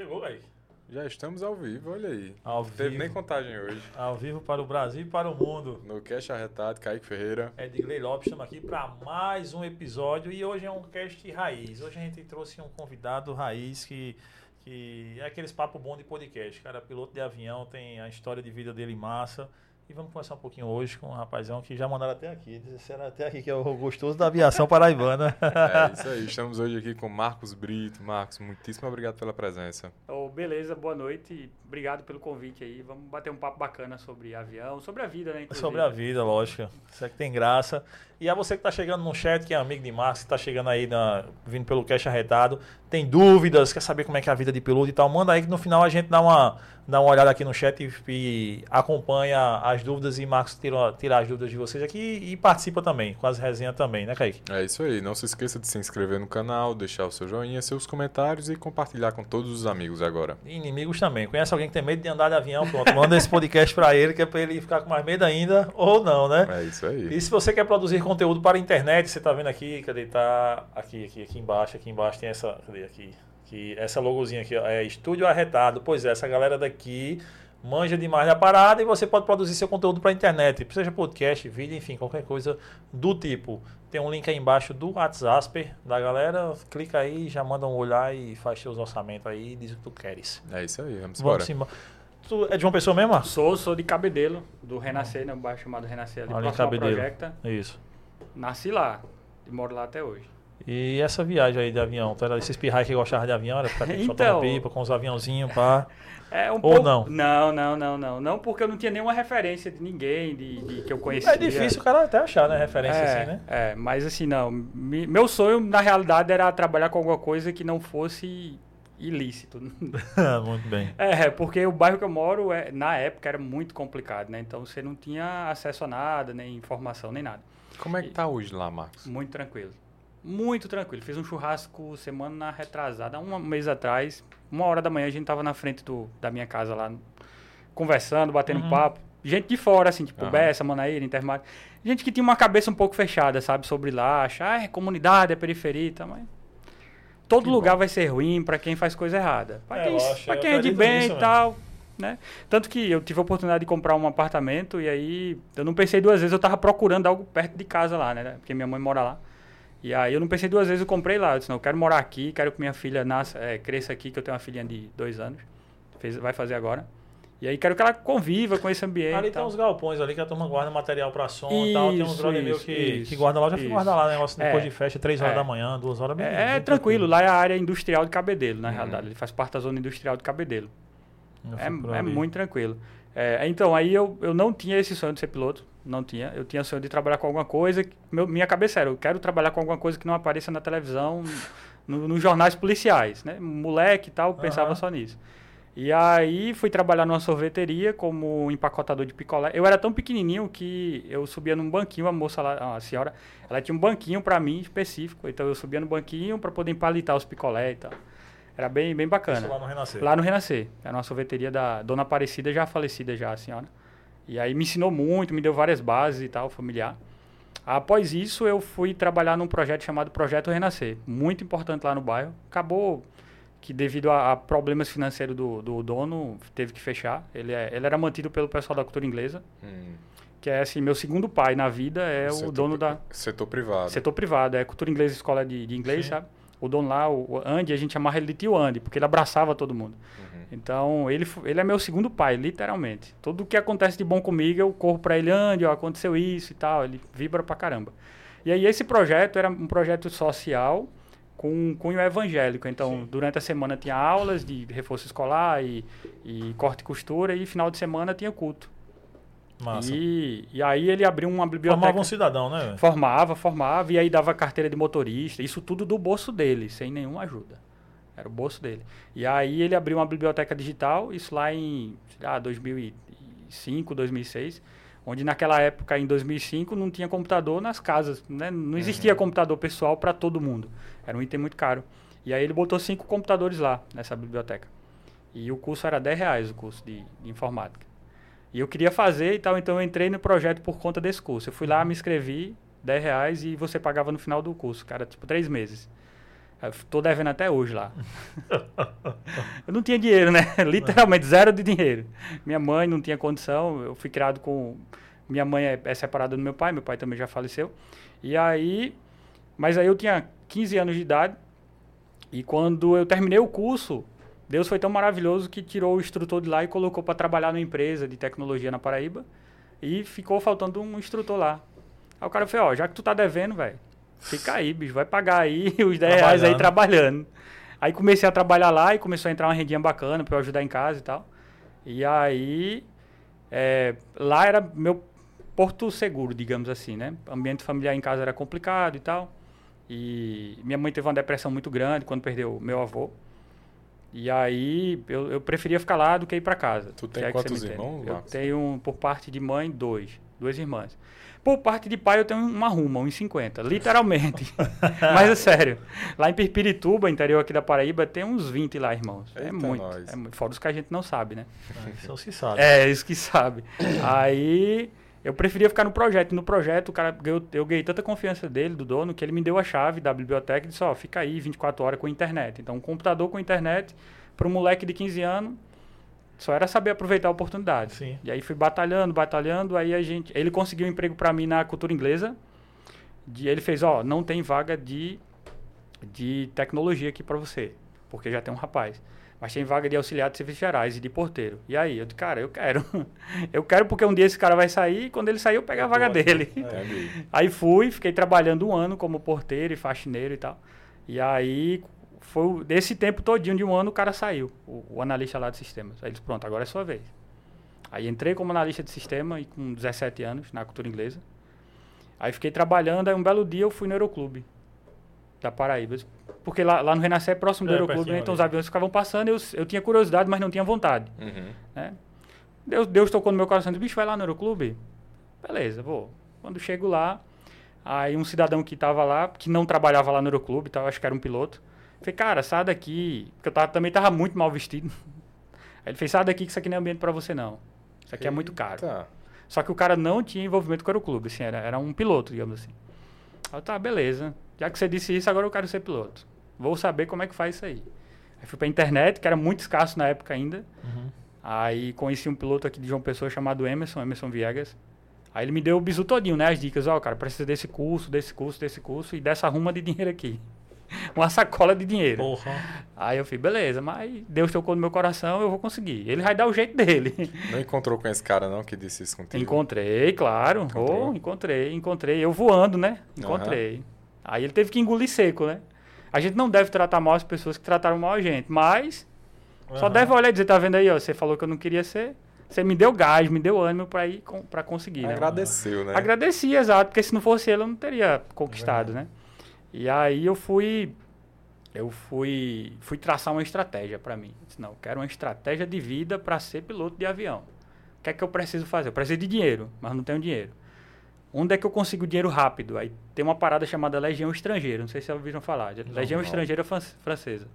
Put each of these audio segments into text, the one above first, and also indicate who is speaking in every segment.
Speaker 1: Chegou, velho.
Speaker 2: Já estamos ao vivo, olha aí.
Speaker 1: Ao
Speaker 2: Não teve
Speaker 1: vivo.
Speaker 2: nem contagem hoje.
Speaker 1: Ao vivo para o Brasil e para o mundo.
Speaker 2: No Cash Arretado, Kaique Ferreira.
Speaker 1: Edgley Lopes, estamos aqui para mais um episódio e hoje é um cast raiz. Hoje a gente trouxe um convidado raiz que, que é aqueles papo bom de podcast. Cara, piloto de avião, tem a história de vida dele massa. E vamos conversar um pouquinho hoje com um rapazão que já mandaram até aqui. Disseram até aqui que é o gostoso da aviação paraibana.
Speaker 2: É isso aí, estamos hoje aqui com Marcos Brito. Marcos, muitíssimo obrigado pela presença.
Speaker 3: Ô, beleza, boa noite. Obrigado pelo convite aí. Vamos bater um papo bacana sobre avião, sobre a vida, né? inclusive.
Speaker 1: Sobre a vida, lógico. Isso é que tem graça. E a você que está chegando no chat, que é amigo de Marcos, que está chegando aí, na, vindo pelo Cash Arretado, tem dúvidas, quer saber como é que é a vida de piloto e tal, manda aí que no final a gente dá uma, dá uma olhada aqui no chat e, e acompanha as dúvidas e Marcos tira, tira as dúvidas de vocês aqui e participa também, com as resenhas também, né, Kaique?
Speaker 2: É isso aí, não se esqueça de se inscrever no canal, deixar o seu joinha, seus comentários e compartilhar com todos os amigos agora.
Speaker 1: E inimigos também. Conhece alguém que tem medo de andar de avião? Pronto, manda esse podcast para ele, que é para ele ficar com mais medo ainda, ou não, né?
Speaker 2: É isso aí.
Speaker 1: E se você quer produzir conteúdo para a internet, você tá vendo aqui, cadê? Tá aqui, aqui, aqui embaixo, aqui embaixo tem essa, cadê aqui? Que essa logozinha aqui, ó, é Estúdio Arretado. Pois é, essa galera daqui manja demais da parada e você pode produzir seu conteúdo para a internet, seja podcast, vídeo, enfim, qualquer coisa do tipo. Tem um link aí embaixo do WhatsApp da galera, clica aí, já manda um olhar e faz seus orçamentos aí e diz o que tu queres.
Speaker 2: É isso aí, vamos embora.
Speaker 1: Vamos embora. Tu é de uma pessoa mesmo?
Speaker 3: Sou, sou de Cabedelo, do Renascer, né? Um bairro chamado Renascer ali,
Speaker 1: Ali em
Speaker 3: próximo
Speaker 1: Cabedelo.
Speaker 3: Projecta.
Speaker 1: Isso.
Speaker 3: Nasci lá e moro lá até hoje.
Speaker 1: E essa viagem aí de avião? Tu era desses pirrai que gostava de avião? Era ficar aqui soltando
Speaker 3: Então-
Speaker 1: pipa com os aviãozinhos, pá.
Speaker 3: É um
Speaker 1: Ou
Speaker 3: pouco...
Speaker 1: não?
Speaker 3: Não, não, não, não. Não porque eu não tinha nenhuma referência de ninguém, de, de que eu conhecia.
Speaker 1: É difícil o cara até achar, né? Referência
Speaker 3: é,
Speaker 1: assim, né?
Speaker 3: É, mas assim, não. Mi- Meu sonho, na realidade, era trabalhar com alguma coisa que não fosse ilícito.
Speaker 1: Muito bem.
Speaker 3: É, porque o bairro que eu moro, é, na época, era muito complicado, né? Então você não tinha acesso a nada, nem informação, nem nada.
Speaker 2: Como é que tá hoje lá, Marcos?
Speaker 3: Muito tranquilo. Muito tranquilo. Fiz um churrasco semana retrasada, um mês atrás. Uma hora da manhã a gente tava na frente do, da minha casa lá, conversando, batendo
Speaker 1: Uhum.
Speaker 3: papo. Gente de fora, assim, tipo
Speaker 2: Aham.
Speaker 3: Bessa, Manaíra, Intermar. Gente que tinha uma cabeça um pouco fechada, sabe, sobre lá, achar, ah, é comunidade, é periferia e tal, mas... Todo
Speaker 1: Que
Speaker 3: lugar
Speaker 1: bom.
Speaker 3: vai ser ruim pra quem faz coisa errada. Pra
Speaker 1: É,
Speaker 3: quem,
Speaker 1: lógico,
Speaker 3: pra quem é de bem e tal, né? Tanto que eu tive a oportunidade de comprar um apartamento e aí eu não pensei duas vezes, eu tava procurando algo perto de casa lá, né? Porque minha mãe mora lá. E aí eu não pensei duas vezes, eu comprei lá. Eu disse, não, eu quero morar aqui, quero que minha filha nasça, é, cresça aqui, que eu tenho uma filhinha de dois anos. Fez, vai fazer agora. E aí quero que ela conviva com esse ambiente.
Speaker 1: Ali tem uns galpões ali que a turma guarda material pra som e tal. Tem uns
Speaker 3: Isso,
Speaker 1: brother meu
Speaker 3: isso,
Speaker 1: que,
Speaker 3: isso,
Speaker 1: que guarda lá, já fui
Speaker 3: isso.
Speaker 1: guardar lá, negócio depois
Speaker 3: É.
Speaker 1: de festa, 3 horas
Speaker 3: É.
Speaker 1: da manhã, 2 horas bem-
Speaker 3: É, é
Speaker 1: bem
Speaker 3: tranquilo, lá é a área industrial de Cabedelo, na
Speaker 2: Uhum.
Speaker 3: realidade. Ele faz parte da zona industrial de Cabedelo. É, é muito tranquilo. É, então, aí eu, eu não tinha esse sonho de ser piloto, não tinha. Eu tinha sonho de trabalhar com alguma coisa. que- meu- minha cabeça era, eu quero trabalhar com alguma coisa que não apareça na televisão, no- nos jornais policiais, né? Moleque e tal, pensava
Speaker 1: Aham.
Speaker 3: só nisso. E aí fui trabalhar numa sorveteria como empacotador de picolé. Eu era tão pequenininho que eu subia num banquinho, a moça lá, a senhora, ela tinha um banquinho pra mim específico, então eu subia no banquinho pra poder empalitar os picolé e tal. Era bem, bem bacana.
Speaker 1: Isso lá no Renascer.
Speaker 3: Lá no Renascer. Era uma sorveteria da Dona Aparecida, já falecida já, a senhora. E aí me ensinou muito, me deu várias bases e tal, familiar. Após isso, eu fui trabalhar num projeto chamado Projeto Renascer. Muito importante lá no bairro. Acabou que devido a, a problemas financeiros do, do dono, teve que fechar. Ele, é- ele era mantido pelo pessoal da cultura inglesa,
Speaker 2: Hum,
Speaker 3: que é assim, meu segundo pai na vida é o
Speaker 2: setor
Speaker 3: dono da...
Speaker 2: Setor privado.
Speaker 3: Setor privado, é cultura inglesa, escola de, de inglês,
Speaker 1: Sim.
Speaker 3: sabe? O dono lá, o Andy, a gente chamava ele de tio Andy, porque ele abraçava todo mundo.
Speaker 2: Uhum.
Speaker 3: Então, ele, ele é meu segundo pai, literalmente. Tudo que acontece de bom comigo, eu corro pra ele, Andy, ó, aconteceu isso e tal. Ele vibra pra caramba. E aí, esse projeto era um projeto social com cunho evangélico. Então,
Speaker 1: Sim.
Speaker 3: durante a semana tinha aulas de reforço escolar e, e corte e costura, e final de semana tinha culto.
Speaker 1: Massa.
Speaker 3: E, e aí, ele abriu uma biblioteca.
Speaker 1: Formava um cidadão, né? velho?
Speaker 3: Formava, formava, e aí dava carteira de motorista, isso tudo do bolso dele, sem nenhuma ajuda. Era o bolso dele. E aí ele abriu uma biblioteca digital, isso lá em lá, 2005, 2006, Onde naquela época, em 2005, não tinha computador nas casas, né? Não existia uhum. computador pessoal para todo mundo. Era um item muito caro. E aí ele botou cinco computadores lá, nessa biblioteca. E o curso era 10 reais, o curso de, de informática. E eu queria fazer e tal, então eu entrei no projeto por conta desse curso. Eu fui lá, me inscrevi, 10 reais, e você pagava no final do curso, cara, tipo, três meses. Eu tô devendo até hoje lá. eu não tinha dinheiro, né? Literalmente, zero de dinheiro. Minha mãe não tinha condição, eu fui criado com... Minha mãe é, é separada do meu pai, meu pai também já faleceu. E aí... Mas aí eu tinha 15 anos de idade, e quando eu terminei o curso, Deus foi tão maravilhoso que tirou o instrutor de lá e colocou para trabalhar numa empresa de tecnologia na Paraíba. E ficou faltando um instrutor lá. Aí o cara falou, ó, já que tu tá devendo, velho, fica aí, bicho, vai pagar aí os 10 reais aí trabalhando. Aí comecei a trabalhar lá e começou a entrar uma rendinha bacana para eu ajudar em casa e tal. E aí, é, lá era meu porto seguro, digamos assim, né? O ambiente familiar em casa era complicado e tal. E minha mãe teve uma depressão muito grande quando perdeu meu avô. E aí eu, eu preferia ficar lá do que ir para casa.
Speaker 2: Tu tem é quantos irmãos?
Speaker 3: Eu tenho, por parte de mãe, dois. Duas irmãs. Por parte de pai, eu tenho uma ruma, uns 50, literalmente. Mas é sério. Lá em Pirpirituba, interior aqui da Paraíba, tem uns 20 lá, irmãos. É Eita é, muito, é muito. Fora os que a gente não sabe, né?
Speaker 1: Ah, isso que sabe.
Speaker 3: É, isso que sabe. aí eu preferia ficar no projeto. E no projeto, o cara, eu, eu ganhei tanta confiança dele, do dono, que ele me deu a chave da biblioteca e disse: Ó, oh, fica aí 24 horas com internet. Então, um computador com internet para um moleque de 15 anos, só era saber aproveitar a oportunidade.
Speaker 1: Sim.
Speaker 3: E aí fui batalhando, batalhando. Aí a gente. Ele conseguiu um emprego para mim na cultura inglesa. De, ele fez: Ó, oh, não tem vaga de, de tecnologia aqui para você, porque já tem um rapaz. Mas tem vaga de auxiliar de serviços gerais e de porteiro. E aí, eu disse, cara, eu quero. eu quero porque um dia esse cara vai sair e quando ele sair eu pego a vaga dele. É. aí fui, fiquei trabalhando um ano como porteiro e faxineiro e tal. E aí, foi desse tempo todinho de um ano o cara saiu, o, o analista lá de sistemas. Aí eles, pronto, agora é sua vez. Aí entrei como analista de sistema e com 17 anos na cultura inglesa. Aí fiquei trabalhando, aí um belo dia eu fui no Aeroclube da Paraíba. Porque lá, lá no Renascer é próximo do é, Aeroclube, né? então os aviões ficavam passando, eu, eu tinha curiosidade, mas não tinha vontade. Uhum. Né? Deus, Deus tocou no meu coração, disse, bicho, vai lá no Aeroclube? Beleza, vou. Quando chego lá, aí um cidadão que estava lá, que não trabalhava lá no Aeroclube, tava, acho que era um piloto, falei, cara, sai daqui, porque eu tava, também tava muito mal vestido. Aí ele fez, sai daqui que isso aqui não é ambiente para você não. Isso aqui Eita. é muito caro. Só que o cara não tinha envolvimento com o Aeroclube, assim, era, era um piloto, digamos assim. Aí tá, beleza. Já que você disse isso, agora eu quero ser piloto. Vou saber como é que faz isso aí. Aí fui pra internet, que era muito escasso na época ainda. Uhum. Aí conheci um piloto aqui de João Pessoa chamado Emerson, Emerson Viegas. Aí ele me deu o bisu todinho, né? As dicas, ó, oh, cara, precisa desse curso, desse curso, desse curso e dessa ruma de dinheiro aqui. Uma sacola de dinheiro.
Speaker 1: Porra.
Speaker 3: Aí eu falei, beleza, mas Deus tocou no meu coração, eu vou conseguir. Ele vai dar o jeito dele.
Speaker 2: Não encontrou com esse cara, não, que disse isso contigo?
Speaker 3: Encontrei, claro. Oh, encontrei, encontrei. Eu voando, né? Encontrei. Uhum. Aí ele teve que engolir seco, né? A gente não deve tratar mal as pessoas que trataram mal a gente, mas uhum. só deve olhar e dizer, tá vendo aí, ó, você falou que eu não queria ser, você me deu gás, me deu ânimo para ir para conseguir, né?
Speaker 2: Agradeceu, né?
Speaker 3: Agradeci, exato, porque se não fosse ele eu não teria conquistado, né? E aí eu fui eu fui fui traçar uma estratégia para mim. Eu disse, não, eu quero uma estratégia de vida para ser piloto de avião. O que é que eu preciso fazer? Eu preciso de dinheiro, mas não tenho dinheiro. Onde é que eu consigo dinheiro rápido? Aí tem uma parada chamada Legião Estrangeira, não sei se vocês ouviram falar. Legião não. Estrangeira Francesa.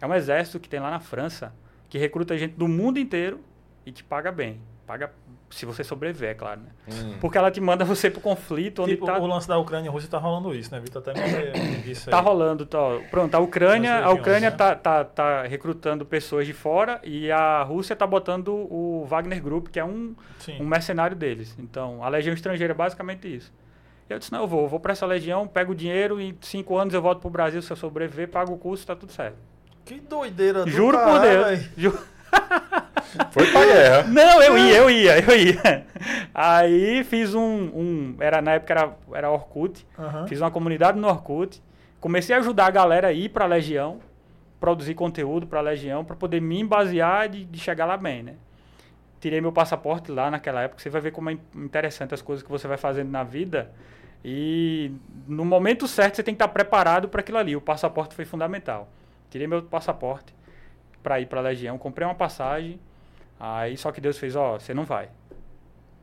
Speaker 3: É um exército que tem lá na França que recruta gente do mundo inteiro e te paga bem. Paga se você sobreviver, é claro, né? Hum. Porque ela te manda você pro conflito onde
Speaker 1: tipo,
Speaker 3: tá...
Speaker 1: o lance da Ucrânia e Rússia tá rolando isso, né, Vitor? Até me
Speaker 3: disse Tá rolando, tá. Pronto, a Ucrânia, a Ucrânia né? tá, tá, tá recrutando pessoas de fora e a Rússia tá botando o Wagner Group, que é um, um mercenário deles. Então, a Legião Estrangeira é basicamente isso. Eu disse, não, eu vou, eu vou pra essa legião, pego o dinheiro e em cinco anos eu volto pro Brasil, se eu sobreviver, pago o curso, tá tudo certo.
Speaker 1: Que doideira
Speaker 3: Juro por Deus. Juro...
Speaker 2: Foi pra guerra.
Speaker 3: Não, eu ia, eu ia, eu ia. Aí fiz um. um era, na época era, era Orkut. Uhum. Fiz uma comunidade no Orkut. Comecei a ajudar a galera a ir pra Legião, produzir conteúdo pra Legião, para poder me basear de, de chegar lá bem, né? Tirei meu passaporte lá naquela época. Você vai ver como é interessante as coisas que você vai fazendo na vida. E no momento certo você tem que estar preparado para aquilo ali. O passaporte foi fundamental. Tirei meu passaporte para ir para a Legião, comprei uma passagem, aí só que Deus fez, ó, você não vai.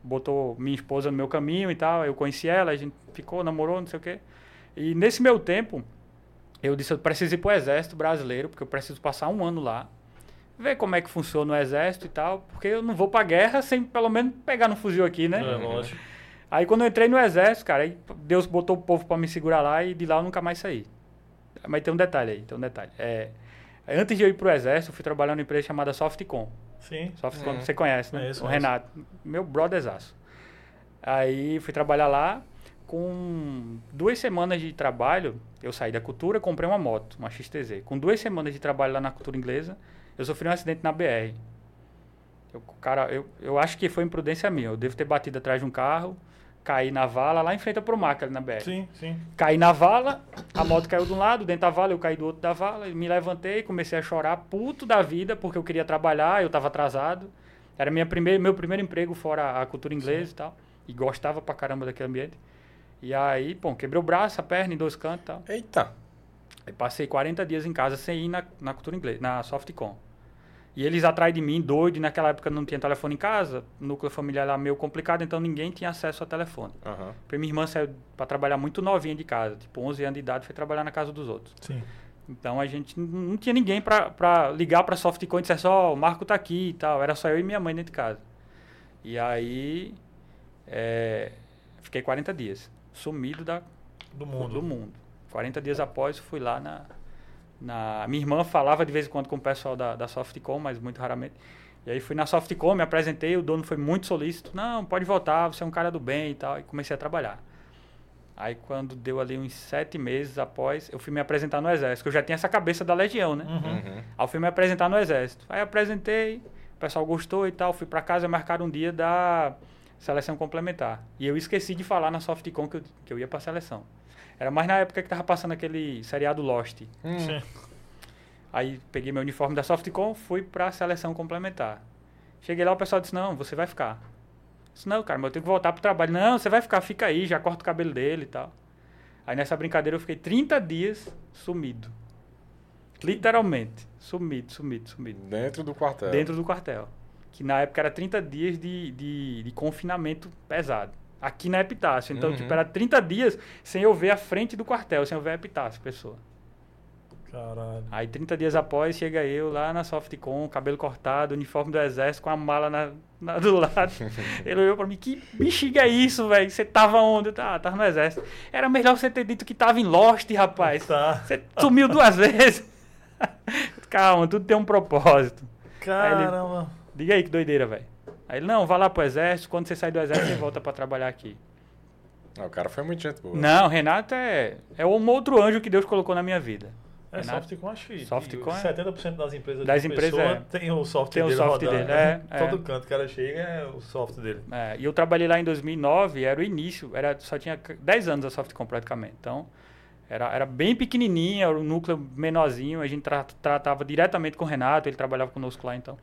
Speaker 3: botou minha esposa no meu caminho e tal. Eu conheci ela, a gente ficou, namorou, não sei o quê. E nesse meu tempo, eu disse, eu preciso ir pro exército brasileiro, porque eu preciso passar um ano lá, ver como é que funciona o exército e tal, porque eu não vou pra guerra sem pelo menos pegar no fuzil aqui, né?
Speaker 1: É, lógico.
Speaker 3: Aí quando eu entrei no exército, cara, Deus botou o povo pra me segurar lá e de lá eu nunca mais saí. Mas tem um detalhe aí, tem um detalhe. É, antes de eu ir pro exército, eu fui trabalhar numa empresa chamada Softcom.
Speaker 1: Sim.
Speaker 3: Softcom,
Speaker 2: Uhum.
Speaker 3: você conhece, né?
Speaker 1: Conheço,
Speaker 3: o
Speaker 1: conheço.
Speaker 3: Renato, meu brotherzaço. Aí fui trabalhar lá, com duas semanas de trabalho, eu saí da cultura, comprei uma moto, uma XTZ. Com duas semanas de trabalho lá na cultura inglesa, eu sofri um acidente na BR. Eu, cara, eu, eu acho que foi imprudência minha. Eu devo ter batido atrás de um carro, caí na vala, lá em frente ao Promac, ali na BR.
Speaker 1: Sim, sim.
Speaker 3: Caí na vala, a moto caiu de um lado, dentro da vala, eu caí do outro da vala, me levantei, comecei a chorar, puto da vida, porque eu queria trabalhar, eu estava atrasado. Era minha primeira, meu primeiro emprego fora a cultura inglesa e tal. E gostava pra caramba daquele ambiente. E aí, pô, quebrei o braço, a perna em dois cantos e tal.
Speaker 2: Eita.
Speaker 3: Aí passei 40 dias em casa sem ir na, na cultura inglesa, na Softcom. E eles atrás de mim, doido, e naquela época não tinha telefone em casa, o núcleo familiar era meio complicado, então ninguém tinha acesso a telefone. Porque minha irmã saiu pra trabalhar muito novinha de casa, tipo 11 anos de idade, foi trabalhar na casa dos outros.
Speaker 1: Sim.
Speaker 3: Então a gente não tinha ninguém pra, pra ligar pra Softcoin e dizer só, o Marco tá aqui e tal. Era só eu e minha mãe dentro de casa. E aí, é, fiquei 40 dias, sumido da,
Speaker 1: Do mundo.
Speaker 3: do mundo. 40 dias após, fui lá na, na... Minha irmã falava de vez em quando com o pessoal da, da Softcom, mas muito raramente. E aí fui na Softcom, me apresentei, o dono foi muito solícito. Não, pode voltar, você é um cara do bem e tal. E comecei a trabalhar. Aí quando deu ali uns sete meses após, eu fui me apresentar no exército, que eu já tinha essa cabeça da legião, né?
Speaker 1: Uhum.
Speaker 2: Uhum.
Speaker 3: Aí eu fui me apresentar no exército. Aí apresentei, o pessoal gostou e tal. Fui pra casa marcar um dia da seleção complementar. E eu esqueci de falar na Softcom que eu, que eu ia pra seleção. Era mais na época que tava passando aquele seriado Lost.
Speaker 2: Hum.
Speaker 1: Sim.
Speaker 3: Aí peguei meu uniforme da Softcom, fui pra seleção complementar. Cheguei lá, o pessoal disse, não, você vai ficar. Eu disse, não, cara, mas eu tenho que voltar pro trabalho. Não, você vai ficar, fica aí, já corta o cabelo dele e tal. Aí nessa brincadeira eu fiquei 30 dias sumido. Literalmente. Sumido, sumido, sumido.
Speaker 2: Dentro do quartel.
Speaker 3: Dentro do quartel. Que na época era 30 dias de, de, de confinamento pesado. Aqui na Epitácio. Então,
Speaker 2: Uhum.
Speaker 3: tipo, era 30 dias sem eu ver a frente do quartel, sem eu ver a Epitácio, pessoa.
Speaker 1: Caralho.
Speaker 3: Aí 30 dias após chega eu lá na Softcom, cabelo cortado, uniforme do exército com a mala na, na- do lado. Ele olhou pra mim, que bexiga é isso, velho? Você tava onde? Tava, "Ah, tava no exército. Era melhor você ter dito que tava em Lost, rapaz.
Speaker 1: Tá.
Speaker 3: Você sumiu duas vezes. Calma, tudo tem um propósito.
Speaker 1: Caramba.
Speaker 3: Diga aí que doideira, velho. Aí ele, não, vá lá pro exército, quando você sair do exército, você volta pra trabalhar aqui.
Speaker 2: Ah, o cara foi muito gente boa.
Speaker 3: Não, Renato é, é um outro anjo que Deus colocou na minha vida.
Speaker 1: É
Speaker 3: Renato.
Speaker 1: Softcom, acho que
Speaker 3: Softcom é-
Speaker 1: 70% das empresas
Speaker 3: Das empresas
Speaker 1: pessoa
Speaker 3: é.
Speaker 1: tem o software
Speaker 3: Tem o
Speaker 1: dele
Speaker 3: software
Speaker 1: rodando,
Speaker 3: dele,
Speaker 1: né?
Speaker 3: é, é.
Speaker 1: Todo canto que o cara chega é o software dele.
Speaker 3: É, e eu trabalhei lá em 2009, era o início, era, só tinha c- 10 anos a Softcom praticamente. Então, era, era bem pequenininha, era um núcleo menorzinho, a gente tra- tratava diretamente com o Renato, ele trabalhava conosco lá, então.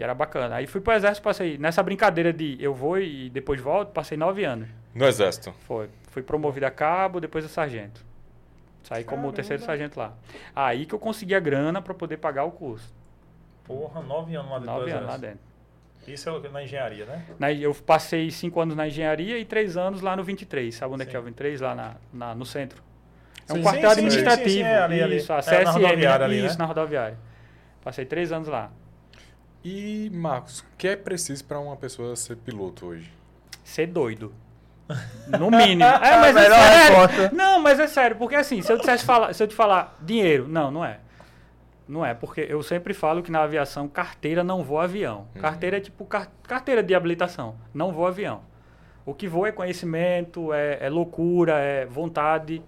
Speaker 3: E era bacana. Aí fui pro exército, passei, nessa brincadeira de eu vou e depois volto, passei 9 anos.
Speaker 2: No exército.
Speaker 3: Foi. Fui promovido a cabo, depois a sargento. Saí como o
Speaker 2: Caramba.
Speaker 3: terceiro sargento lá. Aí que eu consegui a grana para poder pagar o curso.
Speaker 1: Porra, nove anos lá dentro.
Speaker 3: Nove anos lá dentro.
Speaker 1: Isso é na engenharia, né?
Speaker 3: Na- eu passei cinco anos na engenharia e três anos lá no 23. Sabe onde é que
Speaker 1: Sim.
Speaker 3: é o 23? Lá na, na- no centro. É um
Speaker 2: Sim,
Speaker 3: quartel
Speaker 1: sim, sim,
Speaker 3: administrativo.
Speaker 1: sim, sim, é ali, ali.
Speaker 3: Isso, a
Speaker 1: É, na
Speaker 3: CSM.
Speaker 1: rodoviária ali,
Speaker 3: isso,
Speaker 1: né?
Speaker 3: na rodoviária. Passei três anos lá.
Speaker 2: E, Marcos, o que é preciso para uma pessoa ser piloto hoje?
Speaker 3: Ser doido. No mínimo. É, mas é sério.
Speaker 1: resposta.
Speaker 3: Não, mas é sério, porque assim, se eu dissesse falar, se eu te falar dinheiro, não, não é. Não é, porque eu sempre falo que na aviação carteira não voa avião.
Speaker 2: Uhum.
Speaker 3: Carteira é tipo car- carteira de habilitação, não voa avião. O que voa é conhecimento, é, é loucura, é vontade.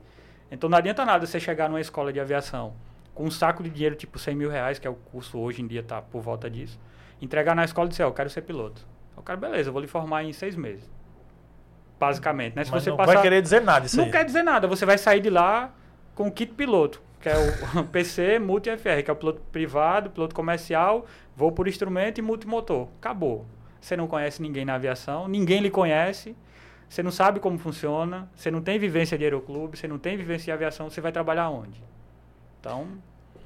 Speaker 3: Então não adianta nada você chegar numa escola de aviação com um saco de dinheiro tipo 100 mil reais, que é o curso hoje em dia tá por volta disso, entregar na escola e dizer, ó, eu quero ser piloto. O cara, beleza, eu vou lhe formar em seis meses. Basicamente, né? Se
Speaker 1: Mas
Speaker 3: você
Speaker 1: não
Speaker 3: passar...
Speaker 1: vai querer dizer nada isso
Speaker 3: Não
Speaker 1: aí.
Speaker 3: quer dizer nada, você vai sair de lá com o kit piloto, que é o PC Multi FR, que é o piloto privado, piloto comercial, voo por instrumento e multimotor. Acabou. Você não conhece ninguém na aviação, ninguém lhe conhece, você não sabe como funciona, você não tem vivência de aeroclube, você não tem vivência de aviação, você vai trabalhar onde? Então,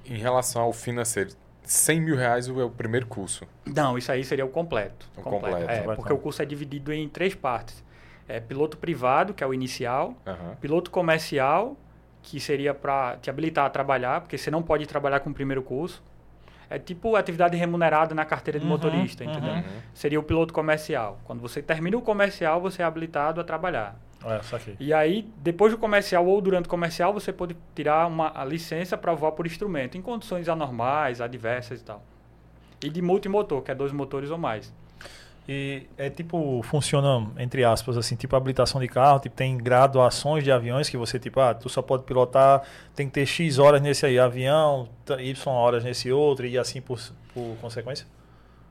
Speaker 2: Em relação ao financeiro, 100 mil reais é o primeiro curso.
Speaker 3: Não, isso aí seria o completo.
Speaker 2: O completo.
Speaker 3: É,
Speaker 1: Completão.
Speaker 3: porque o curso é dividido em três partes. É piloto privado, que é o inicial,
Speaker 2: Aham.
Speaker 3: piloto comercial, que seria para te habilitar a trabalhar, porque você não pode trabalhar com o primeiro curso. É tipo atividade remunerada na carteira de
Speaker 1: Uhum,
Speaker 3: motorista,
Speaker 1: uhum.
Speaker 3: entendeu?
Speaker 2: Uhum.
Speaker 3: Seria o piloto comercial. Quando você termina o comercial, você é habilitado a trabalhar.
Speaker 1: É.
Speaker 3: E aí, depois do comercial ou durante o comercial, você pode tirar uma a licença para voar por instrumento, em condições anormais, adversas e tal. E de multimotor, que é dois motores ou mais.
Speaker 1: E é tipo, funciona, entre aspas, assim, tipo habilitação de carro, tipo, tem graduações de aviões que você, tipo, ah, tu só pode pilotar, tem que ter X horas nesse aí avião, Y horas nesse outro, e assim por, por consequência?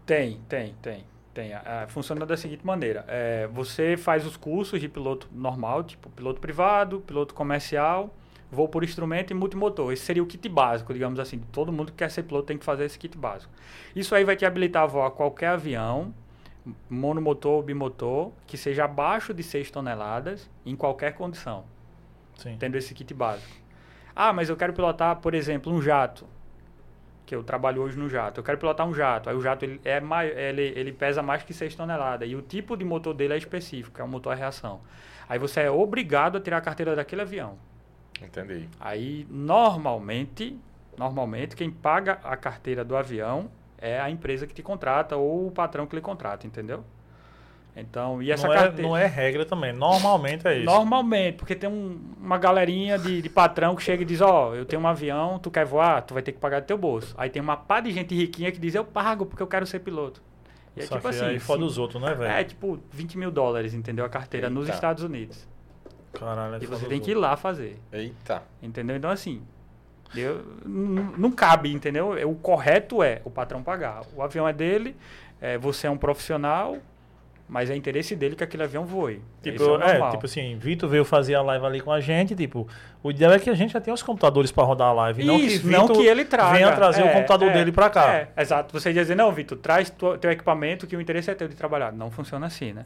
Speaker 3: Tem, tem, tem. Tem. Ah, funciona da seguinte maneira: é, você faz os cursos de piloto normal, tipo piloto privado, piloto comercial, voo por instrumento e multimotor. Esse seria o kit básico, digamos assim. Todo mundo que quer ser piloto tem que fazer esse kit básico. Isso aí vai te habilitar a voar qualquer avião, monomotor ou bimotor, que seja abaixo de 6 toneladas, em qualquer condição
Speaker 1: Sim.
Speaker 3: tendo esse kit básico. Ah, mas eu quero pilotar, por exemplo, um jato, que eu trabalho hoje no jato. Eu quero pilotar um jato. Aí o jato ele é ele, ele pesa mais que 6 toneladas e o tipo de motor dele é específico, é um motor a reação. Aí você é obrigado a tirar a carteira daquele avião.
Speaker 2: Entendi.
Speaker 3: Aí normalmente, normalmente quem paga a carteira do avião é a empresa que te contrata ou o patrão que lhe contrata, entendeu? Então, e essa
Speaker 1: não, é,
Speaker 3: carteira
Speaker 1: não é regra também, normalmente é isso.
Speaker 3: Normalmente, porque tem um- uma galerinha de, de patrão que chega e diz, ó, eu tenho um avião, tu quer voar, tu vai ter que pagar do teu bolso. Aí tem uma pá de gente riquinha que diz, eu pago porque eu quero ser piloto. E é
Speaker 1: Só
Speaker 3: tipo
Speaker 1: que
Speaker 3: assim,
Speaker 1: aí foda
Speaker 3: sim,
Speaker 1: os outros, né, velho?
Speaker 3: é tipo 20 mil dólares, entendeu? A carteira nos
Speaker 2: Eita.
Speaker 3: Estados Unidos.
Speaker 1: Caralho, é
Speaker 3: E você tem que ir lá fazer,
Speaker 2: Eita.
Speaker 3: entendeu? Então assim, eu, não cabe, entendeu? O correto é o patrão pagar. O avião é dele, é, você é um profissional, mas é interesse dele que aquele avião voe.
Speaker 1: Tipo,
Speaker 3: Isso
Speaker 1: é,
Speaker 3: normal.
Speaker 1: tipo assim, Vitor veio fazer a live ali com a gente, tipo, o ideal é que a gente já tenha os computadores pra rodar a live, não que
Speaker 3: Isso, não
Speaker 1: Vitor
Speaker 3: que ele traga.
Speaker 1: venha trazer o
Speaker 3: É,
Speaker 1: computador
Speaker 3: é,
Speaker 1: dele pra cá.
Speaker 3: É, exato. Você ia dizer, não, Vitor, traz tu- teu equipamento que o interesse é teu de trabalhar. Não funciona assim, né?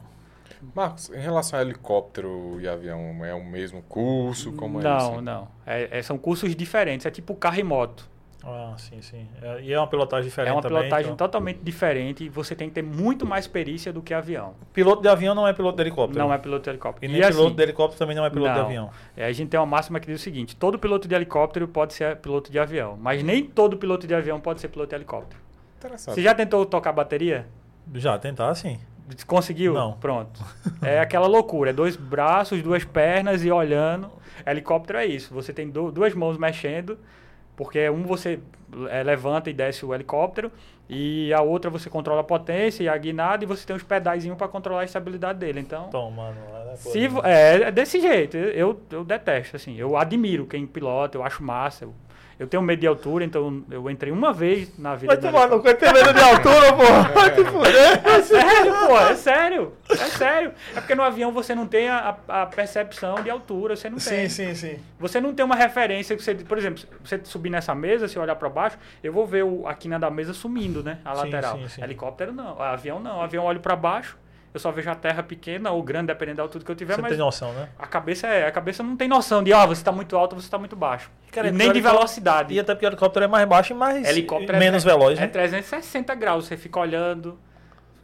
Speaker 2: Marcos, em relação a helicóptero e avião, é o mesmo curso? Como é
Speaker 3: não,
Speaker 2: isso?
Speaker 3: não. É, é- são cursos diferentes. É tipo carro e moto.
Speaker 1: Ah, sim, sim. É, e é uma pilotagem diferente
Speaker 3: é uma
Speaker 1: também.
Speaker 3: pilotagem
Speaker 1: então.
Speaker 3: totalmente diferente e você tem que ter muito mais perícia do que avião.
Speaker 1: Piloto de avião não é piloto de helicóptero.
Speaker 3: Não é piloto de helicóptero.
Speaker 1: E nem
Speaker 3: assim,
Speaker 1: piloto de helicóptero também não é piloto de
Speaker 3: não.
Speaker 1: avião.
Speaker 3: é, a gente tem uma máxima que diz o seguinte: todo piloto de helicóptero pode ser piloto de avião, mas nem todo piloto de avião pode ser piloto de helicóptero.
Speaker 2: Interessante.
Speaker 3: Você já tentou tocar bateria?
Speaker 1: Já tentar, sim.
Speaker 3: Conseguiu?
Speaker 1: Não.
Speaker 3: Pronto. É aquela loucura. É dois braços, duas pernas e olhando. Helicóptero é isso. Você tem du- duas mãos mexendo, porque um você é, levanta e desce o helicóptero, e a outra você controla a potência e a guinada, e você tem os pedaizinhos para controlar a estabilidade dele. Então,
Speaker 1: Toma, é
Speaker 3: se, é, é desse jeito. Eu, eu detesto, assim. Eu admiro quem pilota, eu acho massa. Eu, eu tenho medo de altura, então eu entrei uma vez na vida.
Speaker 1: Vai
Speaker 3: do
Speaker 1: tomar no cu, tem medo de altura, pô. Vai te fuder.
Speaker 3: É sério, pô, é sério. É sério. É porque no avião você não tem a, a percepção de altura, você não tem.
Speaker 1: Sim, sim, sim.
Speaker 3: Você não tem uma referência que você, por exemplo, você subir nessa mesa, se olhar para baixo, eu vou ver o, a quina da mesa sumindo, né? A
Speaker 1: Sim,
Speaker 3: lateral.
Speaker 1: sim, sim.
Speaker 3: Helicóptero não, avião não. Avião olho para baixo, eu só vejo a terra pequena ou grande, dependendo da altura que eu tiver,
Speaker 1: Você
Speaker 3: mas
Speaker 1: tem noção, né?
Speaker 3: a cabeça é, a cabeça não tem noção de, ah, você está muito alto, você está muito baixo.
Speaker 1: Cara,
Speaker 3: e
Speaker 1: é
Speaker 3: nem
Speaker 1: porque
Speaker 3: de velocidade.
Speaker 1: E até porque o helicóptero é mais baixo e mais
Speaker 3: Helicóptero
Speaker 1: menos
Speaker 3: é,
Speaker 1: veloz,
Speaker 3: é
Speaker 1: né?
Speaker 3: 360 graus, você fica olhando,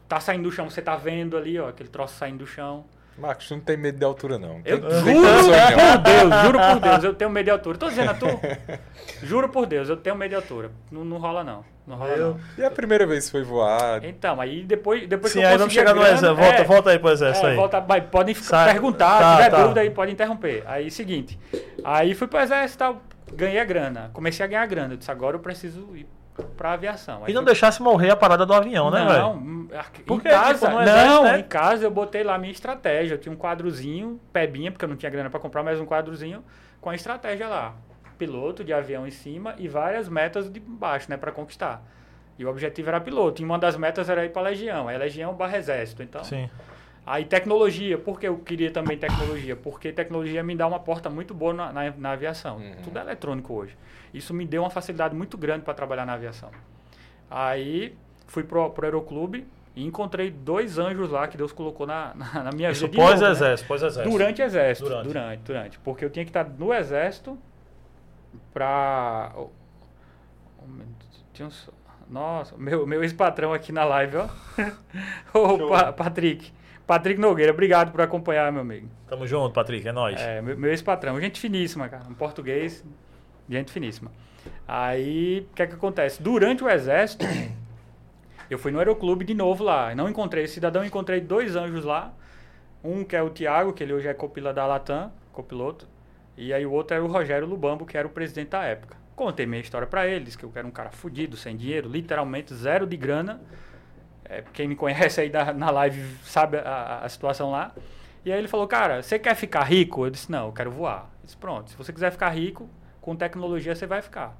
Speaker 3: tá saindo do chão, você tá vendo ali, ó, aquele troço saindo do chão.
Speaker 2: Marcos, tu não tem medo de altura, não.
Speaker 3: Eu
Speaker 2: Tem-
Speaker 3: juro
Speaker 2: tem
Speaker 3: por Deus, juro por Deus, eu tenho medo de altura. Tô dizendo a tu? Juro por Deus, eu tenho medo de altura. Não, não rola não. Não rola
Speaker 1: Eu-
Speaker 3: não.
Speaker 2: E a primeira vez que foi voar?
Speaker 3: Então, aí depois, depois
Speaker 1: Sim,
Speaker 3: que eu
Speaker 1: aí vamos chegar no
Speaker 3: grana,
Speaker 1: exército. Volta,
Speaker 3: é,
Speaker 1: volta aí pro exército
Speaker 3: é,
Speaker 1: aí.
Speaker 3: volta, vai, podem ficar- perguntar,
Speaker 1: tá,
Speaker 3: se tiver
Speaker 1: tá.
Speaker 3: dúvida aí, pode interromper. Aí, seguinte, aí fui pro exército e tal, ganhei a grana. Comecei a ganhar grana. Eu disse, agora eu preciso ir pra aviação. Aí
Speaker 1: E não
Speaker 3: fui-
Speaker 1: deixasse morrer a parada do avião, né, velho?
Speaker 3: não, hum, em
Speaker 1: quê?
Speaker 3: casa,
Speaker 1: Tipo, no
Speaker 3: não,
Speaker 1: né?
Speaker 3: em casa eu botei lá a minha estratégia. Eu tinha um quadrozinho, pebinha, porque eu não tinha grana para comprar, mas um quadrozinho com a estratégia lá. Piloto de avião em cima e várias metas de baixo, né, para conquistar. E o objetivo era piloto. E uma das metas era ir para legião. É legião barra exército. Então,
Speaker 1: Sim.
Speaker 3: Aí tecnologia, por que eu queria também tecnologia? Porque tecnologia me dá uma porta muito boa na, na, na aviação.
Speaker 2: Uhum.
Speaker 3: Tudo é eletrônico hoje. Isso me deu uma facilidade muito grande para trabalhar na aviação. Aí fui pro, pro Aeroclube e encontrei dois anjos lá que Deus colocou na, na, na minha
Speaker 1: Isso
Speaker 3: vida. de novo, né?
Speaker 1: pós-exército, pós-exército.
Speaker 3: Durante exército.
Speaker 1: Durante.
Speaker 3: Durante. durante, Porque eu tinha que estar no exército oh, um momento, tinha uns- Nossa, meu, meu ex-patrão aqui na live, ó. Ô, pa Patrick. Patrick Nogueira, obrigado por acompanhar, meu amigo.
Speaker 1: Tamo junto, Patrick, é nóis.
Speaker 3: É, meu, meu ex-patrão. Gente finíssima, cara. Um português, gente finíssima. Aí, o que é que acontece? Durante o exército, eu fui no aeroclube de novo lá. Não encontrei esse cidadão, encontrei dois anjos lá. Um que é o Tiago, que ele hoje é copila da Latam, copiloto. E aí o outro era o Rogério Lubambo, que era o presidente da época. Contei minha história para eles, que eu era um cara fudido, sem dinheiro, literalmente zero de grana. É, quem me conhece aí da, na live sabe a, a, situação lá. E aí ele falou, cara, você quer ficar rico? Eu disse, não, eu quero voar. Eu disse, pronto, se você quiser ficar rico, com tecnologia você vai ficar.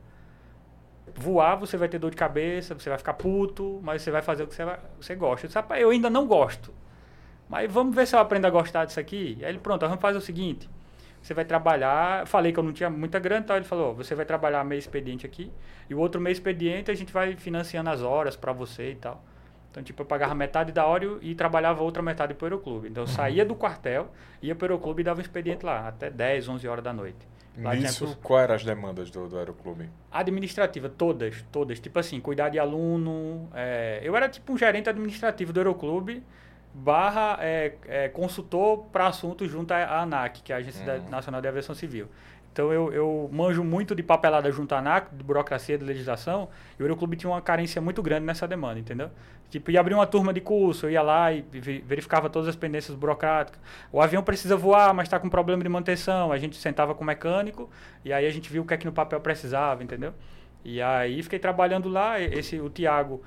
Speaker 3: Voar, você vai ter dor de cabeça, você vai ficar puto, mas você vai fazer o que você, vai, você gosta. Eu disse, rapaz, eu ainda não gosto. Mas vamos ver se eu aprendo a gostar disso aqui. E aí ele, pronto, vamos fazer o seguinte. Você vai trabalhar. Falei que eu não tinha muita grana, então ele falou: você vai trabalhar meio expediente aqui. E o outro meio expediente a gente vai financiando as horas para você e tal. Então, tipo, eu pagava metade da hora e trabalhava outra metade para o Aeroclube. Então, eu saía do quartel, ia para o Aeroclube e dava um expediente lá, até 10, 11 horas da noite. Lá
Speaker 2: Nisso, tinha... quais eram as demandas do, do Aeroclube?
Speaker 3: Administrativa, todas, todas. Tipo assim, cuidar de aluno. É... Eu era tipo um gerente administrativo do Aeroclube, barra é, é, consultor para assuntos junto à ANAC, que é a Agência uhum. Nacional de Aviação Civil. Então eu, eu manjo muito de papelada junto à ANAC, de burocracia, de legislação, e o Aeroclube tinha uma carência muito grande nessa demanda, entendeu? Tipo, ia abrir uma turma de curso, eu ia lá e verificava todas as pendências burocráticas. O avião precisa voar, mas está com problema de manutenção. A gente sentava com o mecânico e aí a gente viu o que é que no papel precisava, entendeu? E aí fiquei trabalhando lá, esse, o Tiago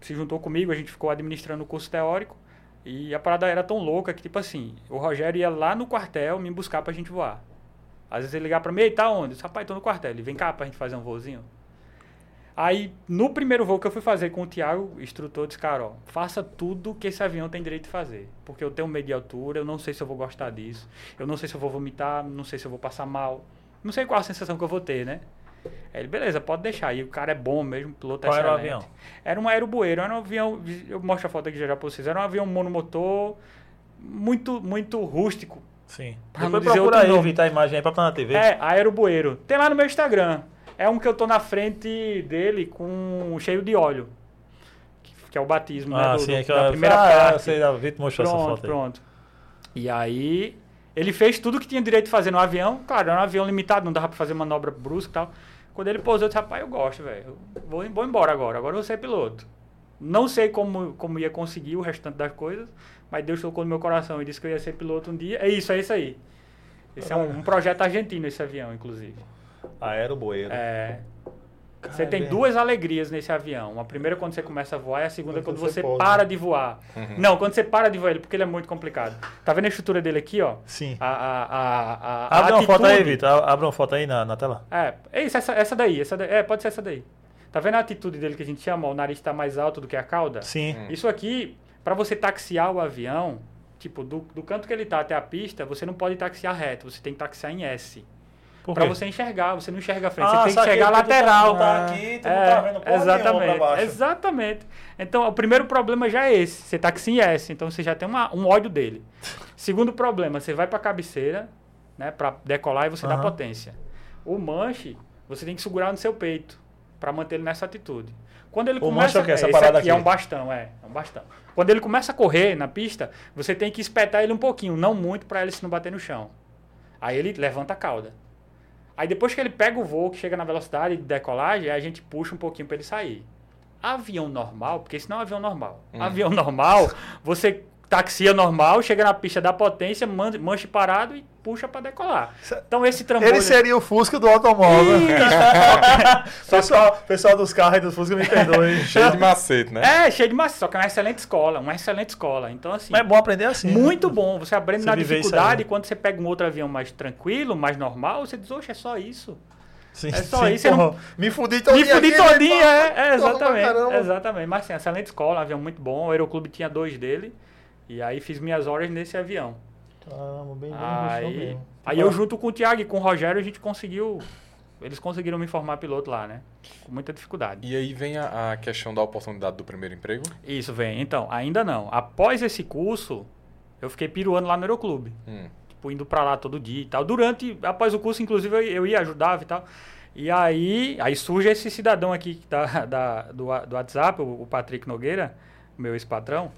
Speaker 3: se juntou comigo, a gente ficou administrando o curso teórico. E a parada era tão louca que, tipo assim, o Rogério ia lá no quartel me buscar pra gente voar. Às vezes ele ligava pra mim, e tá onde? Eu disse, rapaz, tô no quartel. Ele, vem cá pra gente fazer um voozinho. Aí, no primeiro voo que eu fui fazer com o Thiago, o instrutor disse, cara, ó, faça tudo que esse avião tem direito de fazer. Porque eu tenho medo de altura, eu não sei se eu vou gostar disso. Eu não sei se eu vou vomitar, não sei se eu vou passar mal. Não sei qual a sensação que eu vou ter, né? Aí ele, beleza, pode deixar. E o cara é bom mesmo, piloto
Speaker 1: Qual
Speaker 3: excelente.
Speaker 1: era o avião?
Speaker 3: Era um aerobueiro, era um avião, eu mostro a foto aqui já, já pra vocês, era um avião monomotor, muito, muito rústico.
Speaker 1: Sim. Pra Depois procura aí, a imagem aí pra estar na TV.
Speaker 3: É, aerobueiro. Tem lá no meu Instagram. É um que eu tô na frente dele com cheio de óleo. Que é o batismo,
Speaker 1: né, ah,
Speaker 3: né?
Speaker 1: Do, sim, é que da primeira ah, parte. Eu sei, a Vitor mostrou
Speaker 3: pronto,
Speaker 1: essa foto
Speaker 3: aí. Pronto, E aí, ele fez tudo que tinha direito de fazer no avião. Claro, era um avião limitado, não dava pra fazer manobra brusca e tal. Quando ele pousou, eu disse, rapaz, eu gosto, velho. Vou, vou embora agora. Agora eu vou ser piloto. Não sei como, como ia conseguir o restante das coisas, mas Deus tocou no meu coração e disse que eu ia ser piloto um dia. É isso, é isso aí. Esse é um, um projeto argentino, esse avião, inclusive.
Speaker 1: Aeroboeiro.
Speaker 3: É. Cara, você tem é duas alegrias nesse avião. A primeira é quando você começa a voar e a segunda é quando, quando você, você para de voar. Uhum. Não, quando você para de voar ele, porque ele é muito complicado. Tá vendo a estrutura dele aqui, ó?
Speaker 1: Sim.
Speaker 3: A, a, a, a
Speaker 1: Abre a uma foto aí, Vitor. Abre uma foto aí na, na tela.
Speaker 3: É, é isso, essa, essa daí, essa daí. É, pode ser essa daí. Tá vendo a atitude dele que a gente chama? O nariz está mais alto do que a cauda?
Speaker 1: Sim.
Speaker 3: Hum. Isso aqui, para você taxiar o avião, tipo, do, do canto que ele tá até a pista, você não pode taxiar reto, você tem que taxiar em S. Para você enxergar, você não enxerga a frente,
Speaker 1: ah,
Speaker 3: você tem que enxergar a lateral.
Speaker 1: Tá aqui, tu é, não tá vendo
Speaker 3: exatamente, exatamente. Então, o primeiro problema já é esse, você tá que sim S, então você já tem uma, um ódio dele. Segundo problema, você vai para a cabeceira, né, para decolar e você uhum. dá potência. O manche, você tem que segurar no seu peito para manter ele nessa atitude. Quando ele
Speaker 1: o
Speaker 3: começa,
Speaker 1: manche é o Essa parada aqui,
Speaker 3: aqui é um bastão, é, é um bastão. Quando ele começa a correr na pista, você tem que espetar ele um pouquinho, não muito para ele se não bater no chão. Aí ele levanta a cauda. Aí depois que ele pega o voo, que chega na velocidade de decolagem, a gente puxa um pouquinho para ele sair. Avião normal, porque esse não é um avião normal. Hum. Avião normal, você taxia normal, chega na pista da potência, manche parado e puxa para decolar. Então esse trambolho...
Speaker 1: Ele seria o Fusca do automóvel. pessoal, pessoal dos carros e dos Fusca me perdoe.
Speaker 2: cheio de macete, né?
Speaker 3: É, cheio de macete, só que é uma excelente escola, uma excelente escola. Então assim...
Speaker 1: Mas é bom aprender assim.
Speaker 3: Né? Muito né? bom. Você aprende você na dificuldade, quando você pega um outro avião mais tranquilo, mais normal, você diz, oxe, é só isso.
Speaker 1: Sim, é só sim, isso. Não...
Speaker 3: Me fudi todinha. Me fudi todinha, é, é, exatamente. Exatamente. Mas sim, excelente escola, um avião muito bom. O Aeroclube tinha dois dele. E aí fiz minhas horas nesse avião.
Speaker 1: Caramba, bem, bem
Speaker 3: aí, mesmo. Aí eu junto com o Thiago e com o Rogério a gente conseguiu. Eles conseguiram me formar piloto lá, né? Com muita dificuldade.
Speaker 2: E aí vem a, a questão da oportunidade do primeiro emprego?
Speaker 3: Isso, vem. Então, ainda não. Após esse curso, eu fiquei piruando lá no Aeroclube. Hum. Tipo, indo pra lá todo dia e tal. Durante, após o curso, inclusive, eu, eu ia, ajudava e tal. E aí, aí surge esse cidadão aqui da, da, do, do WhatsApp, o, o Patrick Nogueira, meu ex-patrão.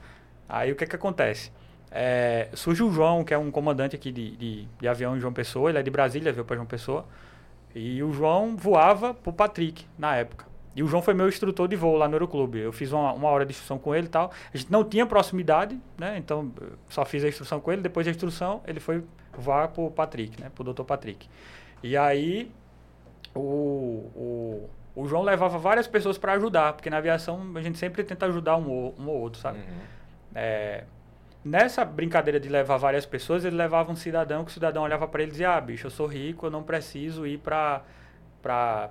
Speaker 3: Aí o que que acontece? É, surge o João, que é um comandante aqui de, de, de avião em João Pessoa, ele é de Brasília, veio para João Pessoa. E o João voava pro Patrick na época. E o João foi meu instrutor de voo lá no Aeroclube. Eu fiz uma, uma hora de instrução com ele e tal. A gente não tinha proximidade, né? Então, só fiz a instrução com ele. Depois da instrução, ele foi voar pro Patrick, né? Pro Dr. Patrick. E aí, o, o, o João levava várias pessoas para ajudar, porque na aviação a gente sempre tenta ajudar um, ou- um ou outro, sabe?
Speaker 2: Uhum.
Speaker 3: É, nessa brincadeira de levar várias pessoas, ele levava um cidadão que o cidadão olhava para ele e dizia: Ah, bicho, eu sou rico, eu não preciso ir para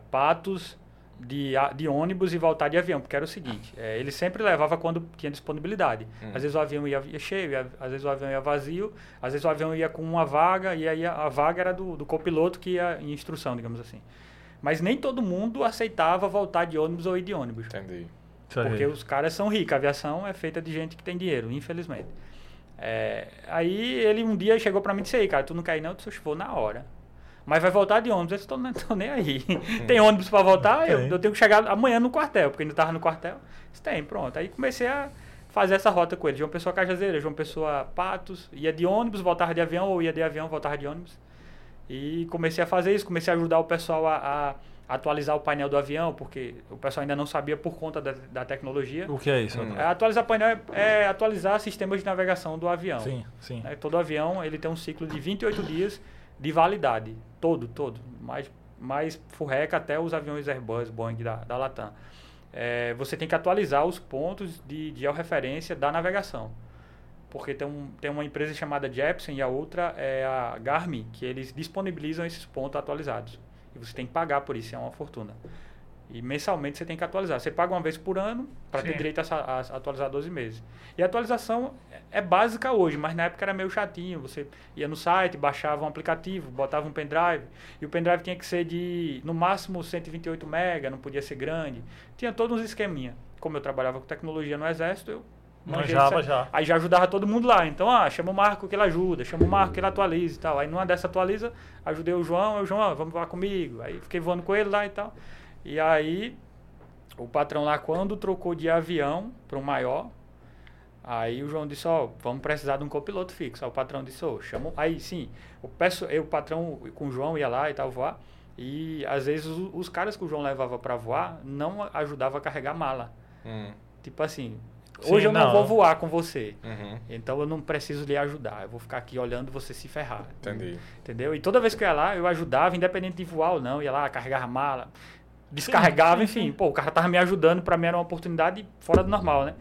Speaker 3: Patos de, de ônibus e voltar de avião, porque era o seguinte: é, ele sempre levava quando tinha disponibilidade.
Speaker 2: Hum.
Speaker 3: Às vezes o avião ia, ia cheio, às vezes o avião ia vazio, às vezes o avião ia com uma vaga, e aí a, a vaga era do, do copiloto que ia em instrução, digamos assim. Mas nem todo mundo aceitava voltar de ônibus ou ir de ônibus.
Speaker 2: Entendi.
Speaker 3: Porque os caras são ricos. A aviação é feita de gente que tem dinheiro, infelizmente. É, aí ele um dia chegou pra mim e disse, aí, cara, tu não quer ir não? Eu disse, vou na hora. Mas vai voltar de ônibus. Eu disse, nem- tô nem aí. tem ônibus pra voltar? Eu, eu tenho que chegar amanhã no quartel, porque ainda tava no quartel. Eu Disse, tem, pronto. Aí comecei a fazer essa rota com ele. João Pessoa Cajazeira, João Pessoa Patos. Ia de ônibus, voltava de avião, ou ia de avião, voltava de ônibus. E comecei a fazer isso, comecei a ajudar o pessoal a, a atualizar o painel do avião, porque o pessoal ainda não sabia por conta da, da tecnologia.
Speaker 1: O que é isso?
Speaker 2: Hum.
Speaker 3: É, atualizar painel é, é atualizar sistemas de navegação do avião.
Speaker 1: Sim, sim.
Speaker 3: Né? Todo avião ele tem um ciclo de 28 dias de validade. Todo, todo. Mais, mais furreca até os aviões Airbus, Boeing da, da Latam. É, você tem que atualizar os pontos de, de georreferência da navegação. Porque tem, um, tem uma empresa chamada Jepsen e a outra é a Garmin, que eles disponibilizam esses pontos atualizados. E você tem que pagar por isso, é uma fortuna. E mensalmente você tem que atualizar. Você paga uma vez por ano para ter direito a, a atualizar 12 meses. E a atualização é é básica hoje, mas na época era meio chatinho. Você ia no site, baixava um aplicativo, botava um pendrive, e o pendrive tinha que ser de, no máximo, 128 MB, não podia ser grande. Tinha todos uns esqueminha. Como eu trabalhava com tecnologia no Exército, eu
Speaker 1: Manjava já.
Speaker 3: Aí já ajudava todo mundo lá. Então, ah, chama o Marco que ele ajuda, chama o Marco que ele atualiza e tal. Aí numa dessa atualiza, ajudei o João, eu, João, vamos voar comigo. Aí fiquei voando com ele lá e tal. E aí, o patrão lá, quando trocou de avião para um maior, aí o João disse, ó, vamos precisar de um copiloto fixo. Aí o patrão disse, ô, chama. Aí sim, o, peço, eu, o patrão com o João ia lá e tal voar. E às vezes os, os caras que o João levava para voar não ajudava a carregar mala.
Speaker 2: Hum.
Speaker 3: Tipo assim,
Speaker 1: Sim,
Speaker 3: hoje eu não,
Speaker 1: não.
Speaker 3: vou voar com você.
Speaker 2: Uhum.
Speaker 3: Então eu não preciso lhe ajudar. Eu vou ficar aqui olhando você se ferrar.
Speaker 2: Entendi.
Speaker 3: Entendeu? E toda vez que eu ia lá, eu ajudava, independente de voar ou não. Ia lá, carregava mala, descarregava,
Speaker 1: sim,
Speaker 3: enfim.
Speaker 1: sim.
Speaker 3: Pô, o cara tava me ajudando, pra mim era uma oportunidade fora do normal, né?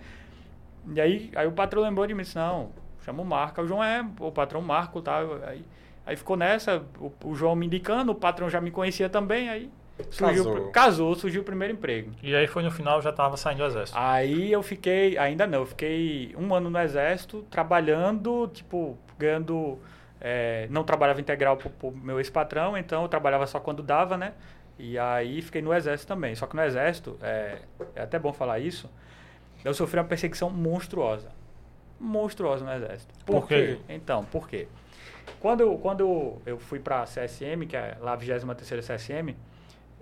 Speaker 3: E aí, aí o patrão lembrou de mim disse, não, chama o Marco. Aí O João é o patrão Marco, tá? Aí, aí ficou nessa, o, o João me indicando, o patrão já me conhecia também, aí surgiu,
Speaker 2: Casou.
Speaker 3: casou, surgiu o primeiro emprego.
Speaker 1: E aí foi no final, já tava saindo do exército.
Speaker 3: Aí eu fiquei, ainda não, eu fiquei um ano no exército, trabalhando, tipo, ganhando. é, não trabalhava integral pro, pro meu ex-patrão, então eu trabalhava só quando dava, né? E aí fiquei no exército também. Só que no exército, é, é até bom falar isso, eu sofri uma perseguição monstruosa. Monstruosa no exército.
Speaker 1: Por quê?
Speaker 3: Então, por quê? Quando eu, quando eu, eu fui pra CSM, que é lá a 23 CSM,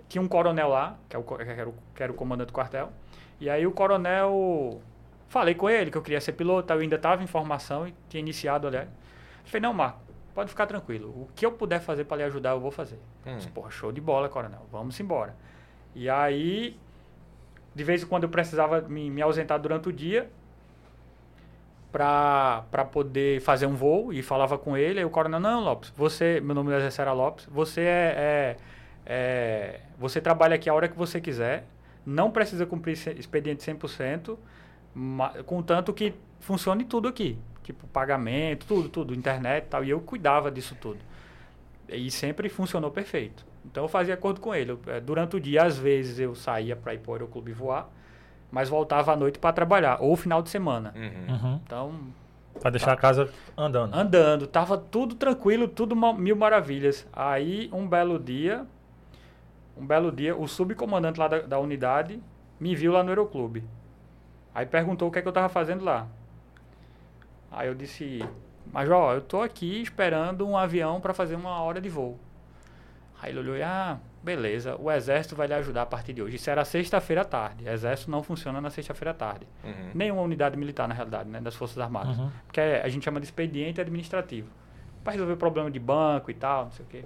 Speaker 3: tinha um coronel lá, que, é o, que, era o, que era o comandante do quartel. E aí o coronel. Falei com ele que eu queria ser piloto, eu ainda estava em formação e tinha iniciado, aliás. Falei, não, Marco, pode ficar tranquilo. O que eu puder fazer para lhe ajudar, eu vou fazer.
Speaker 2: Hum.
Speaker 3: Disse, Porra, show de bola, coronel. Vamos embora. E aí, de vez em quando eu precisava me, me ausentar durante o dia para poder fazer um voo e falava com ele. Aí o coronel, não, Lopes, você, meu nome do exército era Lopes, você é, é- é- você trabalha aqui a hora que você quiser, não precisa cumprir esse expediente 100%, ma- contanto que funcione tudo aqui. Tipo, pagamento, tudo, tudo, internet e tal. E eu cuidava disso tudo. E sempre funcionou perfeito. Então eu fazia acordo com ele. Eu, eh, durante o dia, às vezes, eu saía para ir para o aeroclube voar, mas voltava à noite para trabalhar, ou final de semana.
Speaker 2: Uhum.
Speaker 1: Uhum.
Speaker 3: Então,
Speaker 1: Pra deixar a casa andando.
Speaker 3: andando, tava tudo tranquilo, tudo mil maravilhas. Aí, um belo dia, um belo dia, o subcomandante lá da, da unidade me viu lá no aeroclube. Aí perguntou o que é que eu tava fazendo lá. Aí eu disse, Major, eu tô aqui esperando um avião para fazer uma hora de voo. Aí ele olhou e, ah, Beleza, o exército vai lhe ajudar a partir de hoje. Isso era sexta-feira à tarde. O exército não funciona na sexta-feira à tarde.
Speaker 2: Uhum.
Speaker 3: Nenhuma unidade militar, na realidade, né? Das Forças Armadas.
Speaker 1: Uhum.
Speaker 3: Porque é- a gente chama de expediente administrativo. Para resolver problema de banco e tal, não sei o quê.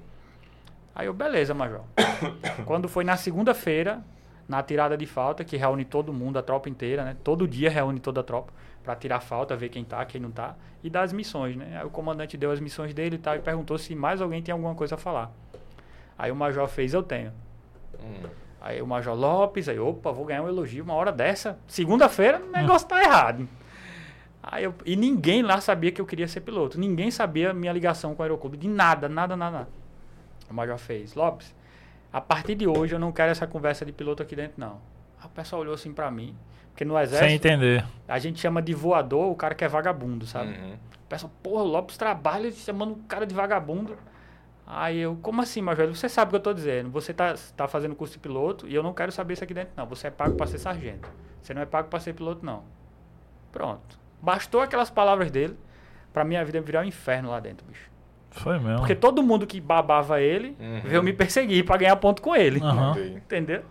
Speaker 3: Aí eu, beleza, major. Quando foi na segunda-feira, na tirada de falta, que reúne todo mundo, a tropa inteira, né? Todo dia reúne toda a tropa para tirar falta, ver quem tá, quem não tá, e dar as missões, né? Aí o comandante deu as missões dele e tal, e perguntou se mais alguém tem alguma coisa a falar. Aí o major fez, eu tenho.
Speaker 2: Hum.
Speaker 3: Aí o Major Lopes, aí, opa, vou ganhar um elogio uma hora dessa. Segunda-feira, o negócio tá errado. Aí eu, e ninguém lá sabia que eu queria ser piloto. Ninguém sabia minha ligação com o aeroclube. De nada, nada, nada, nada. O Major fez, Lopes, a partir de hoje eu não quero essa conversa de piloto aqui dentro, não. Aí o pessoal olhou assim pra mim. Porque no
Speaker 1: Sem
Speaker 3: exército,
Speaker 1: entender.
Speaker 3: a gente chama de voador o cara que é vagabundo, sabe?
Speaker 2: Uhum.
Speaker 3: O pessoal, porra, o Lopes trabalha chamando o cara de vagabundo. Aí eu, como assim, Major? Você sabe o que eu tô dizendo. Você tá, tá fazendo curso de piloto e eu não quero saber isso aqui dentro, não. Você é pago para ser sargento. Você não é pago para ser piloto, não. Pronto. Bastou aquelas palavras dele pra minha vida virar um inferno lá dentro, bicho.
Speaker 1: Foi mesmo.
Speaker 3: Porque todo mundo que babava ele
Speaker 2: Uhum.
Speaker 3: veio me perseguir pra ganhar ponto com ele.
Speaker 2: Ok.
Speaker 3: Entendeu?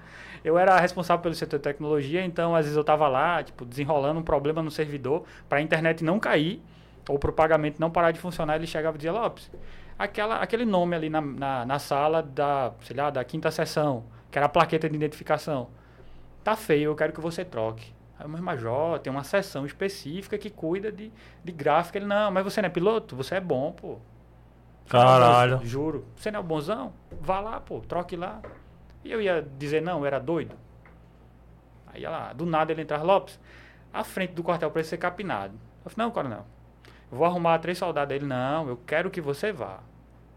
Speaker 3: Eu era responsável pelo setor de tecnologia, então às vezes eu tava lá, tipo, desenrolando um problema no servidor para a internet não cair ou para o pagamento não parar de funcionar. Ele chegava e dizia, Lopes, aquela, aquele nome ali na, na, na sala da, sei lá, da quinta sessão, que era a plaqueta de identificação, tá feio, eu quero que você troque. Aí, mas Major, tem uma seção específica que cuida de, de gráfica. Ele, não, mas você não é piloto? Você é bom, pô.
Speaker 1: Caralho.
Speaker 3: bonzão, Juro. Você não é o bonzão? Vá lá, pô, troque lá. E eu ia dizer, não, eu era doido. Aí lá, do nada ele entrava, Lopes, a frente do quartel precisa ser capinado. Eu falei, não, coronel, eu vou arrumar três soldados. Ele, não, eu quero que você vá.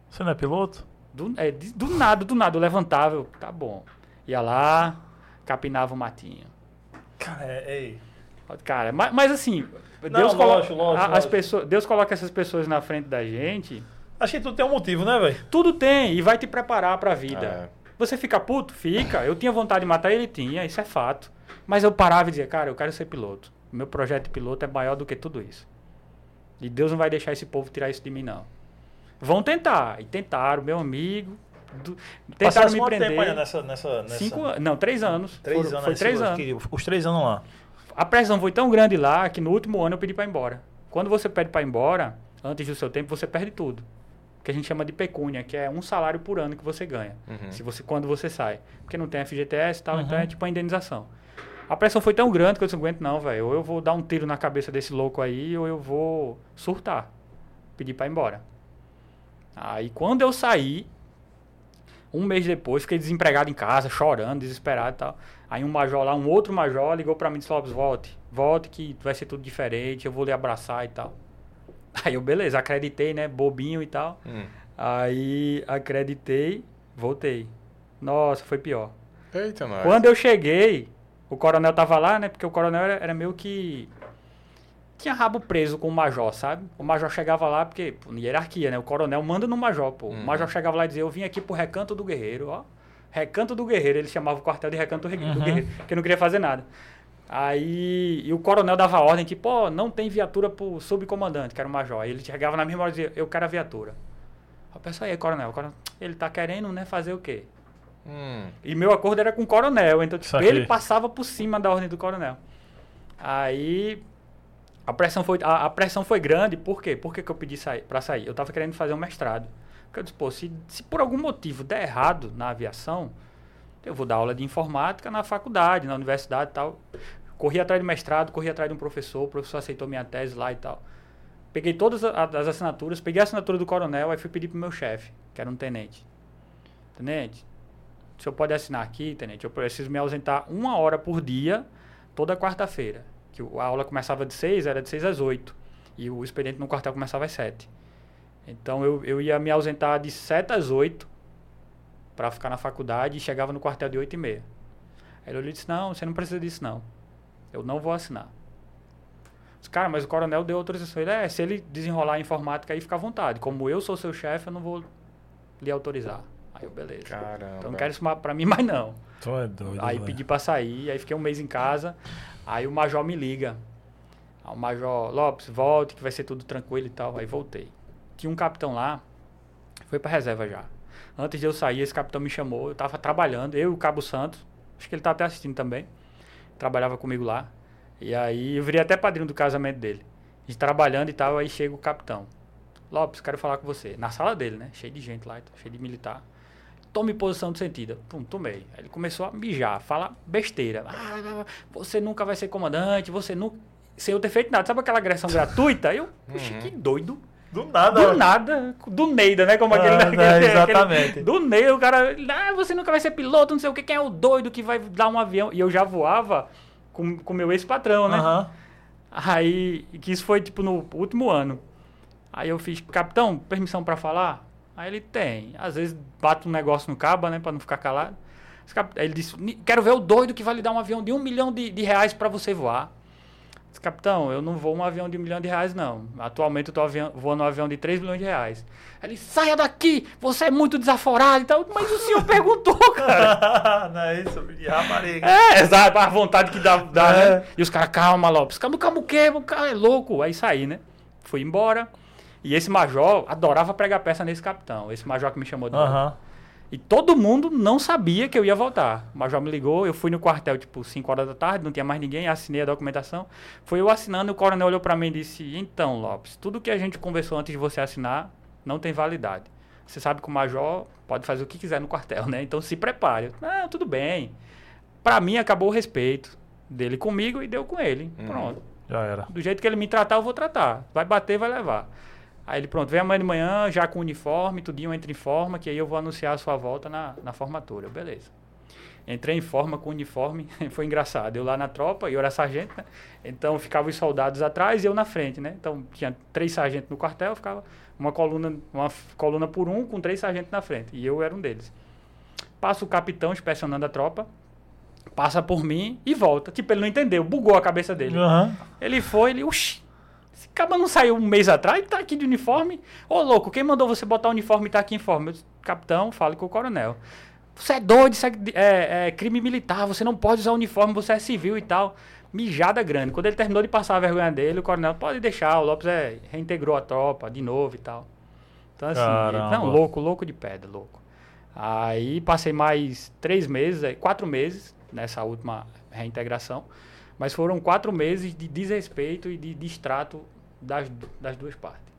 Speaker 1: Você não é piloto?
Speaker 3: Do, é, do nada, do nada, eu levantava, eu, tá bom. Ia lá, capinava o matinho.
Speaker 1: Cara, é, ei.
Speaker 3: Cara, mas, mas assim,
Speaker 1: Não,
Speaker 3: Deus,
Speaker 1: lógico, lógico,
Speaker 3: a- as
Speaker 1: lógico.
Speaker 3: pessoas, Deus coloca essas pessoas na frente da gente.
Speaker 1: Acho que tudo tem um motivo, né, velho?
Speaker 3: Tudo tem e vai te preparar pra vida.
Speaker 2: É.
Speaker 3: Você fica puto? Fica. Eu tinha vontade de matar ele, tinha, isso é fato. Mas eu parava e dizia, cara, eu quero ser piloto. O meu projeto de piloto é maior do que tudo isso. E Deus não vai deixar esse povo tirar isso de mim, não. Vão tentar. E tentaram, meu amigo. do- tentaram me
Speaker 1: quanto
Speaker 3: prender.
Speaker 1: tempo ainda nessa... nessa, nessa...
Speaker 3: Cinco. Não, três anos.
Speaker 1: Três
Speaker 3: Foram-
Speaker 1: anos.
Speaker 3: Foi três anos.
Speaker 1: que- Os três anos lá.
Speaker 3: A pressão foi tão grande lá que no último ano eu pedi para ir embora. Quando você pede para ir embora, antes do seu tempo, você perde tudo. Que a gente chama de pecúnia, que é um salário por ano que você ganha.
Speaker 2: Uhum.
Speaker 3: Se você, quando você sai. Porque não tem FGTS e tal,
Speaker 1: Uhum.
Speaker 3: então é tipo a indenização. A pressão foi tão grande que eu disse, não aguento não, velho. Ou eu vou dar um tiro na cabeça desse louco aí, ou eu vou surtar. Pedir para ir embora. Aí quando eu saí, um mês depois, fiquei desempregado em casa, chorando, desesperado e tal. Aí um major lá, um outro major, ligou pra mim e disse, Lopes, volte. Volte que vai ser tudo diferente, eu vou lhe abraçar e tal. Aí eu, beleza, acreditei, né? Bobinho e tal.
Speaker 2: Hum.
Speaker 3: Aí acreditei, voltei. Nossa, foi pior.
Speaker 2: Eita, nós.
Speaker 3: Quando eu cheguei, o coronel tava lá, né? Porque o coronel era, era meio que. Tinha rabo preso com o major, sabe? O major chegava lá, porque, pô, hierarquia, né? O coronel manda no major, pô.
Speaker 2: Uhum.
Speaker 3: O major chegava lá e dizia: Eu vim aqui pro recanto do guerreiro, ó. Recanto do guerreiro. Ele chamava o quartel de recanto do
Speaker 1: Uhum.
Speaker 3: guerreiro, porque não queria fazer nada. Aí. E o coronel dava ordem que, pô, não tem viatura pro subcomandante, que era o major. Aí ele chegava na mesma hora e dizia: Eu quero a viatura. Aí eu pensei, aí, coronel, o coronel, ele tá querendo, né, fazer o quê?
Speaker 2: Hum.
Speaker 3: E meu acordo era com o coronel, então tipo, ele passava por cima da ordem do coronel. Aí a pressão foi, a, a pressão foi grande, por quê? Por que, que eu pedi sair, pra sair? Eu tava querendo fazer um mestrado. Porque eu disse, pô, se, se por algum motivo der errado na aviação, eu vou dar aula de informática na faculdade, na universidade e tal. Corri atrás de mestrado, corri atrás de um professor, o professor aceitou minha tese lá e tal. Peguei todas as assinaturas, peguei a assinatura do coronel, aí fui pedir pro meu chefe, que era um tenente. Tenente, o senhor pode assinar aqui, tenente? Eu preciso me ausentar uma hora por dia, toda quarta-feira. Que a aula começava de 6, era de 6 às 8. E o expediente no quartel começava às 7. Então eu, eu ia me ausentar de 7 às 8 para ficar na faculdade e chegava no quartel de 8 e meia. Aí ele olhou e disse, não, você não precisa disso não. Eu não vou assinar. Disse, Cara, mas o coronel deu autorização. Ele, é, se ele desenrolar a informática aí, fica à vontade. Como eu sou seu chefe, eu não vou lhe autorizar. Aí eu, beleza.
Speaker 2: Caramba.
Speaker 3: Então não quero isso pra mim mais não.
Speaker 1: Tu é doido,
Speaker 3: Aí
Speaker 1: velho.
Speaker 3: pedi pra sair, aí fiquei um mês em casa. Aí o major me liga. Aí o major, Lopes, volte que vai ser tudo tranquilo e tal. Aí voltei. Tinha um capitão lá, foi pra reserva já. Antes de eu sair, esse capitão me chamou. Eu tava trabalhando, eu e o Cabo Santos. Acho que ele tá até assistindo também. Trabalhava comigo lá. E aí eu virei até padrinho do casamento dele. A gente trabalhando e tal, aí chega o capitão. Lopes, quero falar com você. Na sala dele, né? Cheio de gente lá, cheio de militar. Tome posição de sentido. Pum, tomei. Aí ele começou a mijar, falar besteira. Ah, você nunca vai ser comandante, você nunca. Sem eu ter feito nada. Sabe aquela agressão gratuita? Eu, puxa,
Speaker 2: Uhum.
Speaker 3: que doido.
Speaker 1: Do nada.
Speaker 3: Do nada, do Neida, né? Como
Speaker 1: Ah,
Speaker 3: aquele,
Speaker 1: né,
Speaker 3: aquele-
Speaker 1: exatamente.
Speaker 3: aquele- do Neida, o cara. Ah, você nunca vai ser piloto, não sei o que. Quem é o doido que vai dar um avião? E eu já voava com o meu ex-patrão, né?
Speaker 1: Aham.
Speaker 3: Aí, que isso foi tipo no último ano. Aí eu fiz, capitão, permissão pra falar? Aí ele tem. Às vezes bate um negócio no cabo, né, pra não ficar calado. Aí ele disse, "Ni- quero ver o doido que vai lhe dar um avião de um milhão de, de reais pra você voar. Disse, capitão, eu não vou um avião de um milhão de reais, não. Atualmente eu tô avião, voando um avião de 3 milhões de reais. Ele, saia daqui, você é muito desaforado e tal. Mas o senhor perguntou, cara.
Speaker 1: não é isso, de rapariga.
Speaker 3: É, exato, a vontade que dá, dá
Speaker 1: É.
Speaker 3: né? E os caras, calma, Lopes, calma, calma o quê? O cara é louco. Aí saí, né? Fui embora. E esse major adorava pregar peça nesse capitão. Esse major que me chamou de. E todo mundo não sabia que eu ia voltar. O major me ligou, eu fui no quartel, tipo, 5 horas da tarde, não tinha mais ninguém, assinei a documentação. Foi eu assinando, o coronel olhou pra mim e disse, então, Lopes, tudo que a gente conversou antes de você assinar não tem validade. Você sabe que o major pode fazer o que quiser no quartel, né? Então se prepare. Ah, tudo bem. Pra mim acabou o respeito dele comigo e deu com ele.
Speaker 2: Uhum.
Speaker 3: Pronto.
Speaker 1: Já era.
Speaker 3: Do jeito que ele me tratar, eu vou tratar. Vai bater, vai levar. Aí ele, pronto, vem amanhã de manhã, já com uniforme, tudinho entra em forma, que aí eu vou anunciar a sua volta na, na formatura. Beleza. Entrei em forma com uniforme, foi engraçado. Eu lá na tropa, e eu era sargento, né? Então ficavam os soldados atrás e eu na frente, né? Então tinha três sargentos no quartel, ficava uma coluna, uma coluna por um com três sargentos na frente. E eu era um deles. Passa o capitão inspecionando a tropa, passa por mim e volta. Tipo, ele não entendeu, bugou a cabeça dele.
Speaker 1: Aham.
Speaker 3: Ele foi, ele, oxi, cara não saiu um mês atrás e tá aqui de uniforme? Ô, louco, quem mandou você botar o uniforme e tá aqui em forma? Eu disse, Capitão, fale com o coronel. Você é doido, isso é, é- é crime militar, você não pode usar uniforme, você é civil e tal. Mijada grande. Quando ele terminou de passar a vergonha dele, o coronel, pode deixar, o Lopes é, reintegrou a tropa de novo e tal. Então, assim,
Speaker 1: Caramba.
Speaker 3: não, louco, louco de pedra, louco. Aí passei mais três meses, quatro meses nessa última reintegração. Mas foram quatro meses de desrespeito e de distrato das, das duas partes.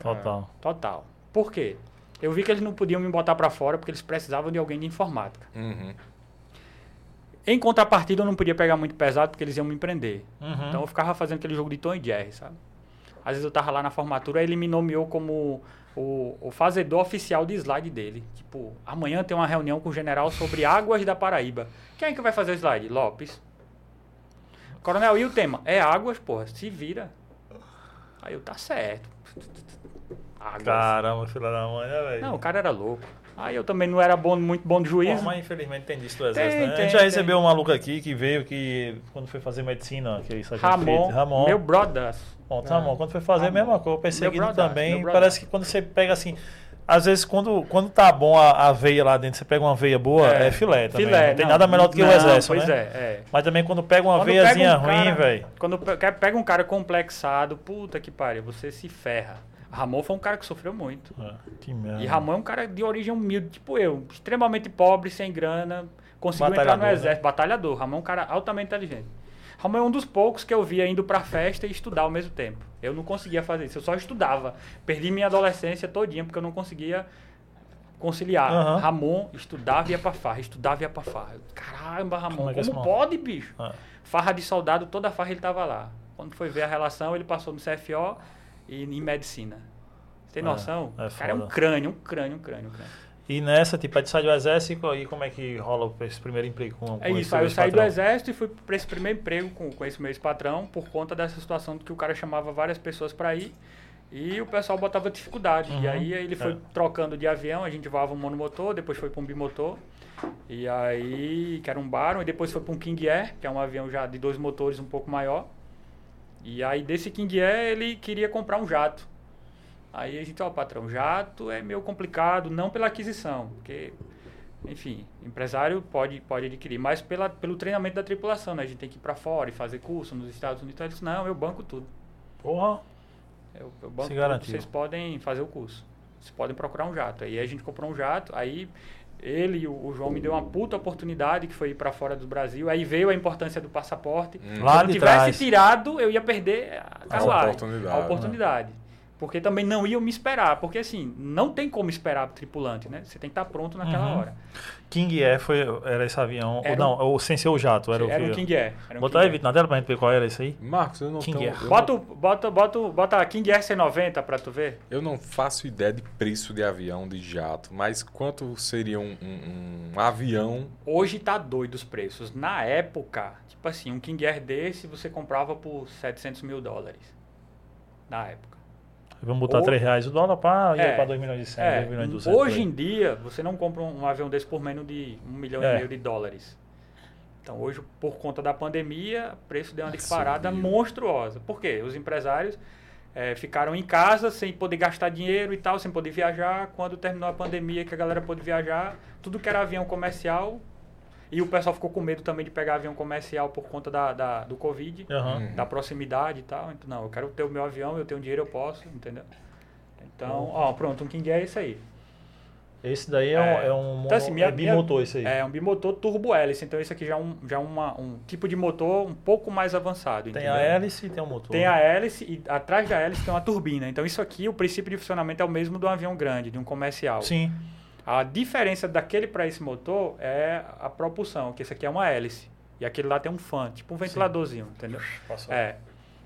Speaker 1: Total.
Speaker 3: Total. Por quê? Eu vi que eles não podiam me botar pra fora porque eles precisavam de alguém de informática.
Speaker 2: Uhum.
Speaker 3: Em contrapartida, eu não podia pegar muito pesado porque eles iam me prender.
Speaker 1: Uhum.
Speaker 3: Então eu ficava fazendo aquele jogo de Tom e Jerry, sabe? Às vezes eu tava lá na formatura, ele me nomeou como o, o fazedor oficial de slide dele. Tipo, amanhã tem uma reunião com o general sobre águas da Paraíba. Quem é que vai fazer o slide? Lopes. Coronel, e o tema? É águas, porra, se vira. Aí eu, tá certo.
Speaker 1: Caramba, filha da mãe, né, velho?
Speaker 3: Não, o cara era louco. Aí eu também não era bom, muito bom de juízo.
Speaker 1: Pô, mas infelizmente tem disso do exército,
Speaker 3: Tem,
Speaker 1: né? a
Speaker 3: tem,
Speaker 1: gente já
Speaker 3: tem.
Speaker 1: recebeu um maluco aqui que veio que, quando foi fazer medicina, aquele sargento
Speaker 3: Ramon,
Speaker 1: Freitas, Ramon.
Speaker 3: meu brother.
Speaker 1: Pronto, Ramon, quando foi fazer a
Speaker 3: Ramon.
Speaker 1: mesma coisa, perseguido também. Parece que quando você pega assim. Às vezes, quando, quando tá bom a, a veia lá dentro, você pega uma veia boa, é, filé também.
Speaker 3: filé,
Speaker 1: não tem nada melhor do que o
Speaker 3: não,
Speaker 1: exército,
Speaker 3: pois
Speaker 1: né?
Speaker 3: é, é.
Speaker 1: Mas também quando pega uma
Speaker 3: Quando
Speaker 1: veiazinha
Speaker 3: pega um
Speaker 1: ruim, velho.
Speaker 3: Quando pega um cara complexado, puta que pariu, você se ferra. Ramon foi um cara que sofreu muito.
Speaker 1: É, que merda.
Speaker 3: E Ramon é um cara de origem humilde, tipo eu, extremamente pobre, sem grana, conseguiu entrar no
Speaker 1: né?
Speaker 3: exército, batalhador. Ramon é um cara altamente inteligente. Ramon é um dos poucos que eu via indo pra festa e estudar ao mesmo tempo. Eu não conseguia fazer isso, eu só estudava. Perdi minha adolescência todinha porque eu não conseguia conciliar.
Speaker 1: Aham.
Speaker 3: Ramon estudava e ia pra farra, estudava e ia pra farra. Eu, Caramba, Ramon,
Speaker 1: Como
Speaker 3: como,
Speaker 1: é esse maluco-
Speaker 3: pode, bicho?
Speaker 1: Ah,
Speaker 3: Farra de soldado, toda farra ele tava lá. Quando foi ver a relação, ele passou no CFO e em medicina. Você tem
Speaker 1: É,
Speaker 3: noção?
Speaker 1: é
Speaker 3: o cara é um crânio, um crânio, um crânio, um crânio.
Speaker 1: E nessa, tipo, aí tu sai do exército e como é que rola esse primeiro emprego com, com
Speaker 3: É isso, aí eu saí do exército e fui para esse primeiro emprego com, com esse meu ex-patrão por conta dessa situação de que o cara chamava várias pessoas para ir e o pessoal botava dificuldade.
Speaker 1: Uhum,
Speaker 3: E aí ele foi
Speaker 1: é.
Speaker 3: trocando de avião, a gente voava um monomotor, depois foi para um bimotor. E aí, que era um Baron, e depois foi para um King Air, que é um avião já de dois motores um pouco maior. E aí desse King Air ele queria comprar um jato. Aí a gente, ó, patrão, jato é meio complicado, não pela aquisição, porque, enfim, empresário pode, pode adquirir, mas pela, pelo treinamento da tripulação, né? A gente tem que ir para fora e fazer curso nos Estados Unidos. Então ele disse, não, eu banco tudo.
Speaker 1: Porra.
Speaker 3: Eu, eu banco
Speaker 1: Se
Speaker 3: tudo, vocês podem fazer o curso. vocês podem procurar um jato. Aí a gente comprou um jato, aí ele e o, o João me deu uma puta oportunidade que foi ir para fora do Brasil. Aí veio a importância do passaporte.
Speaker 2: Hum.
Speaker 1: Lá
Speaker 3: Se eu tivesse
Speaker 1: trás.
Speaker 3: tirado, eu ia perder a carruagem,
Speaker 2: oportunidade,
Speaker 3: A oportunidade. Porque também não iam me esperar. Porque assim, não tem como esperar o tripulante, né? Você tem que estar pronto naquela
Speaker 1: Uhum.
Speaker 3: hora.
Speaker 1: King Air foi, era esse avião.
Speaker 3: Era
Speaker 1: ou não, o sem ser o jato. Era,
Speaker 3: Era
Speaker 1: o
Speaker 3: um. King Air. Era um
Speaker 1: Bota
Speaker 3: King
Speaker 1: aí. Vitor, na tela pra gente ver qual era esse aí.
Speaker 2: Marcos, eu não
Speaker 1: King
Speaker 2: tenho-
Speaker 1: Air.
Speaker 2: eu
Speaker 3: Bota, bota, bota, bota a King Air C90 pra tu ver.
Speaker 2: Eu não faço ideia de preço de avião, de jato, mas quanto seria um, um- um avião?
Speaker 3: Hoje tá doido os preços. Na época, tipo assim, um King Air desse você comprava por 700 mil dólares. Na época.
Speaker 1: Vamos botar
Speaker 3: Ou-
Speaker 1: 3 reais o dólar para
Speaker 3: É.
Speaker 1: ir para 2 milhões de 100,
Speaker 3: É,
Speaker 1: 2 milhões de 200.
Speaker 3: hoje
Speaker 1: por aí.
Speaker 3: em dia, você não compra um, um avião desse por menos de um milhão
Speaker 1: É.
Speaker 3: e meio de dólares. Então, hoje, por conta da pandemia, o preço deu uma disparada
Speaker 2: Subiu.
Speaker 3: monstruosa. Por quê? Os empresários eh, ficaram em casa sem poder gastar dinheiro e tal, sem poder viajar. Quando terminou a pandemia, que a galera pôde viajar, tudo que era avião comercial. E o pessoal ficou com medo também de pegar avião comercial por conta da, da- do Covid,
Speaker 1: Aham.
Speaker 2: Hum.
Speaker 3: da proximidade e tal. Então, não, eu quero ter o meu avião, eu tenho dinheiro, eu posso, entendeu? Então, ó, pronto, um King é isso aí.
Speaker 1: Esse daí é, um,
Speaker 3: É.
Speaker 1: é um mono,
Speaker 3: Então, assim, minha-
Speaker 1: é bimotor esse aí.
Speaker 3: É um bimotor turbo hélice, então esse aqui já é, um, já é uma, um tipo de motor um pouco mais avançado.
Speaker 1: tem
Speaker 3: entendeu?
Speaker 1: a hélice e tem o motor.
Speaker 3: Tem a hélice e atrás da hélice tem uma turbina. Então isso aqui, o princípio de funcionamento é o mesmo de um avião grande, de um comercial.
Speaker 1: Sim.
Speaker 3: A diferença daquele para esse motor é a propulsão, que esse aqui é uma hélice. E aquele lá tem um fan, tipo um ventiladorzinho, entendeu?
Speaker 1: Passou.
Speaker 3: É.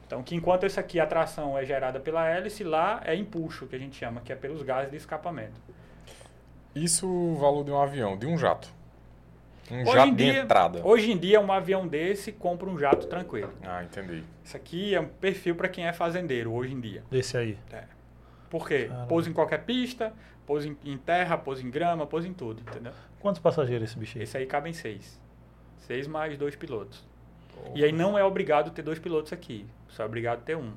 Speaker 3: Então, que enquanto esse aqui a tração é gerada pela hélice, lá é empuxo, que a gente chama, que é pelos gases de escapamento.
Speaker 2: Isso o valor de um avião, de um jato. Um
Speaker 3: Hoje
Speaker 2: jato
Speaker 3: em
Speaker 2: de
Speaker 3: dia-
Speaker 2: entrada.
Speaker 3: Hoje em dia, um avião desse compra um jato tranquilo.
Speaker 2: Ah, entendi.
Speaker 3: Isso aqui é um perfil para quem é fazendeiro hoje em dia.
Speaker 1: Desse aí.
Speaker 3: Por quê?
Speaker 1: Caramba.
Speaker 3: Pousa em qualquer pista, pousa em, em terra, pousa em grama, pousa em tudo, entendeu?
Speaker 1: Quantos passageiros esse bicho aí?
Speaker 3: Esse aí cabem seis. Seis mais dois pilotos. E aí não é obrigado ter dois pilotos aqui. Só é obrigado ter um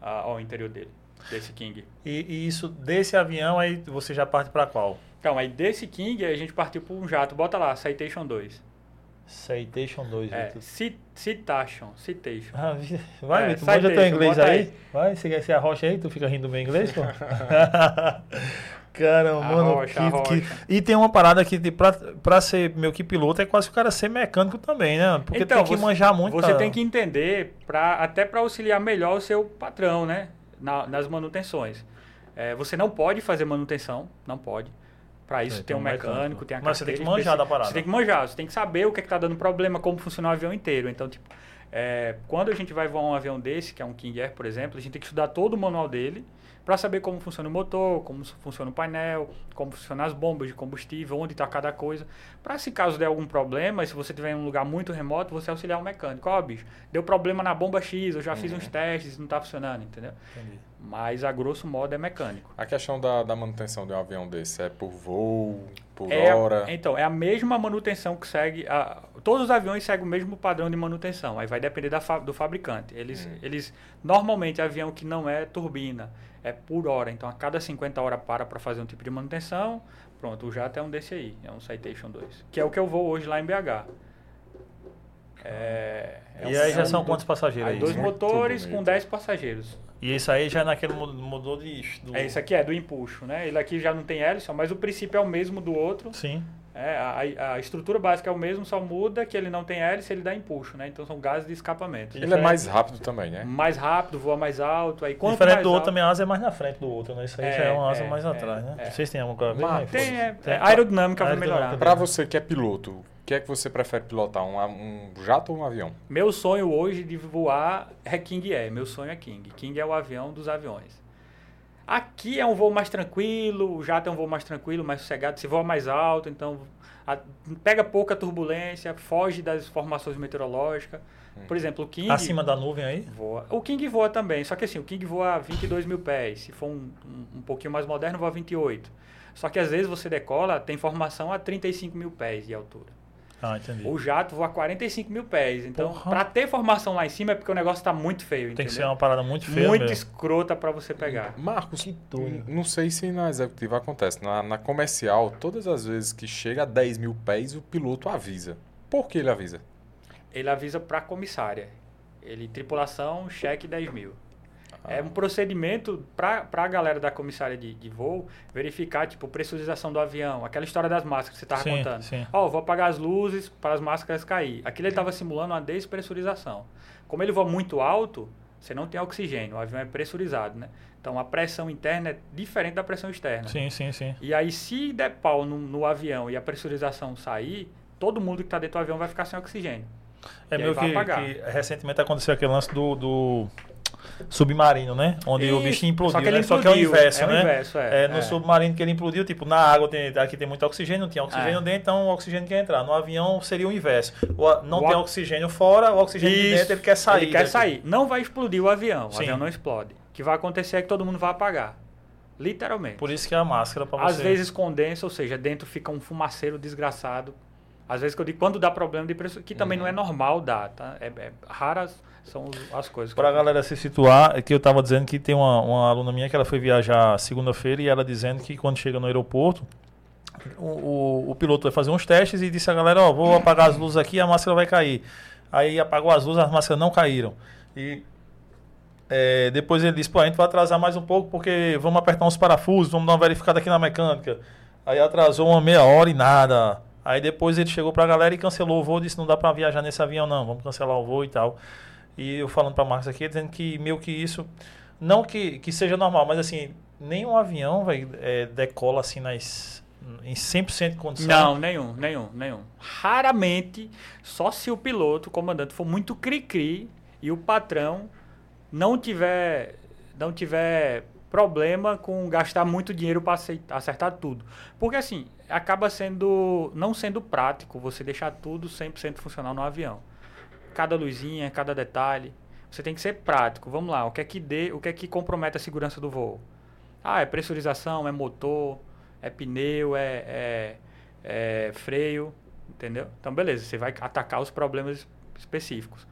Speaker 3: ah, ao interior dele, desse King.
Speaker 1: E, e isso, desse avião, aí você já parte para qual?
Speaker 3: Então, aí desse King a gente partiu para um jato. Bota lá, Citation 2.
Speaker 1: Citation 2,
Speaker 3: É,
Speaker 1: Vitor.
Speaker 3: Ci- Citation, Citation.
Speaker 1: Ah, vai,
Speaker 3: É,
Speaker 1: Vitor, manja teu inglês aí.
Speaker 3: aí.
Speaker 1: Vai, você quer ser a rocha aí? Tu fica rindo do meu inglês, pô? Caramba,
Speaker 3: A
Speaker 1: mano.
Speaker 3: rocha,
Speaker 1: que- que-. E tem uma parada que pra, pra ser meio que piloto é quase o cara ser mecânico também, né? Porque
Speaker 3: Então,
Speaker 1: tem que
Speaker 3: você-
Speaker 1: manjar muito.
Speaker 3: Você tem que entender, pra, até para auxiliar melhor o seu patrão, né? Na- nas manutenções. É, você não pode fazer manutenção, não pode. Para isso
Speaker 1: É,
Speaker 3: tem um
Speaker 1: tem um mecânico.
Speaker 3: tem a
Speaker 1: Mas você tem que manjar da parada.
Speaker 3: Você tem que manjar, você tem que saber o que está dando problema, como funciona o avião inteiro. Então, tipo, é, quando a gente vai voar um avião desse, que é um King Air, por exemplo, a gente tem que estudar todo o manual dele para saber como funciona o motor, como funciona o painel, como funcionam as bombas de combustível, onde está cada coisa. Para se caso der algum problema, se você estiver em um lugar muito remoto, você auxiliar o mecânico. Ó, bicho, deu problema na bomba X, eu já fiz
Speaker 2: Uhum.
Speaker 3: uns testes, não está funcionando, entendeu?
Speaker 1: Entendi.
Speaker 3: Mas a grosso modo é mecânico.
Speaker 2: A questão da, da manutenção de um avião desse é por voo, por
Speaker 3: É,
Speaker 2: hora?
Speaker 3: Então, é a mesma manutenção que segue. a- todos os aviões seguem o mesmo padrão de manutenção. Aí vai depender da fa- do fabricante. Eles,
Speaker 2: Hum.
Speaker 3: eles normalmente avião que não é turbina é por hora. Então, a cada 50 horas para para fazer um tipo de manutenção. Pronto, o jato é um desse aí, é um Citation 2, que é o que eu vou hoje lá em BH. É, é
Speaker 1: E
Speaker 3: um-
Speaker 1: aí já
Speaker 3: é
Speaker 1: são quantos passageiros
Speaker 3: Aí dois motores com 10 passageiros.
Speaker 1: E isso aí já é naquele mo- motor de. Do...
Speaker 3: É isso aqui é do empuxo, né? Ele aqui já não tem hélice, mas o princípio é o mesmo do outro.
Speaker 1: Sim.
Speaker 3: É, a, a estrutura básica é o mesmo, só muda que ele não tem hélice, ele dá empuxo, né? Então são gases de escapamento.
Speaker 2: Ele é mais rápido também, né?
Speaker 3: Mais rápido, voa mais alto. Aí, quanto
Speaker 1: Diferente
Speaker 3: mais
Speaker 1: do outro,
Speaker 3: alto,
Speaker 1: também a asa é mais na frente do outro, né? Isso aí
Speaker 3: É,
Speaker 1: já é uma asa
Speaker 3: é,
Speaker 1: mais
Speaker 3: é,
Speaker 1: atrás, né?
Speaker 3: é.
Speaker 1: Vocês têm alguma coisa a ver?
Speaker 2: Mas?
Speaker 3: Tem, é,
Speaker 1: Tem-
Speaker 3: é, a aerodinâmica vai melhorar.
Speaker 2: Pra você que é piloto, que é que você prefere pilotar? Um, um jato ou um avião?
Speaker 3: Meu sonho hoje de voar é King Air. Meu sonho é King. King é o avião dos aviões. Aqui é um voo mais tranquilo, o jato é um voo mais tranquilo, mais sossegado. Se voa mais alto, então a- pega pouca turbulência, foge das formações meteorológicas. Por exemplo, o King...
Speaker 1: Acima da nuvem aí?
Speaker 3: Voa. O King voa também, só que assim, o King voa a 22 mil pés. Se for um, um, um pouquinho mais moderno, voa a 28. Só que às vezes você decola, tem formação a 35 mil pés de altura.
Speaker 1: Ah, entendi.
Speaker 3: O jato voa a 45 mil pés. Então,
Speaker 1: Porra.
Speaker 3: pra ter formação lá em cima é porque o negócio tá muito feio,
Speaker 1: Tem
Speaker 3: entendeu?
Speaker 1: que ser uma parada muito feia
Speaker 3: muito
Speaker 1: mesmo.
Speaker 3: escrota pra você pegar.
Speaker 2: Marcos,
Speaker 1: Que doido.
Speaker 2: não sei se na executiva acontece. Na, na comercial, todas as vezes que chega a 10 mil pés, o piloto avisa. Por que ele avisa?
Speaker 3: Ele avisa pra comissária. Ele, tripulação, cheque 10 mil. É um procedimento para a galera da comissária de, de voo verificar, tipo, pressurização do avião, aquela história das máscaras que você estava contando. Ó, vou apagar as luzes para as máscaras cair. Aquilo ele estava simulando uma despressurização. Como ele voa muito alto, você não tem oxigênio, o avião é pressurizado, né? Então a pressão interna é diferente da pressão externa.
Speaker 1: Sim, sim, sim.
Speaker 3: E aí, se der pau no, no avião e a pressurização sair, todo mundo que está dentro do avião vai ficar sem oxigênio.
Speaker 1: É
Speaker 3: E
Speaker 1: meio que, que recentemente aconteceu aquele lance do, do submarino, né? Onde o bicho implodiu,
Speaker 3: só que ele
Speaker 1: né? Só que é o
Speaker 3: implodiu,
Speaker 1: inverso,
Speaker 3: é o
Speaker 1: né?
Speaker 3: inverso, é,
Speaker 1: no
Speaker 3: é.
Speaker 1: submarino que ele implodiu, tipo, na água tem, aqui tem muito oxigênio, não tinha oxigênio
Speaker 3: É.
Speaker 1: dentro, então o oxigênio quer entrar. No avião seria o inverso. O não
Speaker 3: O
Speaker 1: tem
Speaker 3: o-
Speaker 1: oxigênio fora, o oxigênio de
Speaker 3: Isso.
Speaker 1: dentro ele quer sair.
Speaker 3: Ele quer sair. Não vai explodir o avião. O
Speaker 1: Sim.
Speaker 3: avião não explode. O que vai acontecer é que todo mundo vai apagar. Literalmente.
Speaker 1: Por isso que é a máscara pra
Speaker 3: Às
Speaker 1: você.
Speaker 3: vezes condensa, ou seja, dentro fica um fumaceiro desgraçado. Às vezes que eu digo quando dá problema de preço, que também não é normal dar, tá? É, é raras são as coisas.
Speaker 1: Para a galera se situar, é que eu estava dizendo que tem uma, uma aluna minha que ela foi viajar segunda-feira e ela dizendo que quando chega no aeroporto, o, o, o piloto vai fazer uns testes e disse a galera, ó, vou apagar as luzes aqui a máscara vai cair. Aí apagou as luzes, as máscaras não caíram. E é, depois ele disse, pô, a gente vai atrasar mais um pouco porque vamos apertar uns parafusos, vamos dar uma verificada aqui na mecânica. Aí atrasou uma meia hora e nada. Aí depois ele chegou pra galera e cancelou o voo, disse, não dá pra viajar nesse avião não, vamos cancelar o voo e tal. E eu falando pra Marcos aqui, dizendo que meio que isso, não que, que seja normal, mas assim, nenhum avião vai decola assim nas, em 100% de condição.
Speaker 3: Não, nenhum, nenhum, nenhum. Raramente, só se o piloto, o comandante, for muito cri-cri e o patrão não tiver, não tiver problema com gastar muito dinheiro para acertar tudo. Porque assim, acaba sendo não sendo prático você deixar tudo 100% funcional no avião. Cada luzinha, cada detalhe. Você tem que ser prático. Vamos lá, o que é que dê, o que é que compromete a segurança do voo? Ah, é pressurização, é motor, é pneu, é, é, é freio, entendeu? Então, beleza, você vai atacar os problemas específicos.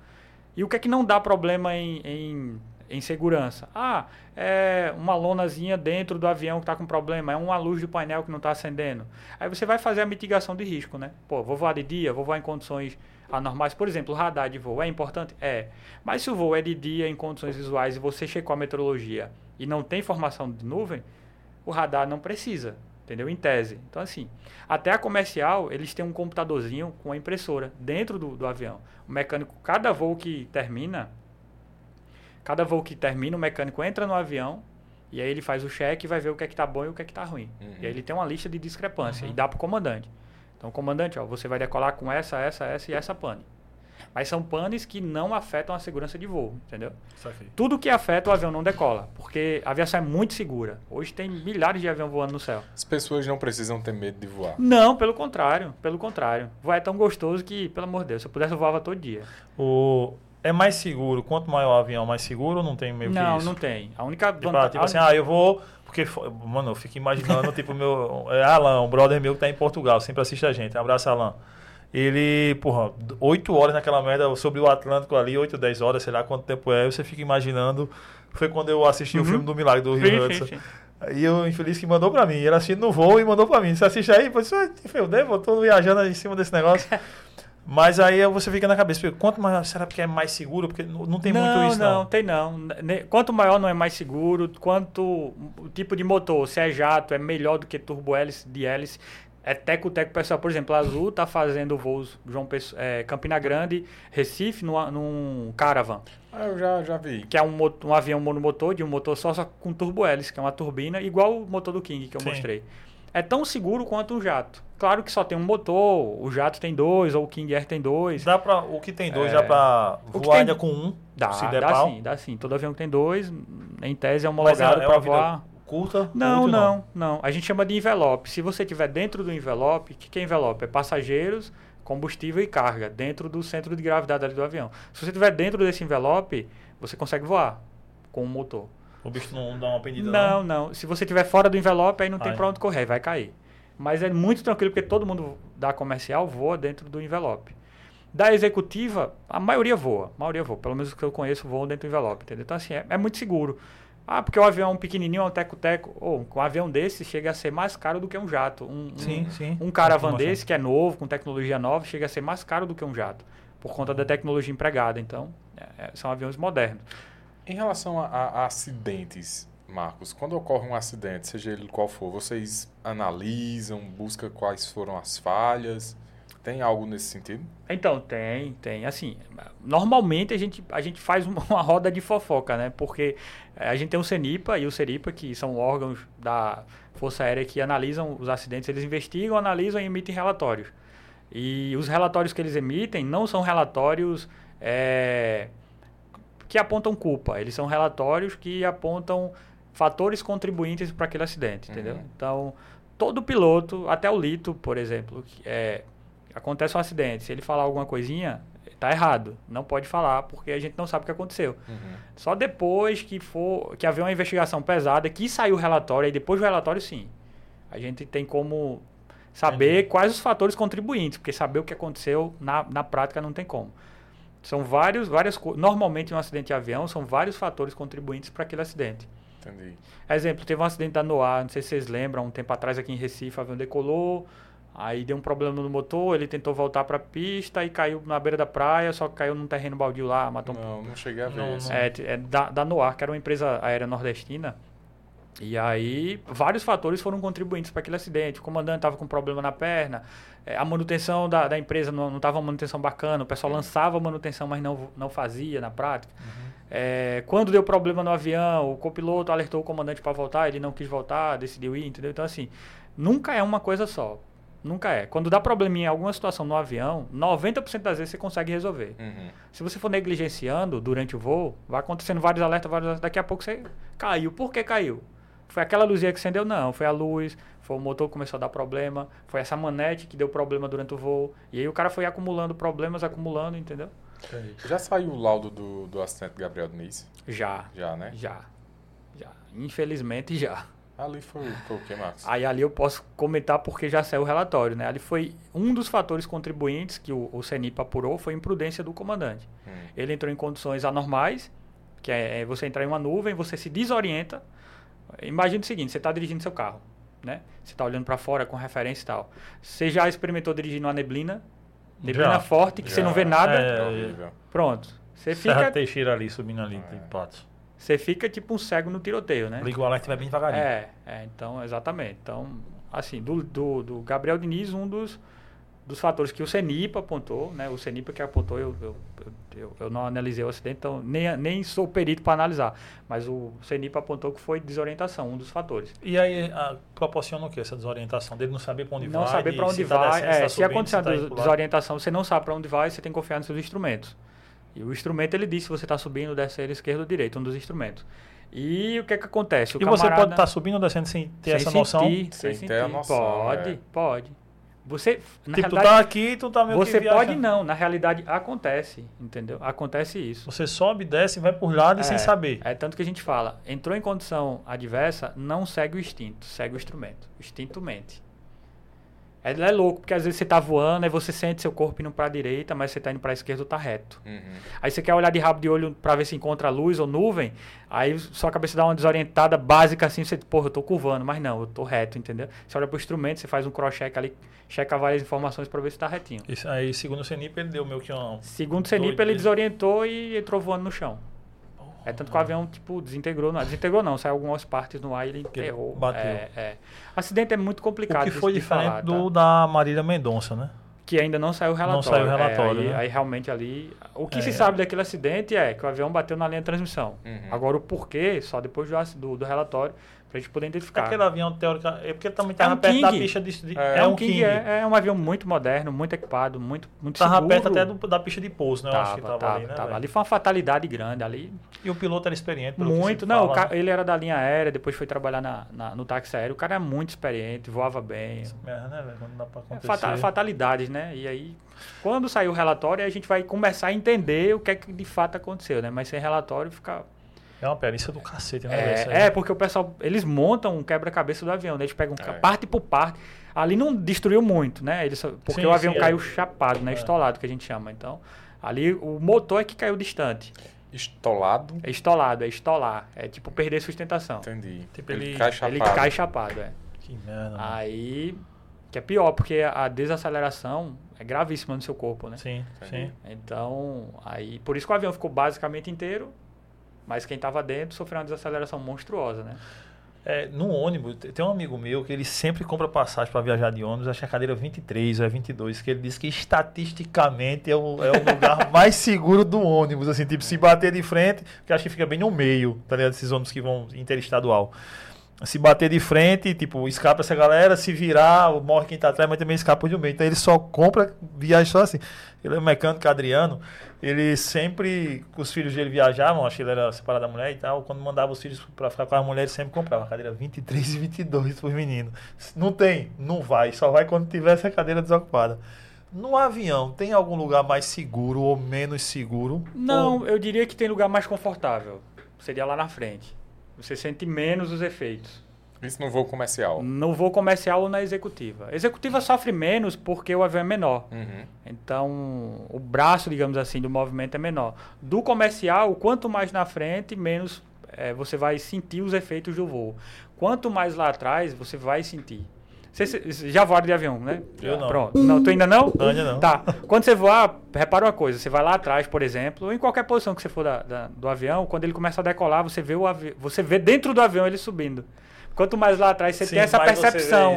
Speaker 3: E o que é que não dá problema em, em, em segurança? Ah, é uma lonazinha dentro do avião que está com problema, é uma luz do painel que não está acendendo. Aí você vai fazer a mitigação de risco, né? Pô, vou voar de dia, vou voar em condições anormais. Por exemplo, o radar de voo é importante? É. Mas se o voo é de dia em condições visuais e você checou a meteorologia e não tem formação de nuvem, o radar não precisa, entendeu? Em tese. Então, assim, até a comercial, eles têm um computadorzinho com a impressora dentro do, do avião. O mecânico, cada voo que termina, cada voo que termina, o mecânico entra no avião e aí ele faz o cheque e vai ver o que é que tá bom e o que é que tá ruim.
Speaker 2: Uhum.
Speaker 3: E aí ele tem uma lista de discrepância
Speaker 1: Uhum.
Speaker 3: e dá pro comandante. Então, comandante, ó, você vai decolar com essa, essa, essa e essa pane. Mas são panes que não afetam a segurança de voo, entendeu? Tudo que afeta o avião não decola, porque a aviação é muito segura. Hoje tem milhares de aviões voando no céu.
Speaker 2: As pessoas não precisam ter medo de voar.
Speaker 3: Não, pelo contrário, pelo contrário. Voar é tão gostoso que, pelo amor de Deus, se eu pudesse eu voava todo dia.
Speaker 1: O, é mais seguro, quanto maior o avião, mais seguro ou não tem meio
Speaker 3: não,
Speaker 1: que isso?
Speaker 3: não tem. A única
Speaker 1: Tipo,
Speaker 3: vantagem...
Speaker 1: tipo assim, ah, eu vou. Porque, mano, eu fico imaginando, tipo, meu. É Alan, um brother meu que tá em Portugal, sempre assiste a gente. Um abraço, Alan. Ele, porra, oito horas naquela merda sobre o Atlântico ali, oito, dez horas, sei lá quanto tempo é. Você fica imaginando. Foi quando eu assisti o
Speaker 3: Uhum.
Speaker 1: filme do Milagre do Rio Hudson. E o infeliz que mandou pra mim. Ele assistindo no voo e mandou pra mim. Você assiste aí? Pô, Você eu devo, eu tô viajando em cima desse negócio. Mas aí você fica na cabeça, quanto mais, será que é mais seguro? Porque não, tem
Speaker 3: não,
Speaker 1: muito isso, não.
Speaker 3: não, tem não. Quanto maior não é mais seguro, quanto o tipo de motor, se é jato, é melhor do que turbo hélice, de hélice. É teco-teco pessoal. Por exemplo, a Azul tá fazendo voos João Pessoa, é, Campina Grande, Recife, numa- num Caravan.
Speaker 2: Ah, eu já, já vi.
Speaker 3: Que é um, um avião monomotor, de um motor só, só com turbo hélice, que é uma turbina, igual o motor do King que eu
Speaker 1: Sim.
Speaker 3: mostrei. É tão seguro quanto um jato. Claro que só tem um motor, o jato tem dois, ou o King Air tem dois.
Speaker 1: Dá pra, o que tem dois
Speaker 3: É.
Speaker 1: dá pra
Speaker 3: O que
Speaker 1: voar ainda com um,
Speaker 3: Dá,
Speaker 1: se der
Speaker 3: dá
Speaker 1: pau.
Speaker 3: sim, dá sim. Todo avião que tem dois, em tese é homologado
Speaker 1: é, é
Speaker 3: para
Speaker 1: uma vida
Speaker 3: voar.
Speaker 1: curta?
Speaker 3: Não,
Speaker 1: muito
Speaker 3: não, não. A gente chama de envelope. Se você estiver dentro do envelope, o que, que é envelope? É passageiros, combustível e carga, dentro do centro de gravidade do avião. Se você estiver dentro desse envelope, você consegue voar com o motor.
Speaker 1: O bicho não dá uma pendida,
Speaker 3: Não, não. Se você estiver fora do envelope, aí não tem pra onde correr, vai cair. Mas é muito tranquilo, porque todo mundo da comercial voa dentro do envelope. Da executiva, a maioria voa. A maioria voa. Pelo menos os que eu conheço voam dentro do envelope, entendeu? Então, assim, é, é muito seguro. Ah, porque o avião é um pequenininho, é um teco-teco. Ou, um avião desse chega a ser mais caro do que um jato. Um, um-
Speaker 1: Sim, sim.
Speaker 3: um caravan desse, que é novo, com tecnologia nova, chega a ser mais caro do que um jato. Por conta da tecnologia empregada. Então, é- é- são aviões modernos.
Speaker 2: Em relação a, a acidentes, Marcos, quando ocorre um acidente, seja ele qual for, vocês analisam, buscam quais foram as falhas? Tem algo nesse sentido?
Speaker 3: Então, tem, tem. Assim, normalmente a gente, a gente faz uma roda de fofoca, né? Porque eh, a gente tem o CENIPA e o CERIPA, que são órgãos da Força Aérea que analisam os acidentes, eles investigam, analisam e emitem relatórios. E os relatórios que eles emitem não são relatórios é, que apontam culpa, eles são relatórios que apontam fatores contribuintes para aquele acidente, uhum. entendeu? Então, todo piloto, até o Lito, por exemplo, é, acontece um acidente, se ele falar alguma coisinha, tá errado. Não pode falar porque a gente não sabe o que aconteceu. Uhum. Só depois que for que haver uma investigação pesada, que saiu o relatório, e depois do relatório sim. A gente tem como saber Entendi. quais os fatores contribuintes, porque saber o que aconteceu na, na prática não tem como. São vários, várias Normalmente, um acidente de avião são vários fatores contribuintes para aquele acidente.
Speaker 2: Entendi.
Speaker 3: Exemplo, teve um acidente da Noir, não sei se vocês lembram, um tempo atrás aqui em Recife, o avião decolou, Aí deu um problema no motor, ele tentou voltar para a pista e caiu na beira da praia, só que caiu num terreno baldio lá, matou
Speaker 2: Não,
Speaker 3: um...
Speaker 2: não cheguei a ver
Speaker 3: não, isso. É, é da, da Noar, que era uma empresa aérea nordestina. E aí, vários fatores foram contribuintes para aquele acidente. O comandante estava com problema na perna, é, a manutenção da, da empresa não estava uma manutenção bacana, o pessoal uhum. lançava manutenção, mas não, não fazia na prática. Uhum. É, quando deu problema no avião, o copiloto alertou o comandante para voltar, ele não quis voltar, decidiu ir, entendeu? Então, assim, nunca é uma coisa só. Nunca é. Quando dá probleminha em alguma situação no avião, 90% das vezes você consegue resolver. Uhum. Se você for negligenciando durante o voo, vai acontecendo vários alertas, vários alertas, daqui a pouco você caiu. Por que caiu? Foi aquela luzinha que acendeu? Não, foi a luz, foi o motor que começou a dar problema, foi essa manete que deu problema durante o voo. E aí o cara foi acumulando problemas, acumulando, entendeu?
Speaker 2: Já saiu o laudo do, do acidente Gabriel Diniz?
Speaker 3: Já.
Speaker 2: Já, né?
Speaker 3: Já. Já. Infelizmente já.
Speaker 2: Ali foi, foi o que, Max?
Speaker 3: Aí ali eu posso comentar porque já saiu o relatório, né? Ali foi um dos fatores contribuintes que o, o CENIP apurou foi a imprudência do comandante. Hum. Ele entrou em condições anormais, que é, é você entrar em uma nuvem, você se desorienta. Imagina o seguinte, você está dirigindo seu carro, né? Você está olhando para fora com referência e tal. Você já experimentou dirigir numa neblina? Neblina já, forte, que já. você não vê nada? É, é Pronto. Você fica...
Speaker 1: Serra Teixeira ali, subindo ali, é. patos.
Speaker 3: Você fica tipo um cego no tiroteio, né?
Speaker 1: Liga o alerta e vai bem devagarinho.
Speaker 3: É, é, então, exatamente. Então, assim, do, do, do, Gabriel Diniz, um dos, dos fatores que o CENIPA apontou, né? O CENIPA que apontou, eu, eu, eu, eu não analisei o acidente, então nem, nem sou perito para analisar. Mas o CENIPA apontou que foi desorientação, um dos fatores.
Speaker 1: E aí, a, proporciona o que essa desorientação? Dele não saber para onde
Speaker 3: não
Speaker 1: vai?
Speaker 3: Não saber para onde vai. Tá descendo, é, tá se acontecer a tá desorientação, você não sabe para onde vai, você tem que confiar nos seus instrumentos. E o instrumento ele diz se você está subindo, descendo, esquerdo ou direito, um dos instrumentos. E o que é que acontece? O
Speaker 1: e camarada, você pode estar tá subindo ou descendo sem ter sem essa
Speaker 3: sentir,
Speaker 1: noção?
Speaker 3: Sem, sem sentir. ter a noção. Pode, é. pode. Você,
Speaker 1: na tipo, tu tá aqui, tu tá meio
Speaker 3: Você pode não, na realidade acontece, entendeu? Acontece isso.
Speaker 1: Você sobe, desce, vai por lado é, sem saber.
Speaker 3: É tanto que a gente fala, entrou em condição adversa, não segue o instinto, segue o instrumento. O instinto mente. É, é louco, porque às vezes você tá voando, aí você sente seu corpo indo para a direita, mas você tá indo para a esquerda ou tá reto. Uhum. Aí você quer olhar de rabo de olho para ver se encontra luz ou nuvem, aí sua cabeça dá uma desorientada básica assim, você, porra, eu tô curvando, mas não, eu tô reto, entendeu? Você olha pro instrumento, você faz um cross-check ali, checa várias informações para ver se tá retinho.
Speaker 1: Isso aí, segundo o CENIP, ele deu meio que um...
Speaker 3: Segundo o CENIP, ele desorientou e entrou voando no chão. É tanto que o avião, tipo, desintegrou. Não, desintegrou não, saiu algumas partes no ar e ele enterrou.
Speaker 1: Bateu.
Speaker 3: É, é. Acidente é muito complicado.
Speaker 1: O que foi diferente falar, do tá? da Marília Mendonça, né?
Speaker 3: Que ainda não saiu o relatório.
Speaker 1: Não saiu o relatório.
Speaker 3: É, aí,
Speaker 1: né?
Speaker 3: aí, realmente ali. O que é. se sabe daquele acidente é que o avião bateu na linha de transmissão. Uhum. Agora o porquê, só depois do, do, do relatório pra gente poder identificar.
Speaker 1: Aquele avião teórico, é porque também estava é um perto King. da pista de, de
Speaker 3: é, é, um King, King. É, é, um avião muito moderno, muito equipado, muito muito
Speaker 1: tava
Speaker 3: seguro.
Speaker 1: perto até do, da pista de pouso, né?
Speaker 3: Tava, Eu acho que tava, tava ali, né? Tava. Ali foi uma fatalidade grande ali.
Speaker 1: E o piloto era experiente,
Speaker 3: Muito, não, fala, né? ele era da linha aérea, depois foi trabalhar na, na, no táxi aéreo. O cara é muito experiente, voava bem.
Speaker 1: Merda, né, velho? Quando dá pra
Speaker 3: é acontecer. fatalidades, né? E aí, quando sair o relatório, a gente vai começar a entender o que é que de fato aconteceu, né? Mas sem relatório fica
Speaker 1: é uma perícia do cacete, né?
Speaker 3: É, é, porque o pessoal, eles montam um quebra-cabeça do avião, né? eles pegam é. parte por parte. Ali não destruiu muito, né? Eles, porque sim, o avião sim, caiu é. chapado, né? É. Estolado, que a gente chama. Então, ali o motor é que caiu distante.
Speaker 2: Estolado?
Speaker 3: É estolado, é estolar. É tipo perder sustentação.
Speaker 2: Entendi.
Speaker 3: Tipo, ele, ele cai chapado. Ele cai chapado, é.
Speaker 1: Que merda.
Speaker 3: Aí, que é pior, porque a desaceleração é gravíssima no seu corpo, né?
Speaker 1: Sim, sim.
Speaker 3: Então, aí, por isso que o avião ficou basicamente inteiro Mas quem estava dentro sofreu uma desaceleração monstruosa, né?
Speaker 1: É, no ônibus, tem um amigo meu que ele sempre compra passagem para viajar de ônibus, acho que a cadeira 23 ou é 22, que ele diz que estatisticamente é o, é o lugar mais seguro do ônibus, assim, tipo, se bater de frente, que acho que fica bem no meio, tá ligado? Esses ônibus que vão interestadual. Se bater de frente, tipo, escapa essa galera, se virar, morre quem tá atrás, mas também escapa do meio. Então ele só compra viagem só assim. Ele é um mecânico Adriano, ele sempre, os filhos dele viajavam, acho que ele era separado da mulher e tal, quando mandava os filhos para ficar com as mulheres, sempre comprava cadeira 23 e 22 para os meninos. Não tem, não vai, só vai quando tiver essa cadeira desocupada. No avião, tem algum lugar mais seguro ou menos seguro?
Speaker 3: Não,
Speaker 1: ou...
Speaker 3: eu diria que tem lugar mais confortável. Seria lá na frente. Você sente menos os efeitos.
Speaker 2: Isso no voo comercial?
Speaker 3: No voo comercial ou na executiva. A executiva sofre menos porque o avião é menor.
Speaker 2: Uhum.
Speaker 3: Então, o braço, digamos assim, do movimento é menor. Do comercial, quanto mais na frente, menos é, você vai sentir os efeitos do voo. Quanto mais lá atrás, você vai sentir. Você, você já voaram de avião, né?
Speaker 1: Eu não.
Speaker 3: Pronto. Não, tu ainda não?
Speaker 1: Ainda não.
Speaker 3: Tá. Quando você voar, repara uma coisa. Você vai lá atrás, por exemplo, ou em qualquer posição que você for da, da, do avião, quando ele começa a decolar, você vê, o avi você vê dentro do avião ele subindo. Quanto mais lá atrás você
Speaker 1: Sim,
Speaker 3: tem essa percepção.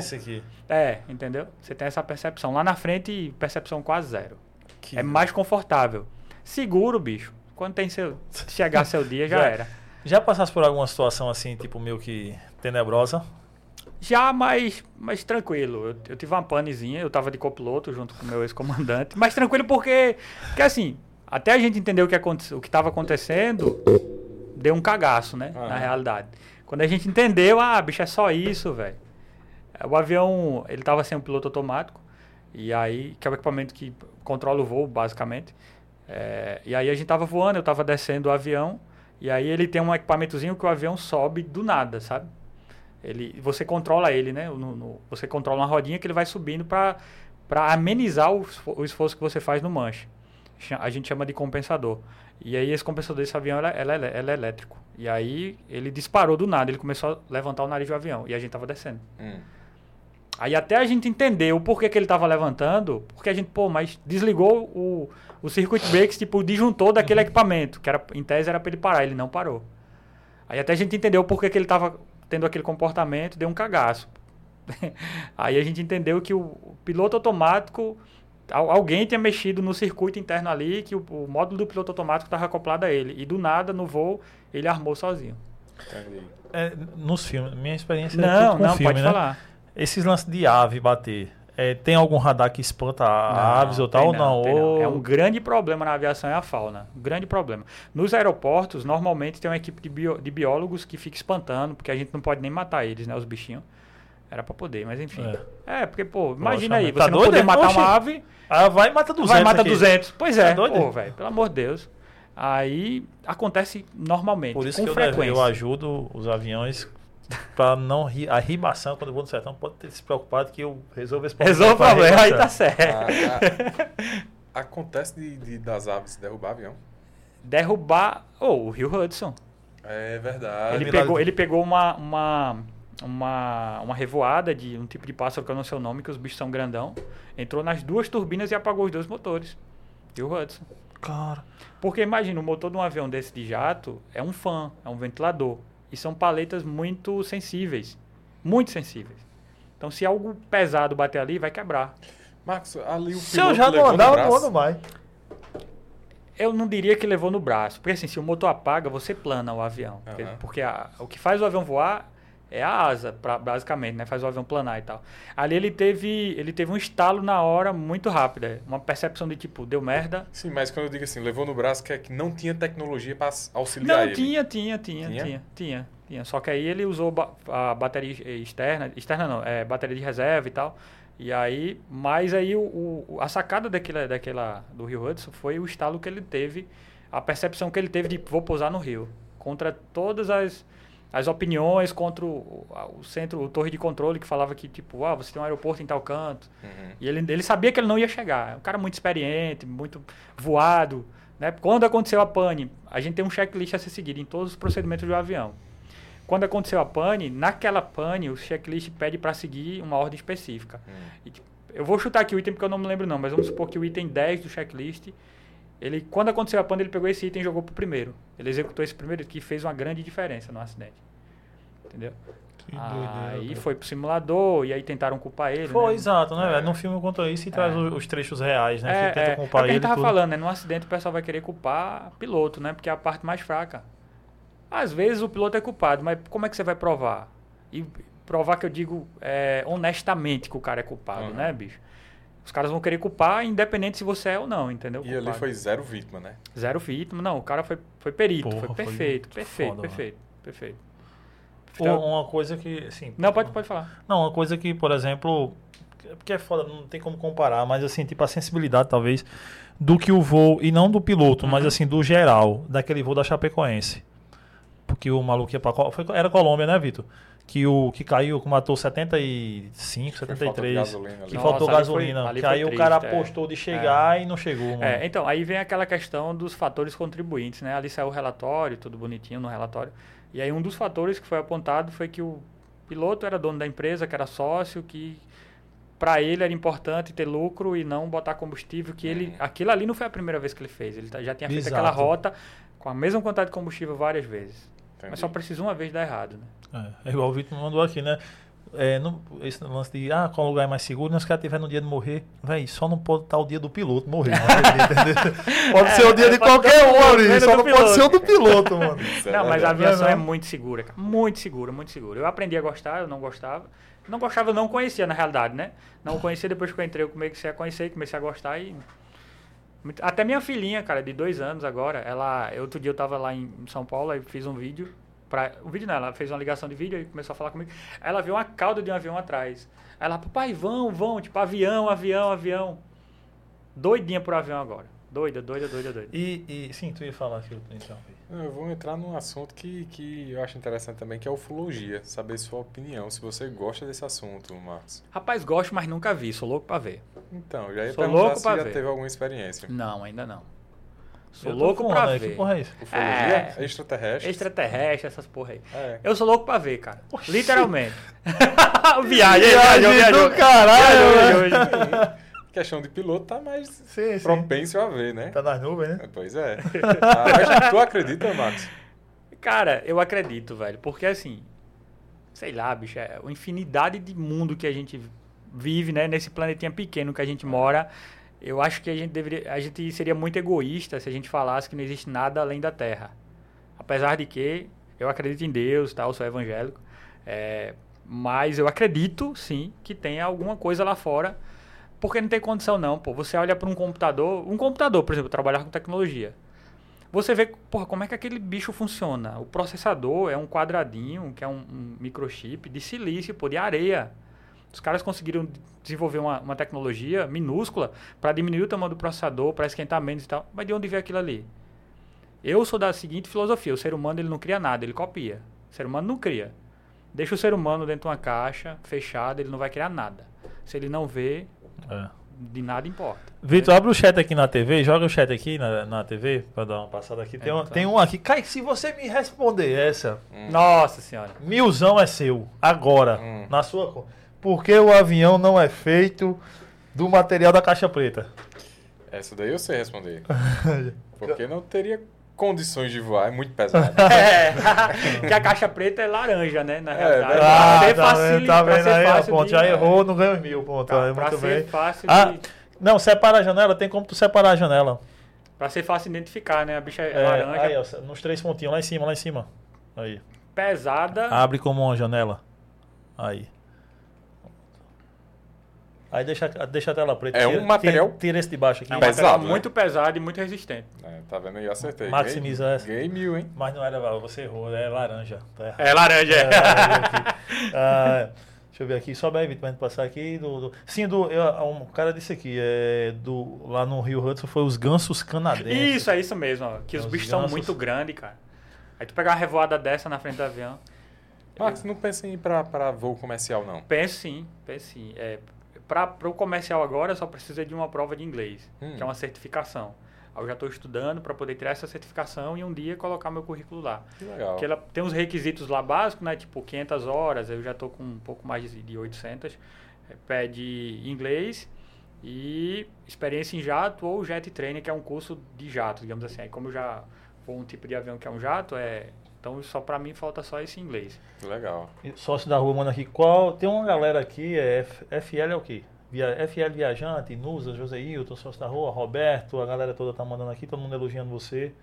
Speaker 3: É, entendeu? Você tem essa percepção. Lá na frente, percepção quase zero.
Speaker 1: Que-
Speaker 3: É mais confortável. Seguro, bicho. Quando tem seu, chegar seu dia, já
Speaker 1: Já.
Speaker 3: era.
Speaker 1: Já passasse por alguma situação assim, tipo, meio que tenebrosa?
Speaker 3: Já mais, mais tranquilo. Eu, eu tive uma panezinha, eu tava de copiloto junto com o meu ex-comandante. Mas tranquilo porque, porque assim, até a gente entender o que, aconte, o que tava acontecendo, deu um cagaço, né?
Speaker 2: Aham.
Speaker 3: Na realidade. Quando a gente entendeu, ah, bicho, é só isso, velho. O avião, ele tava sem um piloto automático. E aí, que é o equipamento que controla o voo, basicamente. É, e aí a gente tava voando, eu tava descendo o avião. E aí ele tem um equipamentozinho que o avião sobe do nada, sabe? Ele, você controla ele, né? No- no- você controla uma rodinha que ele vai subindo para amenizar o, o esforço que você faz no manche. A gente chama de compensador. E aí esse compensador desse avião, ela, ela, é- ela é elétrico. E aí ele disparou do nada, ele começou a levantar o nariz do avião. E a gente tava descendo.
Speaker 2: Hum.
Speaker 3: Aí até a gente entender o porquê que ele tava levantando, porque a gente, pô, mas desligou o, o circuit breaks, tipo, disjuntor daquele equipamento, que era, em tese era para ele parar, ele não parou. Aí até a gente entendeu o porquê que ele tava tendo aquele comportamento, deu um cagaço. Aí a gente entendeu que o, piloto automático, alguém tinha mexido no circuito interno ali, que o, o módulo do piloto automático estava acoplado a ele. E do nada, no voo, ele armou sozinho.
Speaker 1: É, nos filmes, minha experiência é
Speaker 3: Não,
Speaker 1: tudo com
Speaker 3: não,
Speaker 1: filme,
Speaker 3: pode
Speaker 1: né?
Speaker 3: falar.
Speaker 1: Esses lances de ave bater, é, tem algum radar que espanta
Speaker 3: Não,
Speaker 1: aves ou tal? Não, ou...
Speaker 3: É um grande problema na aviação é a fauna. Um grande problema. Nos aeroportos, normalmente tem uma equipe de, bio- de biólogos que fica espantando, porque a gente não pode nem matar eles, né? Os bichinhos. Era pra poder, mas enfim. É, porque, pô, imagina aí,
Speaker 1: Lógico,
Speaker 3: você
Speaker 1: tá
Speaker 3: não
Speaker 1: doido,
Speaker 3: poder
Speaker 1: é?
Speaker 3: matar
Speaker 1: Oxi.
Speaker 3: uma ave,
Speaker 1: Ah, vai e mata 200
Speaker 3: vai matar
Speaker 1: aqui.
Speaker 3: 200. Pois
Speaker 1: Tá
Speaker 3: é,
Speaker 1: doido?
Speaker 3: pô, velho, pelo amor de Deus. Aí acontece normalmente,
Speaker 1: Por isso
Speaker 3: com
Speaker 1: que eu,
Speaker 3: frequência.
Speaker 1: eu ajudo os aviões pra não rir. A rimação, quando eu vou no sertão, pode ter se preocupado que eu resolvo esse problema.
Speaker 3: Resolve o problema, aí
Speaker 1: rimação.
Speaker 3: tá certo.
Speaker 2: Ah, ah, acontece de, de- das aves derrubar avião?
Speaker 3: Derrubar. Oh, o Rio Hudson.
Speaker 2: É verdade.
Speaker 3: Ele pegou, ele pegou uma, uma, uma, uma revoada de um tipo de pássaro que eu não sei o nome, que os bichos são grandão. Entrou nas duas turbinas e apagou os dois motores. E o Hudson.
Speaker 1: Cara,
Speaker 3: Porque imagina, o motor de um avião desse de jato é um fan, é um ventilador. E são paletas muito sensíveis. Muito sensíveis. Então se algo pesado bater ali, vai quebrar.
Speaker 2: Marcos, ali o
Speaker 1: se eu já
Speaker 2: levou
Speaker 1: não
Speaker 2: no
Speaker 1: andava,
Speaker 2: braço.
Speaker 1: não ando mais.
Speaker 3: Eu não diria que levou no braço. Porque assim, se o motor apaga, você plana o avião. Porque,
Speaker 2: Aham.
Speaker 3: porque a- o que faz o avião voar é a asa, pra, basicamente, né? Faz o avião planar e tal. Ali ele teve, ele teve um estalo na hora muito rápida. Uma percepção de tipo, deu merda.
Speaker 2: Sim, mas quando eu digo assim, levou no braço, que é que não tinha tecnologia para auxiliar
Speaker 3: Não,
Speaker 2: ele.
Speaker 3: tinha, tinha, tinha,
Speaker 2: Tinha?
Speaker 3: tinha, tinha, tinha. Só que aí ele usou ba- a bateria externa, externa não, é bateria de reserva e tal. E aí, mas aí o, o- a sacada daquela, daquela do Rio Hudson foi o estalo que ele teve, a percepção que ele teve de vou pousar no Rio, contra todas as, as opiniões, contra o, o centro, o torre de controle que falava que tipo, ah, você tem um aeroporto em tal canto.
Speaker 2: Uhum.
Speaker 3: E ele, ele sabia que ele não ia chegar. É um cara muito experiente, muito voado. Né? Quando aconteceu a pane, a gente tem um checklist a ser seguido em todos os procedimentos do avião. Quando aconteceu a pane, naquela pane, o checklist pede para seguir uma ordem específica.
Speaker 2: Hum.
Speaker 3: E, tipo, eu vou chutar aqui o item porque eu não me lembro não, mas vamos supor que o item 10 do checklist Ele, quando aconteceu a pane, ele pegou esse item e jogou pro primeiro. Ele executou esse primeiro que fez uma grande diferença no acidente. Entendeu?
Speaker 1: Que
Speaker 3: aí
Speaker 1: doideira,
Speaker 3: foi pro simulador e aí tentaram culpar ele.
Speaker 1: Foi,
Speaker 3: né?
Speaker 1: exato, né,
Speaker 2: É.
Speaker 1: No filme conta isso e traz
Speaker 3: É.
Speaker 1: os, os trechos reais, né?
Speaker 3: É,
Speaker 1: que tenta
Speaker 3: é, é o
Speaker 1: culpar
Speaker 3: que a
Speaker 1: ele.
Speaker 3: gente tava
Speaker 1: tudo.
Speaker 3: falando, né? Num acidente o pessoal vai querer culpar piloto, né? Porque é a parte mais fraca. Às vezes o piloto é culpado, mas como é que você vai provar? E provar que eu digo é, honestamente que o cara é culpado,
Speaker 2: Uhum.
Speaker 3: né, bicho? Os caras vão querer culpar, independente se você é ou não, entendeu?
Speaker 2: E ali foi zero vítima, né?
Speaker 3: Zero vítima. Não, o cara foi, foi perito,
Speaker 1: Porra,
Speaker 3: foi
Speaker 1: foi
Speaker 3: perfeito, perfeito,
Speaker 1: foda,
Speaker 3: perfeito, perfeito.
Speaker 1: Pô,
Speaker 3: Então-
Speaker 1: uma coisa que, assim...
Speaker 3: Não, pode, pode falar.
Speaker 1: Não, uma coisa que, por exemplo, porque é foda, não tem como comparar, mas assim, tipo a sensibilidade talvez do que o voo, e não do piloto, mas
Speaker 3: Uhum.
Speaker 1: assim, do geral, daquele voo da Chapecoense. Porque o maluco ia Foi, era Colômbia, né, Vitor? Que o que caiu, que matou 75,
Speaker 2: Foi falta de
Speaker 1: 73.
Speaker 2: gasolina ali.
Speaker 1: Que
Speaker 3: Nossa,
Speaker 1: faltou
Speaker 3: ali
Speaker 1: gasolina.
Speaker 3: foi- ali
Speaker 1: que aí o cara
Speaker 3: triste, é.
Speaker 1: apostou de chegar e não chegou, mano.
Speaker 3: É, então, aí vem aquela questão dos fatores contribuintes, né? Ali saiu o relatório, tudo bonitinho no relatório. E aí um dos fatores que foi apontado foi que o piloto era dono da empresa, que era sócio, que para ele era importante ter lucro e não botar combustível, que ele aquilo ali não foi a primeira vez que ele fez. Ele já tinha feito
Speaker 1: Exato.
Speaker 3: aquela rota com a mesma quantidade de combustível várias vezes.
Speaker 2: Entendi.
Speaker 3: Mas só precisa uma vez dar errado, né?
Speaker 1: É, é igual o Vitor mandou aqui, né? É, não, esse lance de ah, qual lugar é mais seguro, né? Se o cara tiver no dia de morrer, véi, só não pode estar o dia do piloto morrer. entendeu? Pode ser o dia de
Speaker 3: pode
Speaker 1: qualquer um,
Speaker 3: o
Speaker 1: ali,
Speaker 3: menos
Speaker 1: só não pode
Speaker 3: piloto.
Speaker 1: ser o do piloto, mano.
Speaker 2: É
Speaker 3: não, mas a aviação é muito segura, cara. Muito segura, muito segura. Eu aprendi a gostar, eu não gostava. Não gostava, eu não conhecia, na realidade, né? Não conhecia, depois que eu entrei, eu comecei a conhecer, comecei a gostar e... Até minha filhinha, cara, de dois anos agora, ela... Outro dia eu tava lá em São Paulo, aí fiz um vídeo, pra, um vídeo não, ela fez uma ligação de vídeo e começou a falar comigo. Ela viu uma cauda de um avião atrás. Ela, papai, vão, vão, tipo, avião, avião, avião. Doidinha por avião agora. Doida, doida, doida, doida.
Speaker 1: E, e sim, tu ia falar que então.
Speaker 2: Eu vou entrar num assunto que, que eu acho interessante também, que é a ufologia. Saber sua opinião, se você gosta desse assunto, Marcos.
Speaker 3: Rapaz, gosto, mas nunca vi, sou louco pra ver.
Speaker 2: Então, já ia
Speaker 3: Sou
Speaker 2: perguntar
Speaker 3: louco
Speaker 2: se já
Speaker 3: ver.
Speaker 2: teve alguma experiência.
Speaker 3: Não, ainda não. Sou
Speaker 1: Eu
Speaker 3: louco pra
Speaker 1: né? Que
Speaker 3: ver.
Speaker 1: porra é isso?
Speaker 2: Ufologia?
Speaker 3: É.
Speaker 2: Extraterrestre?
Speaker 3: Extraterrestre, essas porra aí.
Speaker 2: É.
Speaker 3: Eu sou louco pra ver, cara.
Speaker 1: Oxi.
Speaker 3: Literalmente. viagem,
Speaker 1: Viagem
Speaker 3: viajou.
Speaker 1: do caralho,
Speaker 3: Viajou,
Speaker 1: né?
Speaker 3: viajou.
Speaker 2: Questão de piloto tá mais
Speaker 1: Sim, sim.
Speaker 2: propício a ver, né?
Speaker 1: Tá nas nuvens, né?
Speaker 2: Pois é. Ah, mas tu acredita, Max?
Speaker 3: Cara, eu acredito, velho. Porque assim, sei lá, bicho, é uma infinidade de mundo que a gente vive, né? Nesse planetinha pequeno que a gente mora. Eu acho que a gente deveria. A gente seria muito egoísta se a gente falasse que não existe nada além da Terra. Apesar de que eu acredito em Deus, tal, sou evangélico. é, mas eu acredito, sim, que tem alguma coisa lá fora. Porque não tem condição, não, pô. Você olha para um computador. Um computador, por exemplo, trabalhar com tecnologia. Você vê, porra, como é que aquele bicho funciona. O processador é um quadradinho, que é um, um microchip de silício, pô, de areia. Os caras conseguiram desenvolver uma, uma tecnologia minúscula para diminuir o tamanho do processador, para esquentar menos e tal. Mas de onde veio aquilo ali? Eu sou da seguinte filosofia: o ser humano ele não cria nada, ele copia. O ser humano não cria. Deixa o ser humano dentro de uma caixa fechada, ele não vai criar nada. Se ele não vê,
Speaker 1: É.
Speaker 3: de nada importa.
Speaker 1: Vitor, abre o chat aqui na TV, joga o chat aqui na, na TV, pra dar uma passada aqui. Tem,
Speaker 3: É,
Speaker 1: um,
Speaker 3: então.
Speaker 1: tem um aqui. Kai, se você me responder essa,
Speaker 3: Nossa senhora.
Speaker 1: milzão é seu, agora,
Speaker 2: Hum.
Speaker 1: na sua conta. Por que o avião não é feito do material da caixa preta?
Speaker 2: Essa daí eu sei responder. Porque não teria condições de voar, é muito pesado.
Speaker 3: É, que a caixa preta é laranja, né? Na realidade.
Speaker 2: verdade.
Speaker 1: Ah,
Speaker 3: Pra ser
Speaker 1: tá vendo, tá vendo aí,
Speaker 3: fácil
Speaker 1: ponte
Speaker 3: de-
Speaker 1: já errou, não ganhou mil, ponto.
Speaker 3: Tá,
Speaker 1: aí, muito
Speaker 3: ser
Speaker 1: bem.
Speaker 3: fácil
Speaker 1: Ah,
Speaker 3: de,
Speaker 1: não, separa a janela, tem como tu separar a janela.
Speaker 3: pra ser fácil de identificar, né? A bicha é,
Speaker 1: É,
Speaker 3: laranja,
Speaker 1: aí, ó, nos três pontinhos, lá em cima, lá em cima. Aí.
Speaker 3: pesada.
Speaker 1: Abre como uma janela. Aí. Aí deixa, deixa a tela preta.
Speaker 2: É um
Speaker 1: Tira-
Speaker 2: material
Speaker 1: Tira, tira esse de baixo aqui.
Speaker 3: é um
Speaker 2: pesado,
Speaker 3: material
Speaker 2: né?
Speaker 3: muito pesado e muito resistente.
Speaker 2: É, tá vendo aí? Eu acertei.
Speaker 1: Maximiza essa.
Speaker 2: Ganhei mil, hein?
Speaker 1: Mas não era, você errou, é laranja. Tá.
Speaker 3: É laranja,
Speaker 1: É,
Speaker 3: é.
Speaker 1: aqui. Ah, deixa eu ver aqui, sobe aí, Vitor, pra gente passar aqui. Do, do- sim, do, eu, um cara disse aqui, é, do, lá no Rio Hudson foi os gansos canadenses.
Speaker 3: Isso, é isso mesmo, ó. Que os
Speaker 1: Os
Speaker 3: bichos são
Speaker 1: gansos.
Speaker 3: muito grandes, cara. Aí tu pegar uma revoada dessa na frente do avião.
Speaker 2: Max, não pensa em ir pra, pra voo comercial, não.
Speaker 3: Penso sim, penso sim. É, para o comercial agora, eu só precisa de uma prova de inglês,
Speaker 2: Hum.
Speaker 3: que é uma certificação. Eu já estou estudando para poder tirar essa certificação e um dia colocar meu currículo lá.
Speaker 2: Que legal.
Speaker 3: Porque ela tem uns requisitos lá básicos, né? Tipo 500 horas, eu já estou com um pouco mais de de 800. É, Pede inglês E experiência em jato ou jet trainer, que é um curso de jato, digamos assim. Aí como eu já vou um tipo de avião que é um jato, é então só para mim falta só esse inglês.
Speaker 2: Legal.
Speaker 1: Sócio da rua manda aqui qual. Tem uma galera aqui, é F- FL é o quê? Via, FL Viajante, Nusa, José Hilton, sócio da rua, Roberto, a galera toda tá mandando aqui, todo mundo elogiando você.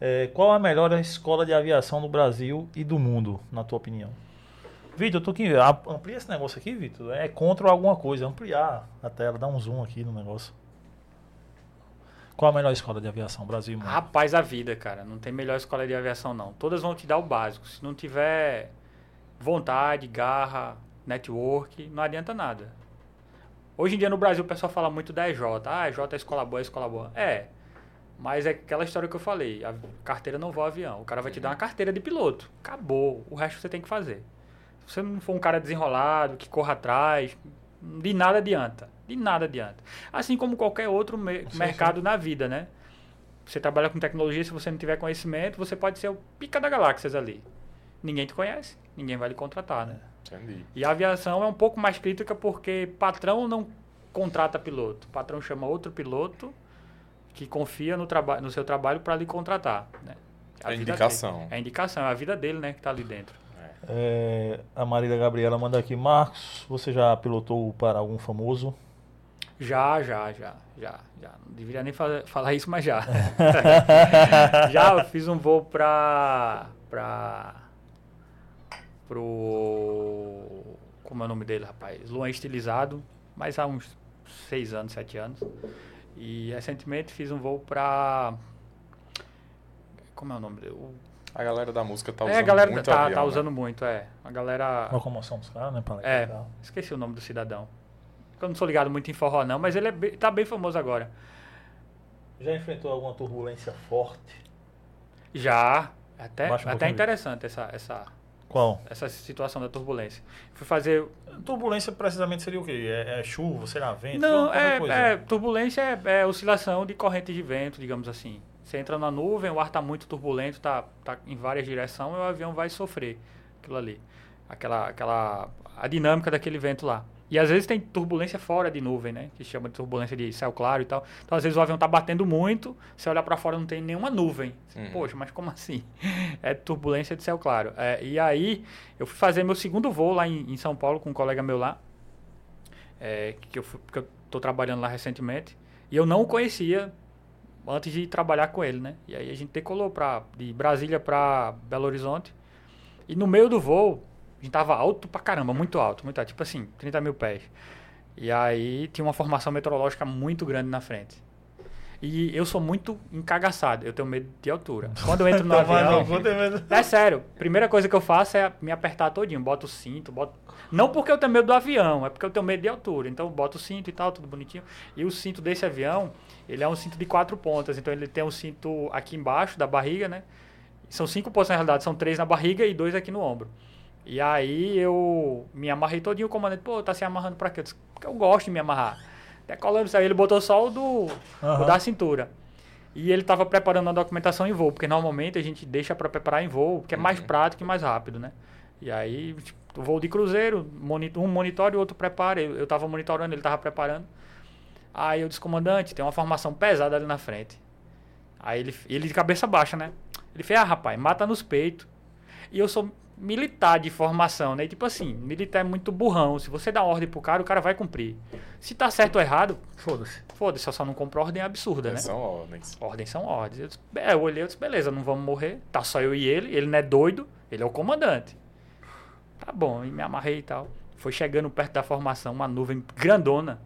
Speaker 1: É, qual a melhor escola de aviação do Brasil e do mundo, na tua opinião? Vitor, tu que a- amplia esse negócio aqui, Vitor. É contra alguma coisa, ampliar a tela, dá um zoom aqui no negócio. Qual a melhor escola de aviação, Brasil mundo?
Speaker 3: Rapaz, a vida, cara. Não tem melhor escola de aviação, não. Todas vão te dar o básico. Se não tiver vontade, garra, network, não adianta nada. Hoje em dia no Brasil o pessoal fala muito da EJ. Ah, EJ é escola boa, é escola boa. É. Mas é aquela história que eu falei. A carteira não voa avião. O cara vai te dar uma carteira de piloto. Acabou. O resto você tem que fazer. Se você não for um cara desenrolado, que corra atrás, de nada adianta. De nada adianta. Assim como qualquer outro me-
Speaker 1: Sim,
Speaker 3: mercado na vida, né? Você trabalha com tecnologia, se você não tiver conhecimento, você pode ser o pica da galáxias ali. Ninguém te conhece, ninguém vai lhe contratar, né?
Speaker 2: Entendi.
Speaker 3: E a aviação é um pouco mais crítica porque patrão não contrata piloto. O patrão chama outro piloto que confia no, traba no seu trabalho para lhe contratar. Né?
Speaker 2: É
Speaker 3: vida
Speaker 2: indicação.
Speaker 3: dele. É indicação, é a vida dele né, que está ali dentro.
Speaker 1: É, a Marília Gabriela manda aqui, Marcos, você já pilotou para algum famoso?
Speaker 3: Já, já, já, já, já. Não deveria nem fa- falar isso, mas já. já eu fiz um voo pra. pra. pro. Como é o nome dele, rapaz? Luan Estilizado, mas há uns seis anos, sete anos. E recentemente fiz um voo pra. Como é o nome dele? O-
Speaker 2: A galera da música tá usando
Speaker 3: é, a galera
Speaker 2: muito
Speaker 3: tá,
Speaker 2: avião,
Speaker 3: tá
Speaker 2: né?
Speaker 3: usando muito, é. A galera.
Speaker 1: Locomoção dos caras, né? Para
Speaker 3: É, esqueci o nome do cidadão. Eu não sou ligado muito em forró, não, mas ele é bem- tá bem famoso agora.
Speaker 1: Já enfrentou alguma turbulência forte?
Speaker 3: Já. Até,
Speaker 1: um
Speaker 3: até interessante essa, essa,
Speaker 1: Qual?
Speaker 3: essa situação da turbulência. Fui fazer.
Speaker 1: Turbulência precisamente seria o quê? É, é chuva, será vento?
Speaker 3: Não, é,
Speaker 1: coisa.
Speaker 3: é, turbulência é, é oscilação de corrente de vento, digamos assim. Você entra na nuvem, o ar está muito turbulento, tá, tá em várias direções, e o avião vai sofrer aquilo ali. Aquela, aquela, a dinâmica daquele vento lá. E às vezes tem turbulência fora de nuvem, né? Que chama de turbulência de céu claro e tal. Então às vezes o avião tá batendo muito, você olhar para fora não tem nenhuma nuvem. Você,
Speaker 2: Uhum.
Speaker 3: Poxa, mas como assim? É turbulência de céu claro. É, e aí eu fui fazer meu segundo voo lá em, em São Paulo com um colega meu lá, é, que eu, fui, porque eu tô trabalhando lá recentemente, e eu não o conhecia antes de trabalhar com ele, né? E aí a gente decolou pra, de Brasília para Belo Horizonte, e no meio do voo, a gente tava alto pra caramba, muito alto, muito alto, tipo assim, 30 mil pés. E aí tinha uma formação meteorológica muito grande na frente. E eu sou muito encagaçado, eu tenho medo de altura. Quando eu entro no avião...
Speaker 1: medo.
Speaker 3: É sério. Primeira coisa que eu faço é me apertar todinho. Boto o cinto, boto... Não porque eu tenho medo do avião, é porque eu tenho medo de altura. Então eu boto o cinto e tal, tudo bonitinho. E o cinto desse avião, ele é um cinto de quatro pontas. Então ele tem um cinto aqui embaixo da barriga, né? São cinco pontos na realidade, são três na barriga e dois aqui no ombro. E aí eu me amarrei todinho, o comandante, pô, tá se amarrando pra quê? Eu disse, Porque eu gosto de me amarrar. Decolando isso aí, ele botou só o do, o
Speaker 1: Aham.
Speaker 3: da cintura. E ele estava preparando a documentação em voo, porque normalmente a gente deixa para preparar em voo, que é mais
Speaker 2: Uhum.
Speaker 3: prático e mais rápido, né? E aí, tipo, o voo de cruzeiro, moni- um monitora e o outro prepara. Eu, eu tava monitorando, ele tava preparando. Aí eu disse, comandante, tem uma formação pesada ali na frente. Aí ele, ele de cabeça baixa, né? Ele fez, ah, rapaz, mata nos peitos. E eu sou militar de formação, né? E, tipo assim, militar é muito burrão. Se você dá uma ordem pro cara, o cara vai cumprir. Se tá certo ou errado,
Speaker 1: Foda-se.
Speaker 3: foda-se, eu só não compro ordem absurda, né?
Speaker 2: São ordens.
Speaker 3: Ordens são ordens. Eu, disse, é, eu olhei e disse, beleza, não vamos morrer. Tá só eu e ele, ele não é doido, ele é o comandante. Tá bom, e me amarrei e tal. Foi chegando perto da formação, uma nuvem grandona.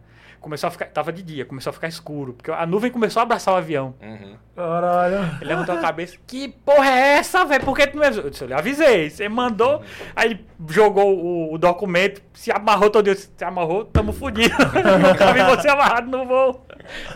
Speaker 3: Começou a ficar, tava de dia, começou a ficar escuro, porque a nuvem começou a abraçar o avião.
Speaker 2: Uhum.
Speaker 1: Caralho.
Speaker 3: Ele levantou a cabeça, que porra é essa, velho? Por que tu não me avisou? Eu disse, eu lhe avisei, você mandou. Aí ele jogou o, o documento, se amarrou todo dia, se amarrou, tamo fudido. Nunca vi você amarrado no voo.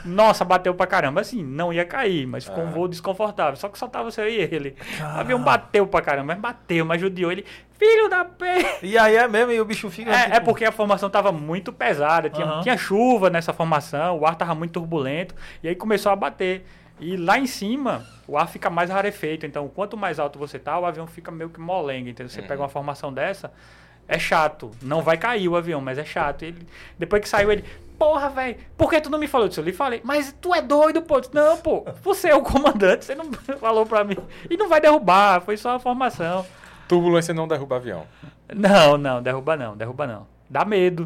Speaker 3: Nossa, bateu pra caramba. Assim, não ia cair, mas ficou um
Speaker 2: Ah.
Speaker 3: voo desconfortável. Só que só tava você e ele. O avião bateu pra caramba, mas bateu, mas judiou ele. Filho da pé!
Speaker 1: E aí é mesmo, e o bicho fica.
Speaker 3: É,
Speaker 1: tipo,
Speaker 3: é porque a formação tava muito pesada, tinha,
Speaker 1: Aham.
Speaker 3: tinha chuva nessa formação, o ar tava muito turbulento, e aí começou a bater. E lá em cima, o ar fica mais rarefeito, então quanto mais alto você tá, o avião fica meio que molenga, entendeu? Você
Speaker 2: Uhum.
Speaker 3: pega uma formação dessa, É chato. Não vai cair o avião, mas é chato. Ele, depois que saiu, ele. Porra, velho, por que tu não me falou disso? Eu lhe falei, mas tu é doido, pô. Disse, Não, pô, você é o comandante, você não falou pra mim. E não vai derrubar, foi só a formação.
Speaker 2: Turbulência não derruba avião.
Speaker 3: Não, não, derruba não, derruba não. Dá medo,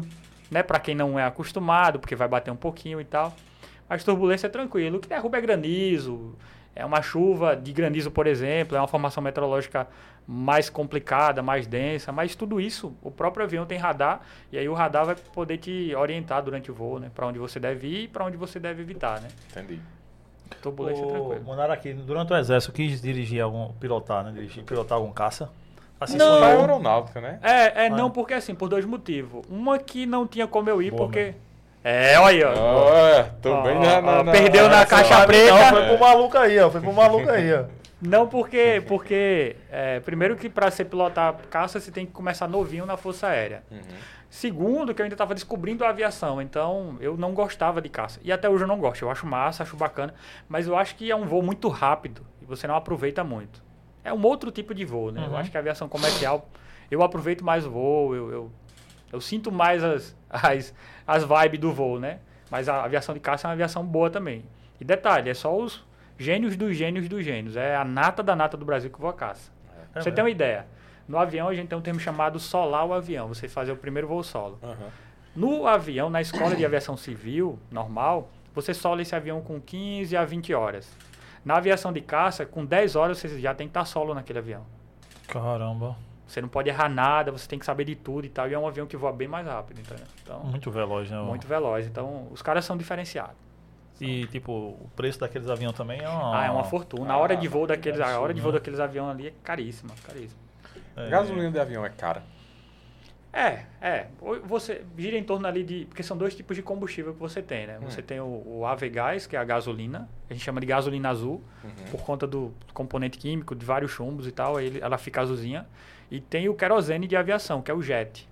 Speaker 3: né? Pra quem não é acostumado, porque vai bater um pouquinho e tal. Mas turbulência é tranquilo. O que derruba é granizo, é uma chuva de granizo, por exemplo, é uma formação meteorológica mais complicada, mais densa, mas tudo isso, o próprio avião tem radar, e aí o radar vai poder te orientar durante o voo, né? Pra onde você deve ir e pra onde você deve evitar, né?
Speaker 2: Entendi.
Speaker 3: Turbulência é
Speaker 1: O,
Speaker 3: tranquilo.
Speaker 1: aqui, durante o exército, quis dirigir algum, pilotar, né? Dirigir, pilotar algum caça. Assim,
Speaker 3: Não.
Speaker 2: Não.
Speaker 1: sonhou.
Speaker 2: aeronáutica, né?
Speaker 3: É, é
Speaker 1: Ah.
Speaker 3: não porque assim, por dois motivos. Uma que não tinha como eu ir,
Speaker 1: Boa,
Speaker 3: porque. É, olha aí, ó.
Speaker 2: Olha, tô
Speaker 3: Ó,
Speaker 2: bem
Speaker 3: ó,
Speaker 2: na, na,
Speaker 3: ó,
Speaker 2: na-
Speaker 3: perdeu na
Speaker 2: nessa-
Speaker 3: caixa preta.
Speaker 1: Não, foi pro maluco aí, ó. Foi pro maluco aí, ó.
Speaker 3: Não porque, porque é, primeiro que para você pilotar caça você tem que começar novinho na Força Aérea.
Speaker 2: Uhum.
Speaker 3: Segundo que eu ainda estava descobrindo a aviação, então eu não gostava de caça. E até hoje eu não gosto. Eu acho massa, acho bacana, mas eu acho que é um voo muito rápido e você não aproveita muito. É um outro tipo de voo, né? Eu
Speaker 1: Uhum.
Speaker 3: acho que a aviação comercial eu aproveito mais o voo, eu, eu, eu sinto mais as, as, as vibes do voo, né? Mas a aviação de caça é uma aviação boa também. E detalhe, é só os gênios dos gênios dos gênios. É a nata da nata do Brasil que voa caça.
Speaker 1: É
Speaker 3: Pra você tem uma ideia. No avião a gente tem um termo chamado solar o avião. Você fazer o primeiro voo solo.
Speaker 2: Aham.
Speaker 3: No avião, na escola de aviação civil, normal, você sola esse avião com 15 a 20 horas. Na aviação de caça, com 10 horas você já tem que estar solo naquele avião.
Speaker 1: Caramba.
Speaker 3: Você não pode errar nada, você tem que saber de tudo e tal. E é um avião que voa bem mais rápido, entendeu? Então,
Speaker 1: Muito veloz, né?
Speaker 3: muito veloz. Então, os caras são diferenciados.
Speaker 1: E, tipo, o preço daqueles aviões também é uma...
Speaker 3: Ah, é uma fortuna. A hora de voo daqueles, a hora de voo
Speaker 1: né?
Speaker 3: daqueles aviões ali é caríssima, caríssima.
Speaker 1: É.
Speaker 2: Gasolina de avião é cara.
Speaker 3: É, é. Você gira em torno ali de. Porque são dois tipos de combustível que você tem, né? Você
Speaker 2: Hum.
Speaker 3: tem o, o Avegás, que é a gasolina. A gente chama de gasolina azul,
Speaker 2: Uhum.
Speaker 3: por conta do componente químico, de vários chumbos e tal. Aí ela fica azulzinha. E tem o querosene de aviação, que é o jet.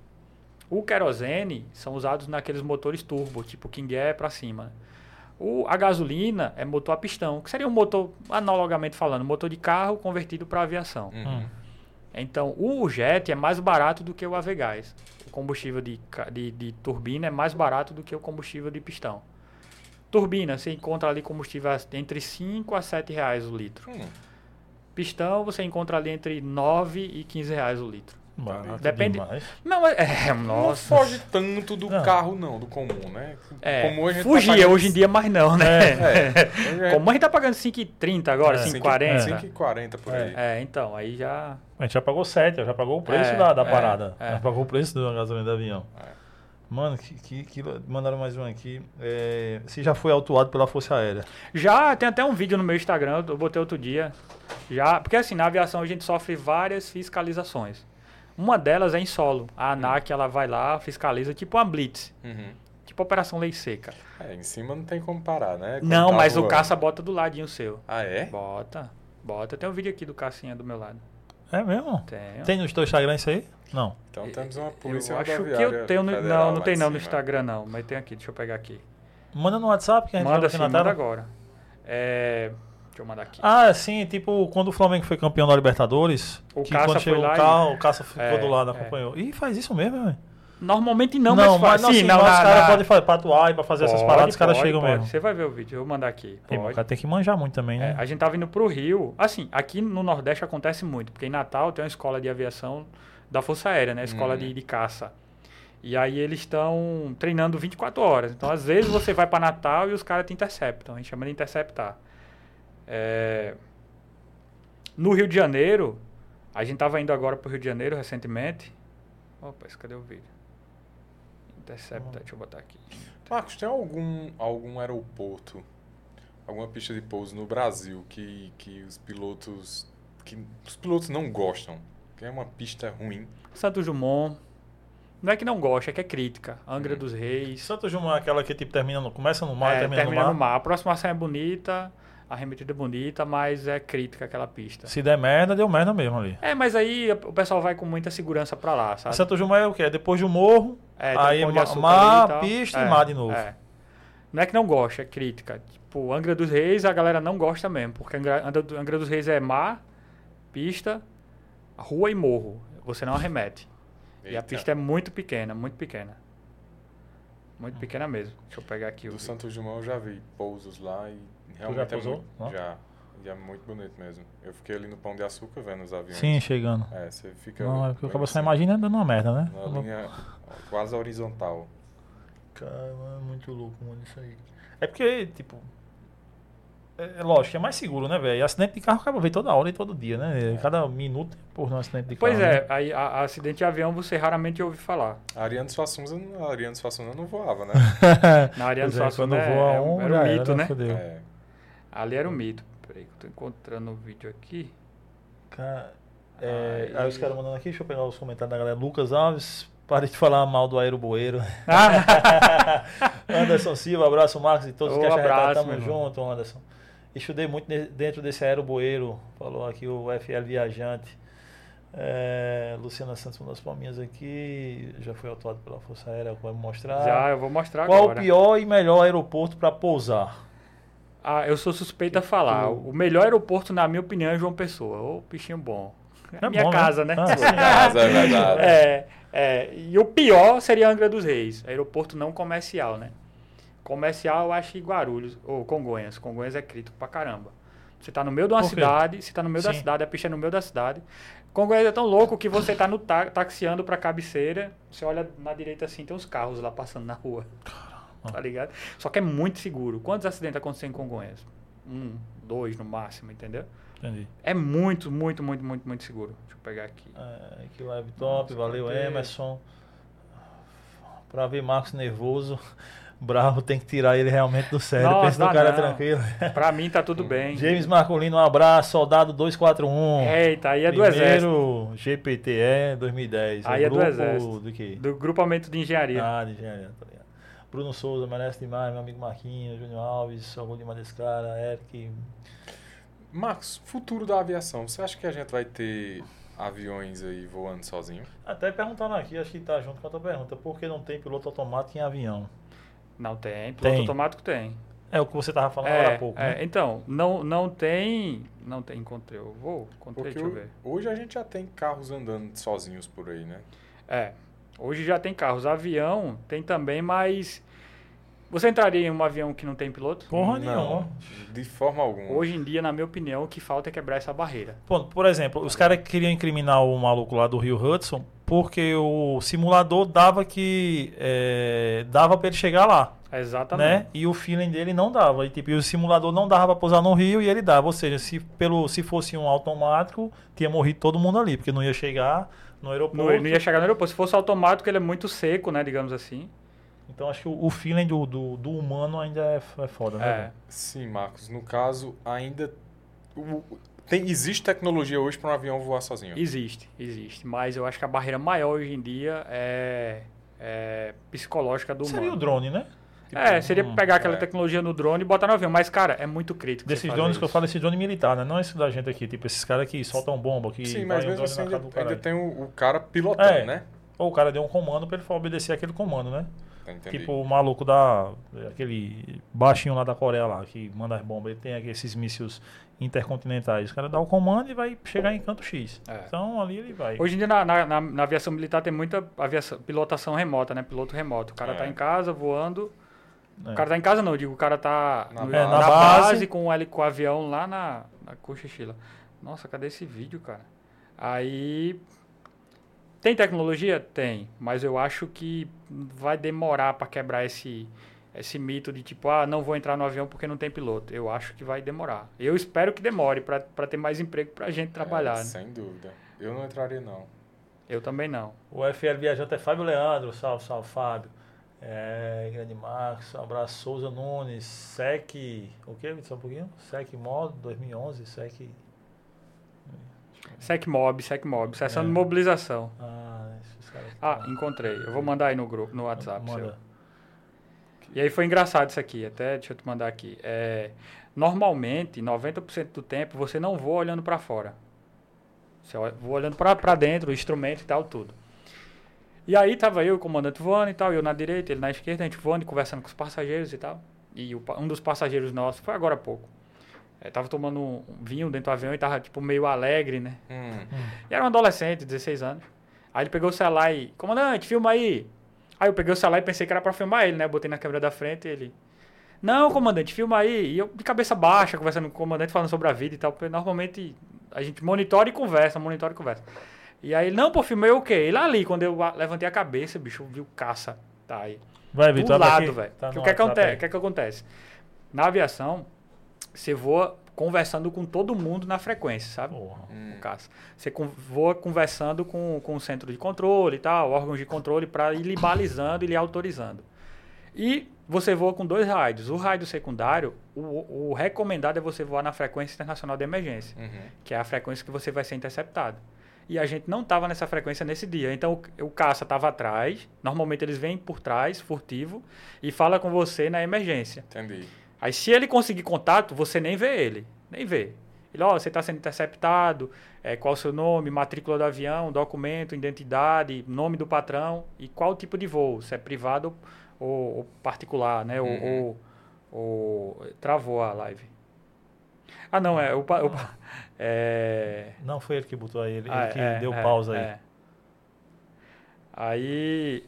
Speaker 3: O querosene são usados naqueles motores turbo, tipo King Air pra cima. O, a gasolina é motor a pistão, que seria um motor, analogamente falando, motor de carro convertido para aviação.
Speaker 2: Uhum.
Speaker 1: Hum.
Speaker 3: Então, o jet é mais barato do que o Avegás. O combustível de, de, de turbina é mais barato do que o combustível de pistão. Turbina, você encontra ali combustível entre 5 a 7 reais o litro.
Speaker 2: Hum.
Speaker 3: Pistão, você encontra ali entre 9 e 15 reais o litro.
Speaker 1: Barato
Speaker 3: Depende-
Speaker 1: demais.
Speaker 3: Não, é, é,
Speaker 2: Não
Speaker 3: nossa.
Speaker 2: foge tanto do
Speaker 1: Não.
Speaker 2: carro, não, do comum, né?
Speaker 3: É,
Speaker 2: Comum a gente tá
Speaker 3: fugia,
Speaker 2: pagando-
Speaker 3: hoje em dia mais não, né?
Speaker 2: É.
Speaker 3: Como a gente tá pagando 5,30 agora,
Speaker 1: É.
Speaker 3: 5,40.
Speaker 2: 5,40 por aí.
Speaker 3: É, então, aí já...
Speaker 1: A gente já pagou 7, já pagou o preço
Speaker 3: É,
Speaker 1: da, da
Speaker 3: é,
Speaker 1: parada.
Speaker 3: é.
Speaker 1: Já pagou o preço da gasolina do avião.
Speaker 2: É.
Speaker 1: Mano, que, que, que- mandaram mais um aqui. É, se já foi autuado pela Força Aérea.
Speaker 3: Já tem até um vídeo no meu Instagram, eu botei outro dia. Já, porque assim, na aviação a gente sofre várias fiscalizações. Uma delas é em solo. A ANAC ela vai lá, fiscaliza, tipo uma blitz,
Speaker 2: Uhum.
Speaker 3: tipo Operação Lei Seca.
Speaker 2: É, em cima não tem como parar, né? Quando
Speaker 3: Não,
Speaker 2: tá
Speaker 3: mas o caça bota do ladinho seu.
Speaker 2: Ah, é?
Speaker 3: Bota, bota. Tem um vídeo aqui do cacinha do meu lado.
Speaker 1: É mesmo?
Speaker 3: Tem.
Speaker 1: Tem no teu Instagram isso aí? Não.
Speaker 2: Então temos uma polícia
Speaker 3: eu acho que eu tenho no, não, não tem não no. Instagram não, mas tem aqui, deixa eu pegar aqui.
Speaker 1: Manda no WhatsApp que a gente
Speaker 3: Manda
Speaker 1: vai
Speaker 3: sim, manda agora. É, deixa eu mandar aqui.
Speaker 1: Ah, sim, tipo, quando o Flamengo foi campeão da Libertadores,
Speaker 3: O
Speaker 1: que
Speaker 3: Caça
Speaker 1: quando
Speaker 3: foi
Speaker 1: chegou
Speaker 3: lá
Speaker 1: o
Speaker 3: e-
Speaker 1: carro, o Caça ficou
Speaker 3: É,
Speaker 1: do lado,
Speaker 3: é.
Speaker 1: acompanhou. Ih, faz isso mesmo, velho.
Speaker 3: Normalmente não, mas faz.
Speaker 1: não,
Speaker 3: Sim,
Speaker 1: assim,
Speaker 3: não,
Speaker 1: mas
Speaker 3: na-
Speaker 1: os caras podem fazer pra atuar e pra fazer essas
Speaker 3: Pode,
Speaker 1: paradas, os caras
Speaker 3: pode,
Speaker 1: chegam
Speaker 3: pode.
Speaker 1: mesmo.
Speaker 3: Você vai ver o vídeo, eu vou mandar aqui.
Speaker 1: Sim, o
Speaker 3: Pode.
Speaker 1: cara tem que manjar muito também,
Speaker 3: É,
Speaker 1: né?
Speaker 3: a gente tava indo pro Rio. Assim, aqui no Nordeste acontece muito, porque em Natal tem uma escola de aviação da Força Aérea, né? Escola
Speaker 2: Uhum.
Speaker 3: de, de caça. E aí eles estão treinando 24 horas. Então, às vezes, você vai para Natal e os caras te interceptam. A gente chama de interceptar. É, No Rio de Janeiro, a gente tava indo agora pro Rio de Janeiro recentemente. Opa, esse- cadê o vídeo? Intercepta, deixa eu botar aqui.
Speaker 2: Marcos, tem algum, algum aeroporto, alguma pista de pouso no Brasil que, que os pilotos que os pilotos não gostam? Que é uma pista ruim.
Speaker 3: Santos Dumont. Não é que não gosta, é que é crítica. Angra
Speaker 2: Uhum.
Speaker 3: dos Reis.
Speaker 1: Santos Dumont é aquela que tipo, termina no, começa no mar e
Speaker 3: É,
Speaker 1: termina,
Speaker 3: termina
Speaker 1: no
Speaker 3: no
Speaker 1: mar.
Speaker 3: mar. A aproximação é bonita, a arremetida é bonita, mas é crítica aquela pista.
Speaker 1: Se der merda, deu merda mesmo ali.
Speaker 3: É, mas aí o pessoal vai com muita segurança pra lá, sabe?
Speaker 1: Santos Dumont é o quê? É depois do morro,
Speaker 3: É,
Speaker 1: aí mar,
Speaker 3: ali e
Speaker 1: pista
Speaker 3: É,
Speaker 1: e mar de novo.
Speaker 3: é. Não é que não gosta, é crítica. Tipo, Angra dos Reis a galera não gosta mesmo, porque Angra, Angra- dos Reis é mar, pista, rua e morro. Você não arremete. E a pista é muito pequena, muito pequena. Muito pequena mesmo. Deixa eu pegar aqui o.
Speaker 2: Do Santos Dumont eu já vi pousos lá e
Speaker 1: já
Speaker 2: realmente é
Speaker 1: pousou?
Speaker 2: muito,
Speaker 1: Não?
Speaker 2: já. E é muito bonito mesmo. Eu fiquei ali no Pão de Açúcar vendo os aviões.
Speaker 1: Sim, chegando.
Speaker 2: É, você fica.
Speaker 1: Não, é porque só
Speaker 2: assim,
Speaker 1: imagina dando uma merda, né?
Speaker 2: Na linha quase horizontal.
Speaker 1: Cara, é muito louco, mano, isso aí. É porque, tipo. É, é lógico, é mais seguro, né, velho? E Acidente de carro acaba vendo toda hora e todo dia, né? Cada minuto por um acidente de
Speaker 3: Pois
Speaker 1: carro.
Speaker 3: é, aí, a, a acidente de avião você raramente ouve falar.
Speaker 2: A Ariane Suassuna, a Ariane Suassuna não voava, né?
Speaker 1: Né?
Speaker 3: Na Ariane
Speaker 1: Pois é,
Speaker 3: Suassuna
Speaker 1: quando
Speaker 3: é-
Speaker 1: voa
Speaker 3: é-
Speaker 1: um,
Speaker 3: era
Speaker 1: já
Speaker 3: um
Speaker 1: era,
Speaker 3: mito, né?
Speaker 1: Fodeu.
Speaker 2: É.
Speaker 3: Ali era um mito. Peraí, que eu tô encontrando o vídeo aqui.
Speaker 1: Cara, é,
Speaker 3: Aí-
Speaker 1: aí os caras mandando aqui, deixa eu pegar os comentários da galera. Lucas Alves, pare de falar mal do aeroboeiro.
Speaker 3: Ah,
Speaker 1: Anderson Silva, abraço, Marcos e todos
Speaker 3: Ô,
Speaker 1: que retado. Tamo junto, Anderson. Estudei muito dentro desse aeroboeiro, falou aqui o FL Viajante. É, Luciana Santos mandou as palminhas aqui, já foi autuado pela Força Aérea, vai mostrar.
Speaker 3: já, eu vou mostrar
Speaker 1: Qual
Speaker 3: agora.
Speaker 1: o pior e melhor aeroporto para pousar?
Speaker 3: Ah, eu sou suspeito a falar. O melhor aeroporto, na minha opinião, é João Pessoa. Ô, bichinho bom. É minha
Speaker 1: bom, né?
Speaker 3: casa, né?
Speaker 1: Ah, sim.
Speaker 2: Casa, é verdade.
Speaker 3: É, é, e o pior seria Angra dos Reis, aeroporto não comercial, né? Comercial eu acho que Guarulhos, ou Congonhas. Congonhas é crítico pra caramba. Você tá no meio de uma
Speaker 1: Por quê?
Speaker 3: cidade, você tá no meio da
Speaker 1: Sim.
Speaker 3: cidade, a pista é no meio da cidade. Congonhas é tão louco que você tá no ta taxiando pra cabeceira, você olha na direita assim, tem uns carros lá passando na rua. Tá ligado? Só que é muito seguro. Quantos acidentes acontecem em Congonhas? Um, dois no máximo, entendeu?
Speaker 1: Entendi.
Speaker 3: É muito, muito, muito, muito, muito seguro. Deixa eu pegar aqui.
Speaker 1: É, que live top, valeu? Emerson. Pra ver Marcos nervoso, bravo, tem que tirar ele realmente do sério.
Speaker 3: Nossa,
Speaker 1: Pensa no cara
Speaker 3: não.
Speaker 1: tranquilo.
Speaker 3: Pra mim tá tudo bem.
Speaker 1: James Marcolino, um abraço, soldado 241.
Speaker 3: Eita, aí é do Exército.
Speaker 1: Primeiro GPTE 2010.
Speaker 3: Aí
Speaker 1: o
Speaker 3: é do Exército.
Speaker 1: Do quê?
Speaker 3: Do grupamento de engenharia.
Speaker 1: Ah, de engenharia, tá ligado. Bruno Souza, merece demais, meu amigo Marquinhos, Júnior Alves, orgulho demais desse cara, Eric.
Speaker 2: Marcos, futuro da aviação. Você acha que a gente vai ter aviões aí voando sozinho?
Speaker 1: Até perguntando aqui, acho que tá junto com a tua pergunta, por que não tem piloto automático em avião?
Speaker 3: Não tem. Piloto
Speaker 1: Tem.
Speaker 3: automático tem.
Speaker 1: É o que você tava falando agora há pouco,
Speaker 3: é,
Speaker 1: né?
Speaker 3: Então, não, não tem. Não tem, encontrei. Eu vou, encontrei,
Speaker 2: Porque
Speaker 3: deixa eu ver.
Speaker 2: hoje a gente já tem carros andando sozinhos por aí, né?
Speaker 3: É. Hoje já tem carros. Avião tem também, mas. Você entraria em um avião que não tem piloto?
Speaker 1: Porra
Speaker 2: Não,
Speaker 1: nenhuma.
Speaker 2: de forma alguma.
Speaker 3: Hoje em dia, na minha opinião, o que falta é quebrar essa barreira.
Speaker 1: Pô, por exemplo, os caras queriam incriminar o maluco lá do Rio Hudson porque o simulador dava que. é, dava pra ele chegar lá.
Speaker 3: Exatamente.
Speaker 1: né? E o feeling dele não dava. E, tipo, e o simulador não dava pra pousar no Rio e ele dava. Ou seja, se, pelo, se fosse um automático, tinha morrido todo mundo ali, porque não ia chegar no aeroporto.
Speaker 3: Não, não ia chegar no aeroporto. Se fosse automático, ele é muito seco, né? Digamos assim.
Speaker 1: Então acho que o, o feeling do, do, do humano ainda é, é foda, né?
Speaker 3: É.
Speaker 2: Sim, Marcos. No caso, ainda. o- tem, existe tecnologia hoje para um avião voar sozinho.
Speaker 3: Existe, existe. Mas eu acho que a barreira maior hoje em dia é, é psicológica do
Speaker 1: Seria
Speaker 3: humano.
Speaker 1: o drone, né? Tipo,
Speaker 3: É, seria
Speaker 1: hum,
Speaker 3: pegar aquela
Speaker 2: é.
Speaker 3: tecnologia no drone e botar no avião. Mas, cara, é muito crítico.
Speaker 1: Desses drones que eu
Speaker 3: isso.
Speaker 1: falo, esse drone militar, né? Não esse da gente aqui. Tipo, esses caras que soltam bomba, que
Speaker 2: Sim, mas
Speaker 1: um
Speaker 2: mesmo
Speaker 1: drone
Speaker 2: assim
Speaker 1: na
Speaker 2: ainda, ainda tem o, o cara pilotando,
Speaker 1: É.
Speaker 2: né?
Speaker 1: Ou o cara deu um comando pra ele obedecer aquele comando, né?
Speaker 2: Entendi.
Speaker 1: Tipo o maluco da. aquele baixinho lá da Coreia lá, que manda as bombas, ele tem aqui esses mísseis intercontinentais. O cara dá o comando e vai chegar em canto X.
Speaker 3: É.
Speaker 1: Então ali ele vai.
Speaker 3: Hoje em dia, na, na, na- na aviação militar, tem muita aviação, pilotação remota, né? Piloto remoto. O cara
Speaker 2: É.
Speaker 3: tá em casa voando.
Speaker 1: É.
Speaker 3: O cara tá em casa, não, eu digo, o cara tá
Speaker 2: Na
Speaker 3: no-
Speaker 2: base.
Speaker 1: É, na
Speaker 3: base,
Speaker 1: base.
Speaker 3: com, o com o avião lá na, na Cochichila. Nossa, cadê esse vídeo, cara? Aí. Tem tecnologia? Tem. Mas eu acho que vai demorar para quebrar esse, esse mito de tipo, ah, não vou entrar no avião porque não tem piloto. Eu acho que vai demorar. Eu espero que demore para ter mais emprego pra gente trabalhar.
Speaker 2: É,
Speaker 3: né?
Speaker 2: Sem dúvida. Eu não entraria, não.
Speaker 3: Eu também não.
Speaker 1: O FL Viajante é Fábio Leandro, salve, salve Fábio. É, grande Marcos, um abraço Souza Nunes, SEC, o que? Só um pouquinho? SEC Mod 2011, SEC.
Speaker 3: SecMob, SecMob, sessão
Speaker 1: É.
Speaker 3: de mobilização.
Speaker 1: Ah, esses caras.
Speaker 3: Ah, encontrei. Eu vou mandar aí no grupo, no WhatsApp.
Speaker 1: Manda.
Speaker 3: E aí foi engraçado isso aqui, até deixa eu te mandar aqui. É, normalmente, 90% do tempo, você não voa olhando para fora. Você voa olhando para dentro, o instrumento e tal, tudo. E aí tava eu, o comandante voando e tal, eu na direita, ele na esquerda, a gente voando e conversando com os passageiros e tal. E o um dos passageiros nossos, foi agora há pouco, é, tava tomando um vinho dentro do avião e tava tipo meio alegre, né?
Speaker 2: Hum.
Speaker 3: E era um adolescente, 16 anos. Aí ele pegou o celular e, comandante, filma aí. Aí eu peguei o celular e pensei que era pra filmar ele, né? Botei na câmera da frente e ele. Não, comandante, filma aí. E eu de cabeça baixa, conversando com o comandante, falando sobre a vida e tal. Porque normalmente a gente monitora e conversa, monitora e conversa. E aí não, pô, filmei o quê? Ele ali, quando eu levantei a cabeça, bicho, viu caça. Tá aí.
Speaker 1: Vai,
Speaker 3: Do
Speaker 1: Vitor, abre
Speaker 3: lado, velho.
Speaker 1: Tá
Speaker 3: o que, acontece? O que, é que acontece? Na aviação, você voa conversando com todo mundo na frequência, sabe?
Speaker 1: Porra.
Speaker 3: no caso. Você voa conversando com, com o centro de controle e tal, órgãos de controle, para ir lhe balizando e lhe autorizando. E você voa com dois rádios. O rádio secundário, o, o recomendado é você voar na frequência internacional de emergência,
Speaker 2: Uhum.
Speaker 3: que é a frequência que você vai ser interceptado. E a gente não estava nessa frequência nesse dia. Então o, o caça estava atrás. Normalmente eles vêm por trás, furtivo, e fala com você na emergência.
Speaker 2: Entendi.
Speaker 3: Aí se ele conseguir contato, você nem vê ele, nem vê. Ele, ó, você está sendo interceptado, é, qual o seu nome, matrícula do avião, documento, identidade, nome do patrão e qual tipo de voo, se é privado ou, ou particular, né? Ou,
Speaker 2: Uhum.
Speaker 3: ou, ou- travou a live. Ah, não, é o, pa- o pa- é,
Speaker 1: Não foi ele que botou aí, ele,
Speaker 3: ah,
Speaker 1: ele que
Speaker 3: é,
Speaker 1: deu
Speaker 3: é,
Speaker 1: pausa aí.
Speaker 3: é. Aí,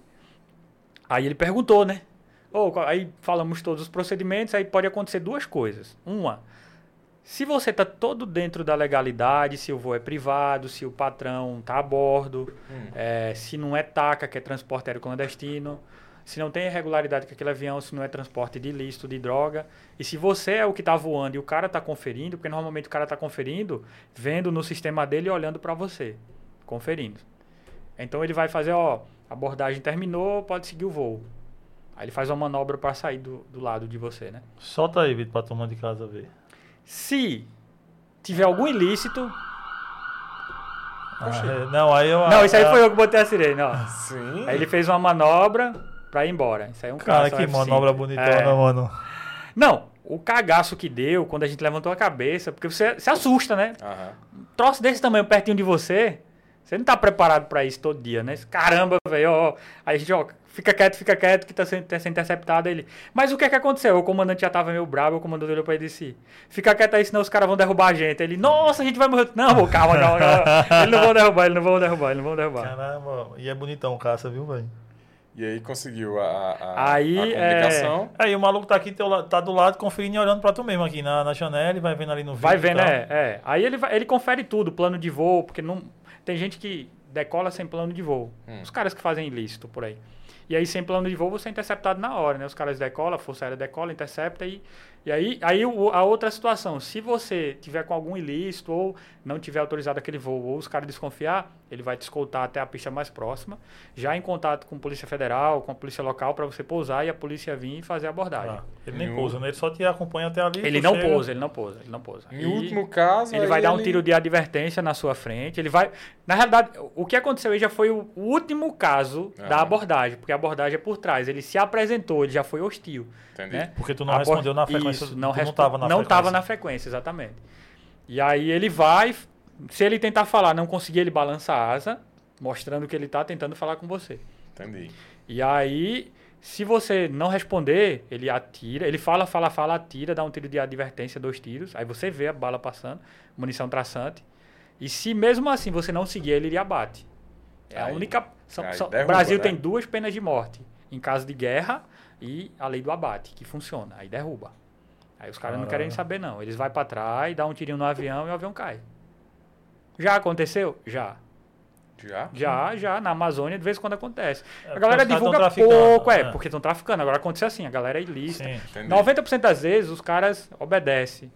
Speaker 3: aí ele perguntou, né? Qual- aí falamos todos os procedimentos, aí pode acontecer duas coisas. Uma, se você está todo dentro da legalidade, se o voo é privado, se o patrão está a bordo,
Speaker 2: Hum.
Speaker 3: é, se não é TACA, que é transporte aéreo clandestino, se não tem irregularidade com aquele avião, se não é transporte de ilícito, de droga, e se você é o que está voando e o cara está conferindo, porque normalmente o cara está conferindo, vendo no sistema dele e olhando para você, conferindo. Então ele vai fazer, ó, a abordagem terminou, pode seguir o voo. Aí ele faz uma manobra para sair do, do lado de você, né?
Speaker 1: Solta aí, Vitor, pra turma de casa ver.
Speaker 3: Se tiver algum ilícito...
Speaker 1: Ah, é, não, aí eu.
Speaker 3: Não, isso aí foi eu que botei a sirene, ó.
Speaker 2: Sim.
Speaker 3: Aí ele fez uma manobra pra ir embora. Isso aí é um
Speaker 1: Cara, que
Speaker 3: F5.
Speaker 1: manobra bonitona,
Speaker 3: É.
Speaker 1: mano.
Speaker 3: Não, o cagaço que deu quando a gente levantou a cabeça, porque você se assusta, né?
Speaker 2: Aham.
Speaker 3: Um troço desse tamanho pertinho de você, você não tá preparado pra isso todo dia, né? Caramba, velho, ó. Aí a gente, ó, fica quieto, fica quieto, que tá sendo, tá sendo interceptado ele. Mas o que é que aconteceu? O comandante já tava meio bravo, o comandante olhou pra ele e disse: Fica quieto aí, senão os caras vão derrubar a gente. Ele, nossa, a gente vai morrer. Não, pô, calma, calma, calma. Eles não vão derrubar, eles não vão derrubar, eles não vão derrubar.
Speaker 1: Caramba, e é bonitão o caça, viu, velho?
Speaker 2: E aí conseguiu a, a,
Speaker 3: Aí,
Speaker 2: a comunicação.
Speaker 1: Aí o maluco tá aqui, teu, tá do lado, conferindo e olhando pra tu mesmo aqui na, na janela e vai vendo ali no vídeo.
Speaker 3: Vai vendo, é, é. Aí ele, ele confere tudo, plano de voo, porque não tem gente que decola sem plano de voo.
Speaker 2: Hum.
Speaker 3: Os caras que fazem ilícito por aí. E aí, sem plano de voo, você é interceptado na hora, né? Os caras decolam, a Força Aérea decola, intercepta e... E aí, aí o- a outra situação, se você tiver com algum ilícito ou não tiver autorizado aquele voo, ou os caras desconfiar, ele vai te escoltar até a pista mais próxima, já em contato com a Polícia Federal, com a Polícia Local, para você pousar e a polícia vir e fazer a abordagem.
Speaker 1: Ah, ele nem pousa, né? Ele só te acompanha até ali.
Speaker 3: Ele não
Speaker 1: chega-
Speaker 3: pousa, ele não pousa, ele não pousa.
Speaker 2: Em
Speaker 3: E-
Speaker 2: último caso.
Speaker 3: ele vai dar um tiro de advertência na sua frente. Ele vai. Na realidade, o que aconteceu aí já foi o último caso da
Speaker 2: Aham.
Speaker 3: abordagem, porque a abordagem é por trás. Ele se apresentou, ele já foi hostil.
Speaker 2: Entendi.
Speaker 3: Né?
Speaker 1: Porque tu não
Speaker 3: A
Speaker 1: respondeu na
Speaker 3: abor-
Speaker 1: frequência.
Speaker 3: Isso, não,
Speaker 1: não
Speaker 3: respo-
Speaker 1: tava na
Speaker 3: não
Speaker 1: frequência.
Speaker 3: tava na frequência, exatamente. E aí ele vai. Se ele tentar falar, não conseguir, ele balança a asa, mostrando que ele está tentando falar com você.
Speaker 2: Entendi.
Speaker 3: E aí, se você não responder, ele atira, ele fala, fala, fala, atira, dá um tiro de advertência, dois tiros, aí você vê a bala passando, munição traçante. E se mesmo assim você não seguir, ele lhe abate. É a
Speaker 2: Aí-
Speaker 3: única. são- são- o
Speaker 2: derruba,
Speaker 3: Brasil
Speaker 2: né?
Speaker 3: tem duas penas de morte: em caso de guerra e a lei do abate, que funciona. Aí derruba. Aí os caras não querem saber, não. Eles vai pra trás, dá um tirinho no avião e o avião cai. Já aconteceu? Já.
Speaker 2: Já?
Speaker 3: Já, já, na Amazônia, de vez em quando acontece.
Speaker 1: É,
Speaker 3: a galera divulga pouco, é,
Speaker 1: né?
Speaker 3: porque estão traficando. Agora acontece assim, a galera é ilícita.
Speaker 1: Sim.
Speaker 2: Entendi.
Speaker 3: 90% das vezes os caras obedecem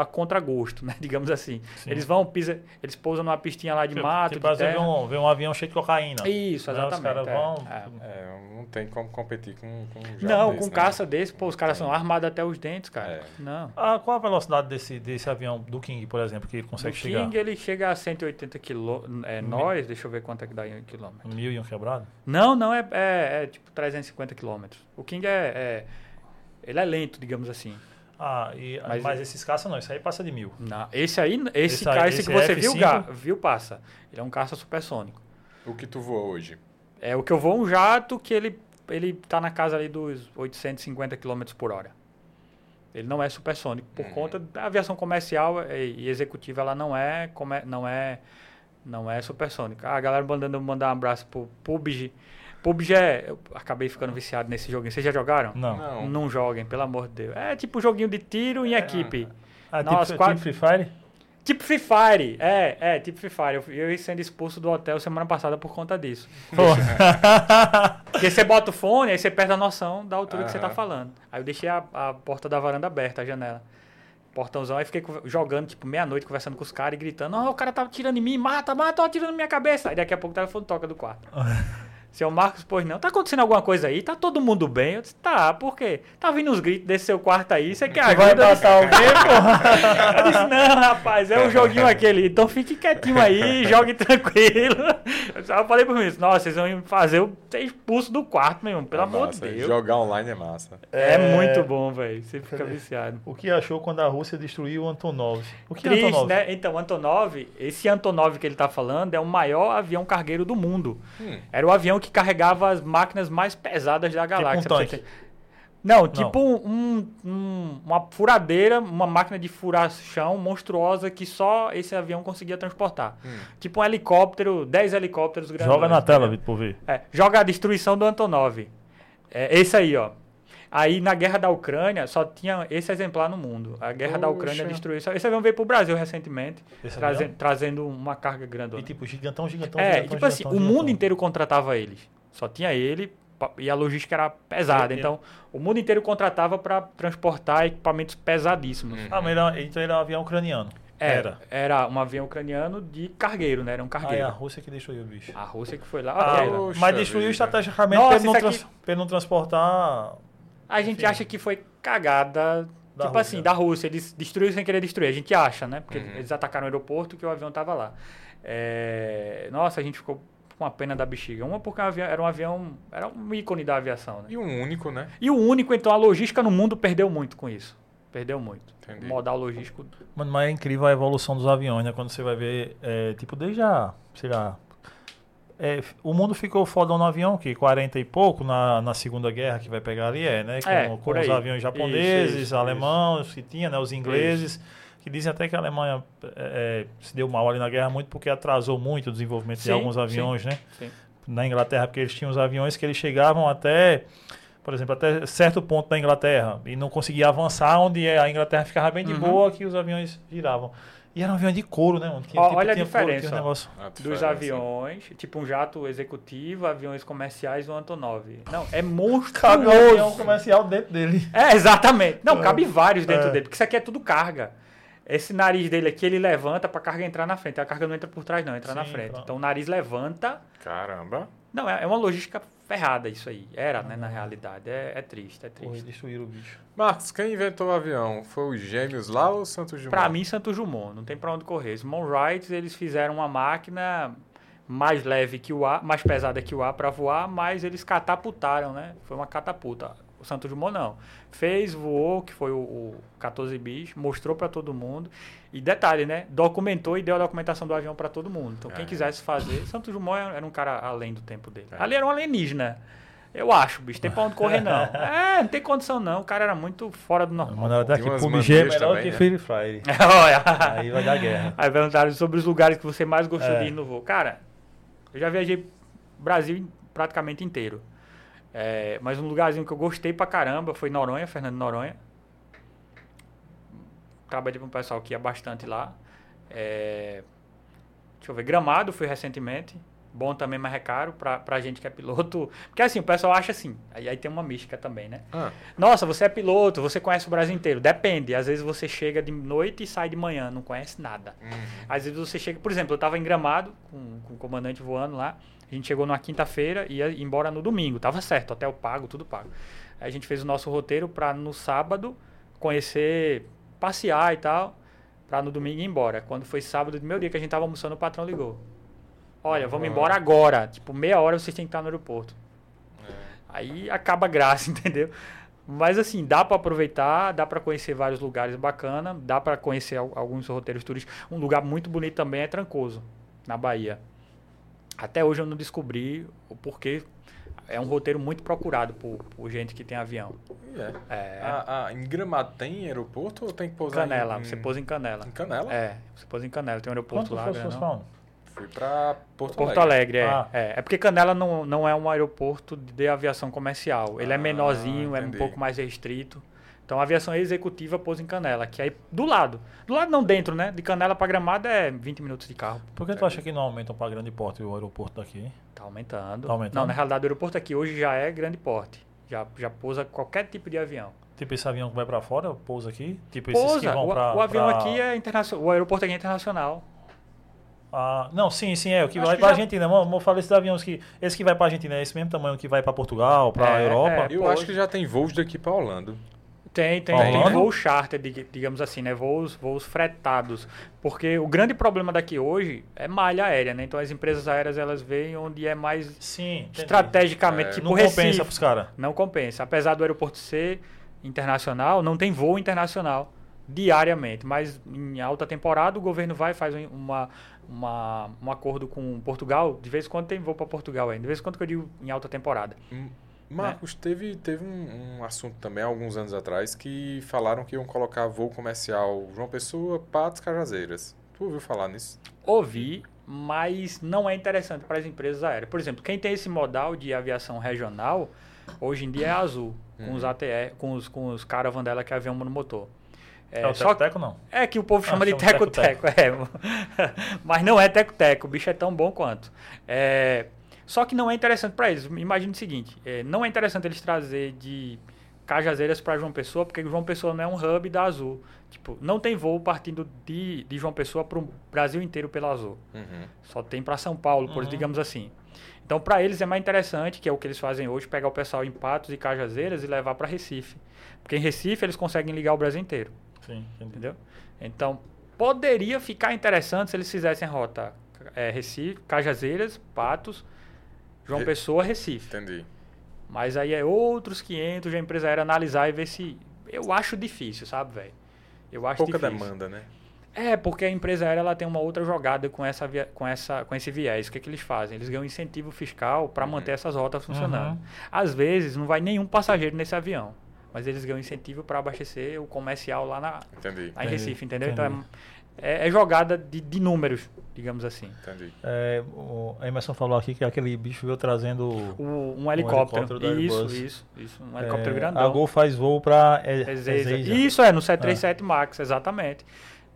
Speaker 3: a contragosto, né? Digamos assim.
Speaker 1: Sim.
Speaker 3: Eles vão, pisa, eles pousam numa pistinha lá de mato,
Speaker 1: Tipo,
Speaker 3: de
Speaker 1: vezes vê
Speaker 3: terra.
Speaker 1: um, vê um avião cheio de cocaína.
Speaker 3: Isso,
Speaker 1: Né? Os caras
Speaker 3: é,
Speaker 1: vão.
Speaker 3: é.
Speaker 2: É, não tem como competir com, com um
Speaker 3: Não,
Speaker 2: desse,
Speaker 3: com
Speaker 2: né?
Speaker 3: caça desse, pô, os caras são armados até os dentes, cara.
Speaker 2: É.
Speaker 3: Não.
Speaker 1: Ah, qual a velocidade desse, desse avião do King, por exemplo, que ele consegue chegar?
Speaker 3: King, ele chega a 180 quilômetros. É,
Speaker 1: Mil.
Speaker 3: nós, deixa eu ver quanto é que dá em quilômetro.
Speaker 1: Mil e um quebrado?
Speaker 3: Não, não, é, é, é tipo 350 quilômetros. O King é, é- Ele é lento, digamos assim.
Speaker 1: Ah, e,
Speaker 3: Mas-
Speaker 1: mas, esses caça não, isso aí passa de mil.
Speaker 3: Não, esse aí, esse,
Speaker 1: Esse aí-
Speaker 3: esse
Speaker 1: esse
Speaker 3: que você
Speaker 1: é
Speaker 3: viu,
Speaker 1: F5?
Speaker 3: ga- viu, passa. Ele é um caça supersônico.
Speaker 2: O que tu voa hoje?
Speaker 3: É o que eu vou um jato que ele ele tá na casa ali dos 850 km por hora. Ele não é supersônico por
Speaker 2: Uhum.
Speaker 3: conta da aviação comercial e, e executiva, ela não é come- não é Não é supersônica. Ah, a galera mandando mandar um abraço pro PUBG. PUBG é. Eu acabei ficando viciado nesse joguinho. Vocês já jogaram?
Speaker 1: Não.
Speaker 2: Não.
Speaker 3: Não joguem, pelo amor de Deus. É tipo joguinho de tiro em equipe.
Speaker 1: Ah,
Speaker 3: Nossa,
Speaker 1: tipo,
Speaker 3: quase-
Speaker 1: tipo Free Fire?
Speaker 3: Tipo Free Fire. É, é, tipo Free Fire. Eu, eu ia sendo expulso do hotel semana passada por conta disso. Porque você bota o fone, aí você perde a noção da altura que você tá falando. Aí eu deixei a, a porta da varanda aberta, a janela. Portãozão, aí fiquei jogando, tipo, meia-noite, conversando com os caras e gritando: Ó, o cara tá atirando em mim, mata, mata, ó, atirando na minha cabeça. Aí daqui a pouco o telefone toca do quarto. Seu Marcos, pois não, tá acontecendo alguma coisa aí? Tá todo mundo bem? Eu disse, tá, por quê? Tá vindo uns gritos desse seu quarto aí, você quer
Speaker 1: Você vai
Speaker 3: ajuda?
Speaker 1: matar alguém, porra?
Speaker 3: Eu disse, não, rapaz, é um joguinho aquele, então fique quietinho aí, jogue tranquilo. Eu só falei pro mim, nossa, vocês vão fazer eu ser expulso do quarto, meu irmão, pelo
Speaker 2: É
Speaker 3: amor de Deus.
Speaker 2: Jogar online é massa.
Speaker 3: É,
Speaker 1: É.
Speaker 3: muito bom, velho, você fica viciado.
Speaker 1: O que achou quando a Rússia destruiu o Antonov? O que é
Speaker 3: Triste,
Speaker 1: Antonov?
Speaker 3: né? Então, Antonov, esse Antonov que ele tá falando é o maior avião cargueiro do mundo.
Speaker 2: Hum.
Speaker 3: Era o avião que carregava as máquinas mais pesadas da galáxia.
Speaker 1: um
Speaker 3: pra você
Speaker 1: tanque.
Speaker 3: Não, tipo um- um- uma furadeira, uma máquina de furar chão monstruosa que só esse avião conseguia transportar.
Speaker 2: Hum.
Speaker 3: Tipo um helicóptero, 10 helicópteros grandes.
Speaker 1: Joga na tela, Vitor, por ver.
Speaker 3: É, joga a destruição do Antonov. É, esse aí, ó. Aí na guerra da Ucrânia só tinha esse exemplar no mundo. A guerra da Ucrânia
Speaker 2: Poxa.
Speaker 3: destruiu. Esse avião veio pro Brasil recentemente,
Speaker 1: Esse
Speaker 3: traze- trazendo uma carga grande.
Speaker 1: E tipo, gigantão, gigantão,
Speaker 3: É,
Speaker 1: gigantão,
Speaker 3: tipo assim,
Speaker 1: gigantão,
Speaker 3: o mundo inteiro contratava eles. Só tinha ele e a logística era pesada. Então, o mundo inteiro contratava para transportar equipamentos pesadíssimos.
Speaker 2: Hum.
Speaker 1: Ah, mas era, então era um avião ucraniano.
Speaker 3: Era, era um avião ucraniano de cargueiro, né? Era um
Speaker 1: Ah, é
Speaker 3: cargueiro.
Speaker 1: a Rússia que destruiu o bicho.
Speaker 3: A Rússia que foi lá.
Speaker 1: Ah,
Speaker 3: ok.
Speaker 2: Poxa
Speaker 1: mas destruiu estrategicamente
Speaker 3: Nossa,
Speaker 1: pra ele, não
Speaker 3: aqui-
Speaker 1: trans- pra ele não transportar.
Speaker 3: A gente
Speaker 1: Enfim.
Speaker 3: acha que foi cagada.
Speaker 1: Da
Speaker 3: tipo
Speaker 1: Rússia.
Speaker 3: assim, da Rússia. Eles destruíram sem querer destruir. A gente acha, né? Porque
Speaker 2: Uhum.
Speaker 3: eles atacaram o aeroporto que o avião tava lá. É, Nossa, a gente ficou com a pena da bexiga. Uma porque era um avião. Era um ícone da aviação, né?
Speaker 2: E um único, né?
Speaker 3: E o único, então, a logística no mundo perdeu muito com isso. Perdeu muito.
Speaker 2: Entendi.
Speaker 3: O modal logístico.
Speaker 1: Mano, mas é incrível a evolução dos aviões, né? Quando você vai ver, é, tipo, desde a, sei lá, é, o mundo ficou fodão no avião, que 40 e pouco, na, na Segunda Guerra, que vai pegar ali, é, né? Com,
Speaker 3: É,
Speaker 1: com os aviões japoneses,
Speaker 3: Isso, isso,
Speaker 1: alemães, que tinha, né? Os ingleses, que dizem até que a Alemanha é, é, se deu mal ali na guerra muito porque atrasou muito o desenvolvimento
Speaker 3: Sim,
Speaker 1: de alguns
Speaker 3: sim.
Speaker 1: aviões, né?
Speaker 3: Sim.
Speaker 1: Na Inglaterra, porque eles tinham os aviões que eles chegavam até... Por exemplo, até certo ponto da Inglaterra e não conseguia avançar, onde a Inglaterra ficava bem de
Speaker 3: Uhum.
Speaker 1: boa, que os aviões giravam. E era um avião de couro, né? mano? Que,
Speaker 3: Ó, olha a
Speaker 1: tinha couro,
Speaker 3: diferença,
Speaker 1: tinha um
Speaker 3: ó.
Speaker 1: negócio.
Speaker 2: A
Speaker 3: Dos
Speaker 2: diferença.
Speaker 3: aviões, tipo um jato executivo, aviões comerciais, o Antonov. Não, é
Speaker 1: Cabe um
Speaker 3: monstruoso.
Speaker 1: avião comercial dentro dele.
Speaker 3: É, exatamente. Não, cabe vários dentro
Speaker 1: É.
Speaker 3: dele, porque isso aqui é tudo carga. Esse nariz dele aqui, ele levanta pra carga entrar na frente. A carga não entra por trás, não, entra na
Speaker 1: Sim,
Speaker 3: frente.
Speaker 1: claro.
Speaker 3: Então o nariz levanta.
Speaker 2: Caramba.
Speaker 3: Não, é é uma logística ferrada isso aí. Era, né, na realidade. É, é triste, é
Speaker 1: Porra,
Speaker 3: triste.
Speaker 1: destruíram o bicho.
Speaker 2: Marcos, quem inventou o avião? Foi os gêmeos lá ou o Santos Dumont?
Speaker 3: Pra mim, Santos Dumont, não tem pra onde correr. Os Mon Wright, eles fizeram uma máquina mais leve que o ar, mais pesada que o ar para voar, mas eles catapultaram, né? Foi uma catapulta. O Santos Dumont não. Fez, voou, que foi o, o 14 bis, mostrou para todo mundo. E detalhe, né? Documentou e deu a documentação do avião para todo mundo. Então, quem
Speaker 2: É.
Speaker 3: quisesse fazer, Santos Dumont era um cara além do tempo dele.
Speaker 2: É.
Speaker 3: Ali era um alienígena. Eu acho, bicho. Tem pra onde correr, não. É, não tem condição, não. O cara era muito fora do normal.
Speaker 1: Mandaram até
Speaker 2: Tem
Speaker 1: aqui,
Speaker 2: umas
Speaker 1: PUBG é
Speaker 2: manias
Speaker 1: melhor que
Speaker 2: né?
Speaker 1: Free Fire.
Speaker 3: Olha.
Speaker 1: Aí vai dar guerra.
Speaker 3: Aí perguntaram sobre os lugares que você mais gostou
Speaker 1: É.
Speaker 3: de ir no voo. Cara, eu já viajei Brasil praticamente inteiro. É, mas um lugarzinho que eu gostei pra caramba foi Noronha, Fernando Noronha. Trabalhei com um pessoal que ia bastante lá. É, deixa eu ver, Gramado fui recentemente. Bom também, mas é caro pra, pra gente que é piloto. Porque assim, o pessoal acha assim. Aí, aí tem uma mística também, né?
Speaker 2: Ah,
Speaker 3: Nossa, você é piloto, você conhece o Brasil inteiro. Depende. Às vezes você chega de noite e sai de manhã, não conhece nada.
Speaker 2: uhum.
Speaker 3: Às vezes você chega, por exemplo, eu estava em Gramado com, com o comandante voando lá. A gente chegou numa quinta-feira e ia embora no domingo. Tava certo, hotel pago, tudo pago. Aí a gente fez o nosso roteiro para no sábado conhecer, passear e tal, para no domingo ir embora. Quando foi sábado, do meu dia que a gente tava almoçando, o patrão ligou. Olha, vamos
Speaker 2: Ah.
Speaker 3: embora agora. Tipo, meia hora vocês têm que estar no aeroporto.
Speaker 2: É.
Speaker 3: Aí acaba a graça, entendeu? Mas assim, dá para aproveitar, dá para conhecer vários lugares bacana, dá para conhecer al- alguns roteiros turísticos. Um lugar muito bonito também é Trancoso, na Bahia. Até hoje eu não descobri o porquê. É um roteiro muito procurado por, por gente que tem avião.
Speaker 2: E é.
Speaker 3: É,
Speaker 2: Ah, ah, em Gramado tem aeroporto ou tem que pousar
Speaker 3: Canela,
Speaker 2: em...
Speaker 3: você pôs em Canela.
Speaker 2: Em Canela?
Speaker 3: É, você pôs em Canela, tem um aeroporto
Speaker 1: Quanto
Speaker 3: lá.
Speaker 1: foi as
Speaker 3: grandão.
Speaker 1: suas falam?
Speaker 2: Fui pra Porto,
Speaker 3: Porto
Speaker 2: Alegre.
Speaker 3: Alegre, é.
Speaker 1: Ah.
Speaker 3: é. É porque Canela não, não é um aeroporto de aviação comercial. Ele é
Speaker 2: Ah,
Speaker 3: menorzinho, é um
Speaker 2: entendi.
Speaker 3: pouco mais restrito. Então a aviação executiva pousa em Canela, que aí do lado. Do lado não dentro, né? De Canela pra Gramado é 20 minutos de carro.
Speaker 1: Por que tu acha que não aumentam para grande porte o aeroporto daqui?
Speaker 3: Tá aumentando.
Speaker 1: Tá aumentando?
Speaker 3: Não, na realidade o aeroporto aqui hoje já é grande porte. Já, já pousa qualquer tipo de avião.
Speaker 1: Tipo esse avião que vai para fora, pousa aqui? Tipo esses que
Speaker 3: Pousa.
Speaker 1: vão
Speaker 3: O,
Speaker 1: pra,
Speaker 3: o avião
Speaker 1: pra-
Speaker 3: aqui é internacional. O aeroporto aqui é internacional.
Speaker 1: Ah, não, sim, sim, é o que
Speaker 3: Acho
Speaker 1: vai para
Speaker 3: já-
Speaker 1: Argentina. Vamos vamos falar esses aviões que esse que vai para Argentina é esse mesmo tamanho que vai para Portugal, para
Speaker 3: É,
Speaker 1: Europa.
Speaker 3: é.
Speaker 2: Eu
Speaker 3: Pô,
Speaker 2: acho que já tem voos daqui pra Holanda.
Speaker 3: Tem, tem, tem voo charter, dig- digamos assim, né? Voos, voos fretados. Porque o grande problema daqui hoje é malha aérea, né? Então as empresas aéreas elas veem onde é mais
Speaker 1: Sim,
Speaker 3: estrategicamente,
Speaker 2: É.
Speaker 3: tipo
Speaker 1: não
Speaker 3: Recife.
Speaker 1: compensa pros caras.
Speaker 3: Não compensa. Apesar do aeroporto ser internacional, não tem voo internacional diariamente. Mas em alta temporada o governo vai e faz um- uma, uma, um acordo com Portugal. De vez em quando tem voo para Portugal ainda. De vez em quando que eu digo em alta temporada.
Speaker 2: Hum, Marcos, teve, teve um, um assunto também, alguns anos atrás, que falaram que iam colocar voo comercial João Pessoa, Patos, Cajazeiras. Tu ouviu falar nisso?
Speaker 3: Ouvi, mas não é interessante para as empresas aéreas. Por exemplo, quem tem esse modal de aviação regional, hoje em dia é Azul, com
Speaker 2: Uhum.
Speaker 3: os ATR, com os, com os caravan dela que é avião monomotor.
Speaker 1: É, o
Speaker 3: só
Speaker 1: Teco-Teco não.
Speaker 3: é que o povo
Speaker 1: Ah,
Speaker 3: chama de
Speaker 1: chama de
Speaker 3: teco-teco, é. Mas não é teco-teco, o bicho é tão bom quanto. É, só que não é interessante para eles. Imagine o seguinte, é, não é interessante eles trazer de Cajazeiras para João Pessoa, porque João Pessoa não é um hub da Azul. Tipo, não tem voo partindo de, de João Pessoa para o Brasil inteiro pela Azul.
Speaker 2: Uhum.
Speaker 3: Só tem para São Paulo, por
Speaker 1: Uhum.
Speaker 3: digamos assim. Então, para eles é mais interessante, que é o que eles fazem hoje, pegar o pessoal em Patos e Cajazeiras e levar para Recife. Porque em Recife eles conseguem ligar o Brasil inteiro.
Speaker 1: Sim, entendi.
Speaker 3: Entendeu? Então, poderia ficar interessante se eles fizessem rota é, Recife, Cajazeiras, Patos, João
Speaker 2: Re-
Speaker 3: Pessoa, Recife.
Speaker 2: Entendi.
Speaker 3: Mas aí é outros 500 de a empresa aérea analisar e ver se... Eu acho difícil, sabe, velho? Eu acho
Speaker 2: Pouca
Speaker 3: difícil.
Speaker 2: demanda, né?
Speaker 3: É, porque a empresa aérea ela tem uma outra jogada com, essa via- com, essa, com esse viés. O que, que eles fazem? Eles ganham incentivo fiscal para
Speaker 2: Uhum.
Speaker 3: manter essas rotas funcionando.
Speaker 1: Uhum.
Speaker 3: Às vezes não vai nenhum passageiro nesse avião, mas eles ganham incentivo para abastecer o comercial lá, na,
Speaker 2: Entendi.
Speaker 3: lá em
Speaker 1: Entendi,
Speaker 3: Recife, entendeu?
Speaker 1: entendi.
Speaker 3: Então é, é- jogada de, de números, digamos assim.
Speaker 2: Entendi.
Speaker 1: É, o Emerson falou aqui que aquele bicho veio trazendo.
Speaker 3: O- um helicóptero.
Speaker 1: helicóptero da
Speaker 3: isso, isso, isso. Um helicóptero
Speaker 1: é,
Speaker 3: grandão.
Speaker 1: A Gol faz voo para
Speaker 3: Ezeiza. Isso é, no 737 MAX, exatamente.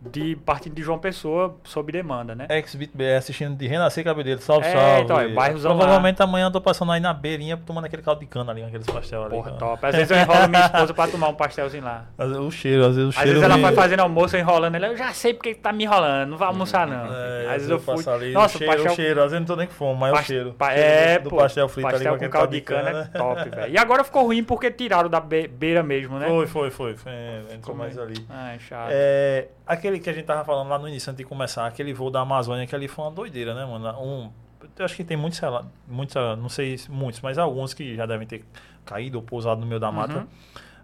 Speaker 3: De partindo de João Pessoa, sob demanda, né?
Speaker 1: Exbit BR assistindo de Renascer Cabedelo. Salve,
Speaker 3: É,
Speaker 1: salve.
Speaker 3: então, é, bairrozão
Speaker 1: Provavelmente amanhã eu tô passando aí na beirinha tomando aquele caldo de cana ali, aqueles pastel ali.
Speaker 3: Porra,
Speaker 1: cara.
Speaker 3: top. Às vezes eu enrolo minha esposa pra tomar um pastelzinho lá.
Speaker 1: Às vezes O cheiro, às vezes o
Speaker 3: Às
Speaker 1: cheiro.
Speaker 3: vezes ela
Speaker 1: me-
Speaker 3: vai fazendo almoço eu enrolando ela. Eu já sei porque que tá me enrolando, não vai almoçar não.
Speaker 1: É,
Speaker 3: às vezes eu fui.
Speaker 1: passo ali,
Speaker 3: Nossa,
Speaker 1: o cheiro,
Speaker 3: pastel,
Speaker 1: o cheiro. Às vezes não tô nem com fome, mas é o cheiro.
Speaker 3: pa-
Speaker 1: O cheiro
Speaker 3: é,
Speaker 1: do
Speaker 3: pô,
Speaker 1: pastel frito
Speaker 3: pastel
Speaker 1: ali
Speaker 3: com
Speaker 1: aquele
Speaker 3: caldo de cana, é top, velho. E agora ficou ruim porque tiraram da be- beira mesmo, né?
Speaker 1: Foi, foi, foi.
Speaker 3: é?
Speaker 1: mais ali.
Speaker 3: Ai, chato.
Speaker 1: É, aquele que a gente tava falando lá no início, antes de começar, aquele voo da Amazônia, que ali foi uma doideira, né, mano? Um, eu acho que tem muitos, muitos, ah, não sei se muitos, mas alguns que já devem ter caído ou pousado no meio da mata.
Speaker 3: Uhum.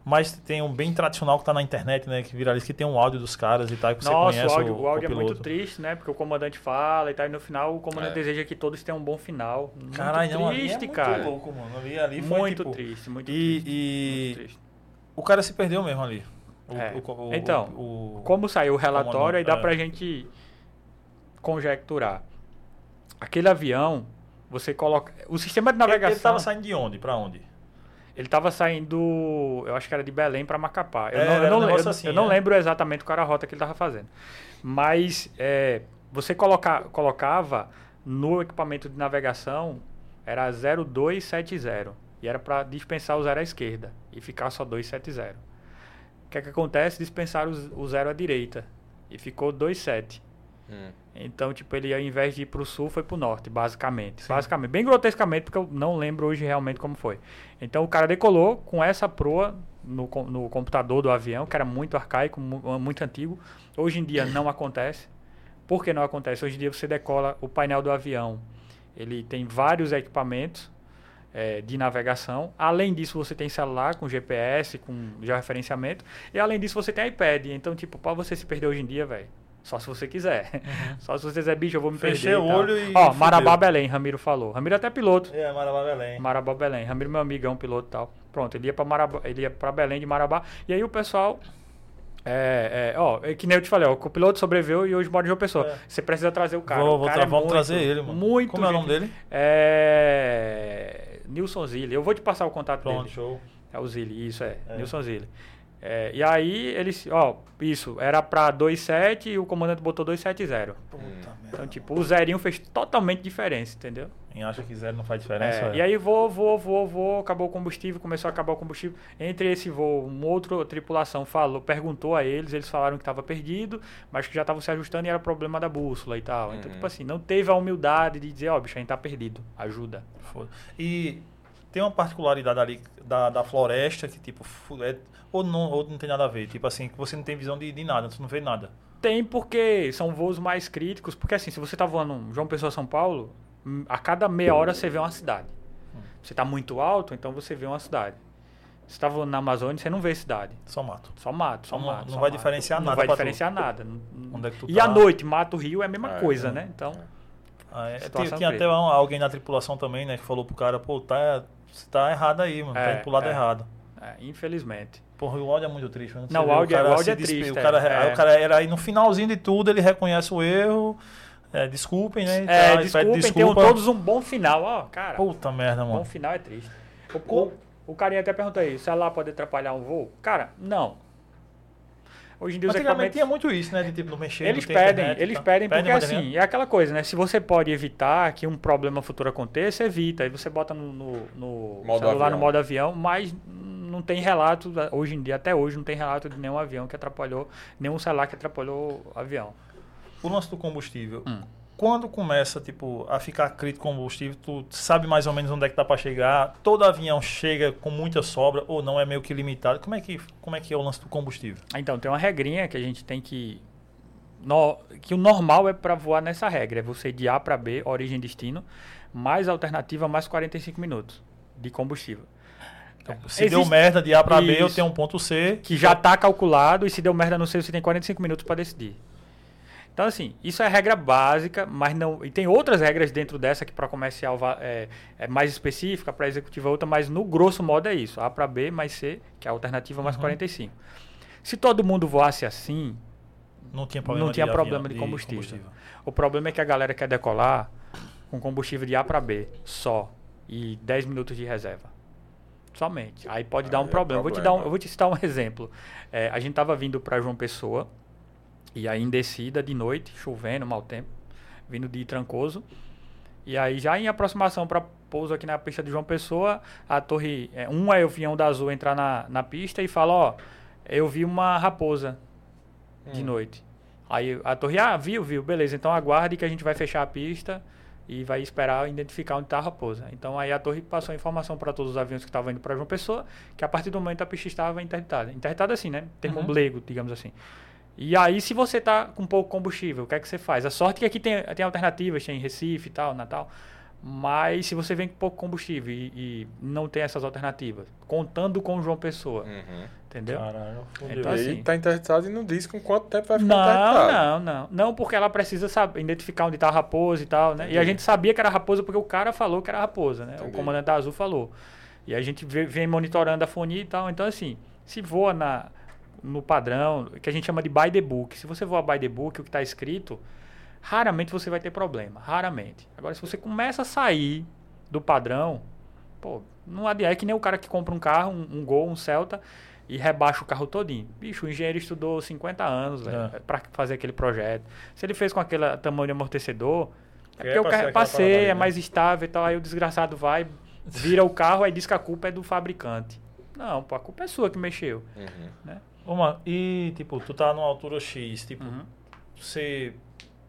Speaker 1: Mas tem um bem tradicional que tá na internet, né? Que viraliza, que tem um áudio dos caras e tal, que você
Speaker 3: Nossa,
Speaker 1: conhece
Speaker 3: o áudio, o áudio é muito triste, né? Porque o comandante fala e tal, e no final o comandante
Speaker 2: É.
Speaker 3: deseja que todos tenham um bom final. Muito
Speaker 1: Caralho, não, ali é
Speaker 3: triste,
Speaker 1: muito
Speaker 3: cara.
Speaker 1: louco, mano. Ali, ali foi,
Speaker 3: muito
Speaker 1: tipo,
Speaker 3: triste, muito
Speaker 1: E,
Speaker 3: triste.
Speaker 1: e
Speaker 3: muito triste.
Speaker 1: o cara se perdeu mesmo ali. O-
Speaker 3: É.
Speaker 1: o- o-
Speaker 3: Então, Como saiu o relatório, aí dá
Speaker 1: é.
Speaker 3: pra gente conjecturar. Aquele avião, você coloca. O sistema de navegação.
Speaker 1: Ele tava saindo de onde? Pra onde?
Speaker 3: Ele estava saindo, eu acho que era de Belém para Macapá. Eu,
Speaker 1: É,
Speaker 3: não, eu
Speaker 1: um
Speaker 3: não-
Speaker 1: negócio
Speaker 3: eu-
Speaker 1: assim,
Speaker 3: eu não
Speaker 1: né?
Speaker 3: lembro exatamente qual era a rota que ele estava fazendo. Mas é, você coloca, colocava no equipamento de navegação, era 0270. E era para dispensar o zero à esquerda e ficar só 270. O que é que acontece? Dispensaram o, zero à direita e ficou 27.
Speaker 2: Hum.
Speaker 3: Então, tipo, ele ao invés de ir pro sul, foi pro norte, basicamente. Basicamente, bem grotescamente, porque eu não lembro hoje realmente como foi. Então, o cara decolou com essa proa no, no computador do avião, que era muito arcaico, mu- muito antigo. Hoje em dia não acontece. Por que não acontece? Hoje em dia você decola o painel do avião. Ele tem vários equipamentos eh, de navegação. Além disso, você tem celular com GPS, com georreferenciamento. E além disso, você tem iPad. Então, tipo, para você se perder hoje em dia, velho, só se você quiser. Só se você quiser, bicho, eu vou me
Speaker 1: Fechei
Speaker 3: perder.
Speaker 1: o
Speaker 3: e tal.
Speaker 1: olho e
Speaker 3: Ó,
Speaker 1: fudeu.
Speaker 3: Marabá Belém, Ramiro falou. Ramiro é até piloto.
Speaker 1: É, Marabá Belém.
Speaker 3: Marabá Belém. Ramiro, meu amigão, piloto e tal. Pronto, ele ia pra, Marabá, ele ia pra Belém de Marabá. E aí o pessoal É, é, ó, é que nem eu te falei, ó, o piloto sobreviveu e hoje mora em João Pessoa.
Speaker 1: É.
Speaker 3: Você precisa trazer o cara.
Speaker 1: Vou-
Speaker 3: o
Speaker 1: vou
Speaker 3: cara
Speaker 1: tra-
Speaker 3: é muito,
Speaker 1: trazer ele, mano.
Speaker 3: Muito.
Speaker 1: Como é o nome dele?
Speaker 3: É. Nilson Zilli. Eu vou te passar o contato
Speaker 1: Pronto,
Speaker 3: dele.
Speaker 1: show.
Speaker 3: É o Zilli, isso é.
Speaker 1: É.
Speaker 3: Nilson Zilli. É, e aí eles, ó, isso, era pra 2.7 e o comandante botou 2.7.0.
Speaker 1: Puta merda.
Speaker 3: Então, tipo, o zerinho fez totalmente diferença, entendeu?
Speaker 1: Quem acha que zero não faz diferença.
Speaker 3: É,
Speaker 1: é.
Speaker 3: E aí vou, vou, vou, vou, acabou o combustível, começou a acabar o combustível. Entre esse voo, uma outra tripulação falou, perguntou a eles, eles falaram que estava perdido, mas que já estavam se ajustando e era problema da bússola e tal. Então,
Speaker 2: Uhum.
Speaker 3: tipo assim, não teve a humildade de dizer, ó, bicho, a gente tá perdido, ajuda.
Speaker 1: Foda. E tem uma particularidade ali da, da floresta que, tipo, é, ou, não, ou não tem nada a ver. Tipo assim, que você não tem visão de, de nada, você não vê nada.
Speaker 3: Tem porque são voos mais críticos, porque assim, se você tá voando João Pessoa São Paulo, hum, a cada meia hora você vê uma cidade. Você tá muito alto, então você vê uma cidade. Você tá voando na Amazônia, você não vê cidade.
Speaker 1: Só mato.
Speaker 3: Só mato, só
Speaker 1: Não-
Speaker 3: mato.
Speaker 1: não
Speaker 3: só
Speaker 1: vai
Speaker 3: mato.
Speaker 1: diferenciar
Speaker 3: não
Speaker 1: nada
Speaker 3: vai
Speaker 1: pra tu.
Speaker 3: diferenciar nada. Não-
Speaker 1: Onde é que tu
Speaker 3: e
Speaker 1: tá?
Speaker 3: à noite, Mato Rio é a mesma
Speaker 2: É,
Speaker 3: coisa,
Speaker 2: é,
Speaker 3: né? Então,
Speaker 1: Ah, é, tinha, tinha até um- alguém na tripulação também, né, que falou pro cara, pô, tá, você tá errado aí, mano. tá
Speaker 3: É,
Speaker 1: indo pro lado
Speaker 3: é.
Speaker 1: errado.
Speaker 3: É, infelizmente.
Speaker 1: Porra, o áudio é muito triste. Você
Speaker 3: Não, o áudio é-
Speaker 1: cara
Speaker 3: o áudio
Speaker 1: se
Speaker 3: é
Speaker 1: despe-
Speaker 3: triste,
Speaker 1: O cara,
Speaker 3: é.
Speaker 1: aí o cara era aí no finalzinho de tudo, ele reconhece o erro. É, desculpem, né?
Speaker 3: É,
Speaker 1: pede
Speaker 3: desculpem, tenham
Speaker 1: desculpa.
Speaker 3: todos um bom final, ó, cara.
Speaker 1: Puta merda,
Speaker 3: bom
Speaker 1: mano.
Speaker 3: final é triste. O, co- o carinha até perguntou aí, o celular pode atrapalhar um voo? Cara, não. Hoje em dia os
Speaker 1: Antigamente
Speaker 3: equipamentos...
Speaker 1: tinha muito isso, né? De tipo, não mexer,
Speaker 3: Eles
Speaker 1: não
Speaker 3: pedem,
Speaker 1: internet
Speaker 3: eles
Speaker 1: tal.
Speaker 3: pedem porque
Speaker 1: mas
Speaker 3: assim, é aquela coisa, né? Se você pode evitar que um problema futuro aconteça, evita. Aí você bota no, no, no celular
Speaker 2: avião.
Speaker 3: no modo avião, mas não tem relato, hoje em dia, até hoje, não tem relato de nenhum avião que atrapalhou, nenhum celular que atrapalhou o avião.
Speaker 1: O lance do combustível.
Speaker 3: Hum.
Speaker 1: Quando começa, tipo, a ficar crítico o combustível, tu sabe mais ou menos onde é que tá pra chegar? Todo avião chega com muita sobra ou não é meio que limitado? Como é que, como é, que é o lance do combustível?
Speaker 3: Então, tem uma regrinha que a gente tem que. no- que o normal é para voar nessa regra: é você de A para B, origem e destino, mais alternativa, mais 45 minutos de combustível.
Speaker 1: Então, se deu
Speaker 3: Existe-
Speaker 1: merda de A pra B, eu tenho um ponto C.
Speaker 3: Que já está calculado e se deu merda no C, você tem 45 minutos para decidir. Então, assim, isso é regra básica, mas não. E tem outras regras dentro dessa que para comercial é, é mais específica, para executiva é outra, mas no grosso modo é isso: A para B mais C, que é a alternativa mais
Speaker 1: Uhum.
Speaker 3: 45. Se todo mundo voasse assim,
Speaker 1: Não tinha problema,
Speaker 3: Não tinha
Speaker 1: de,
Speaker 3: problema
Speaker 1: avião-
Speaker 3: de combustível. O problema é que a galera quer decolar com combustível de A para B só e 10 minutos de reserva. Somente. Aí pode dar
Speaker 2: Aí
Speaker 3: um
Speaker 2: é
Speaker 3: problema. Eu vou te dar um,
Speaker 2: problema.
Speaker 3: eu vou te citar um exemplo. É, a gente tava vindo para João Pessoa e aí em descida de noite, chovendo, mau tempo, vindo de Trancoso. E aí já em aproximação para pouso aqui na pista de João Pessoa, a torre, é, um avião da Azul entrar na, na pista e fala, ó, eu vi uma raposa de
Speaker 2: Hum.
Speaker 3: noite. Aí a torre, ah, viu, viu, beleza, então aguarde que a gente vai fechar a pista e vai esperar identificar onde está a raposa. Então aí a torre passou a informação para todos os aviões que estavam indo para João Pessoa, que a partir do momento a pista estava interditada. Interditada assim, né? Termo
Speaker 1: Uhum.
Speaker 3: leigo, digamos assim. E aí, se você tá com pouco combustível, o que é que você faz? A sorte é que aqui tem, tem alternativas, tem Recife e tal, Natal. Mas se você vem com pouco combustível e, e não tem essas alternativas, contando com João Pessoa,
Speaker 2: Uhum.
Speaker 3: Entendeu?
Speaker 1: Caralho, fudeu.
Speaker 3: Então,
Speaker 2: e
Speaker 3: assim-
Speaker 2: aí tá interditado e não diz com quanto tempo vai ficar
Speaker 3: Não,
Speaker 2: interditado.
Speaker 3: não, não. Não, porque ela precisa saber, identificar onde está a raposa e tal, né? E a
Speaker 2: Entendi.
Speaker 3: gente sabia que era raposa porque o cara falou que era raposa, né? O
Speaker 2: Entendi.
Speaker 3: comandante da Azul falou. E a gente vem monitorando a fonia e tal. Então, assim, se voa na, no padrão, que a gente chama de by the book. Se você voa by the book, o que está escrito, raramente você vai ter problema. Raramente. Agora, se você começa a sair do padrão, pô, não adianta. É que nem o cara que compra um carro, um, um Gol, um Celta, e rebaixa o carro todinho. Bicho, o engenheiro estudou 50 anos
Speaker 1: É.
Speaker 3: para fazer aquele projeto. Se ele fez com aquele tamanho de amortecedor, é
Speaker 1: é
Speaker 3: porque carro
Speaker 1: ser
Speaker 3: é
Speaker 1: ali,
Speaker 3: é
Speaker 1: né?
Speaker 3: mais estável e tal. Aí o desgraçado vai, vira o carro, aí diz que a culpa é do fabricante. Não, pô, a culpa é sua que mexeu.
Speaker 2: Uhum.
Speaker 1: Ô, mano, e tipo, tu tá numa altura X, tipo,
Speaker 3: Uhum.
Speaker 1: você,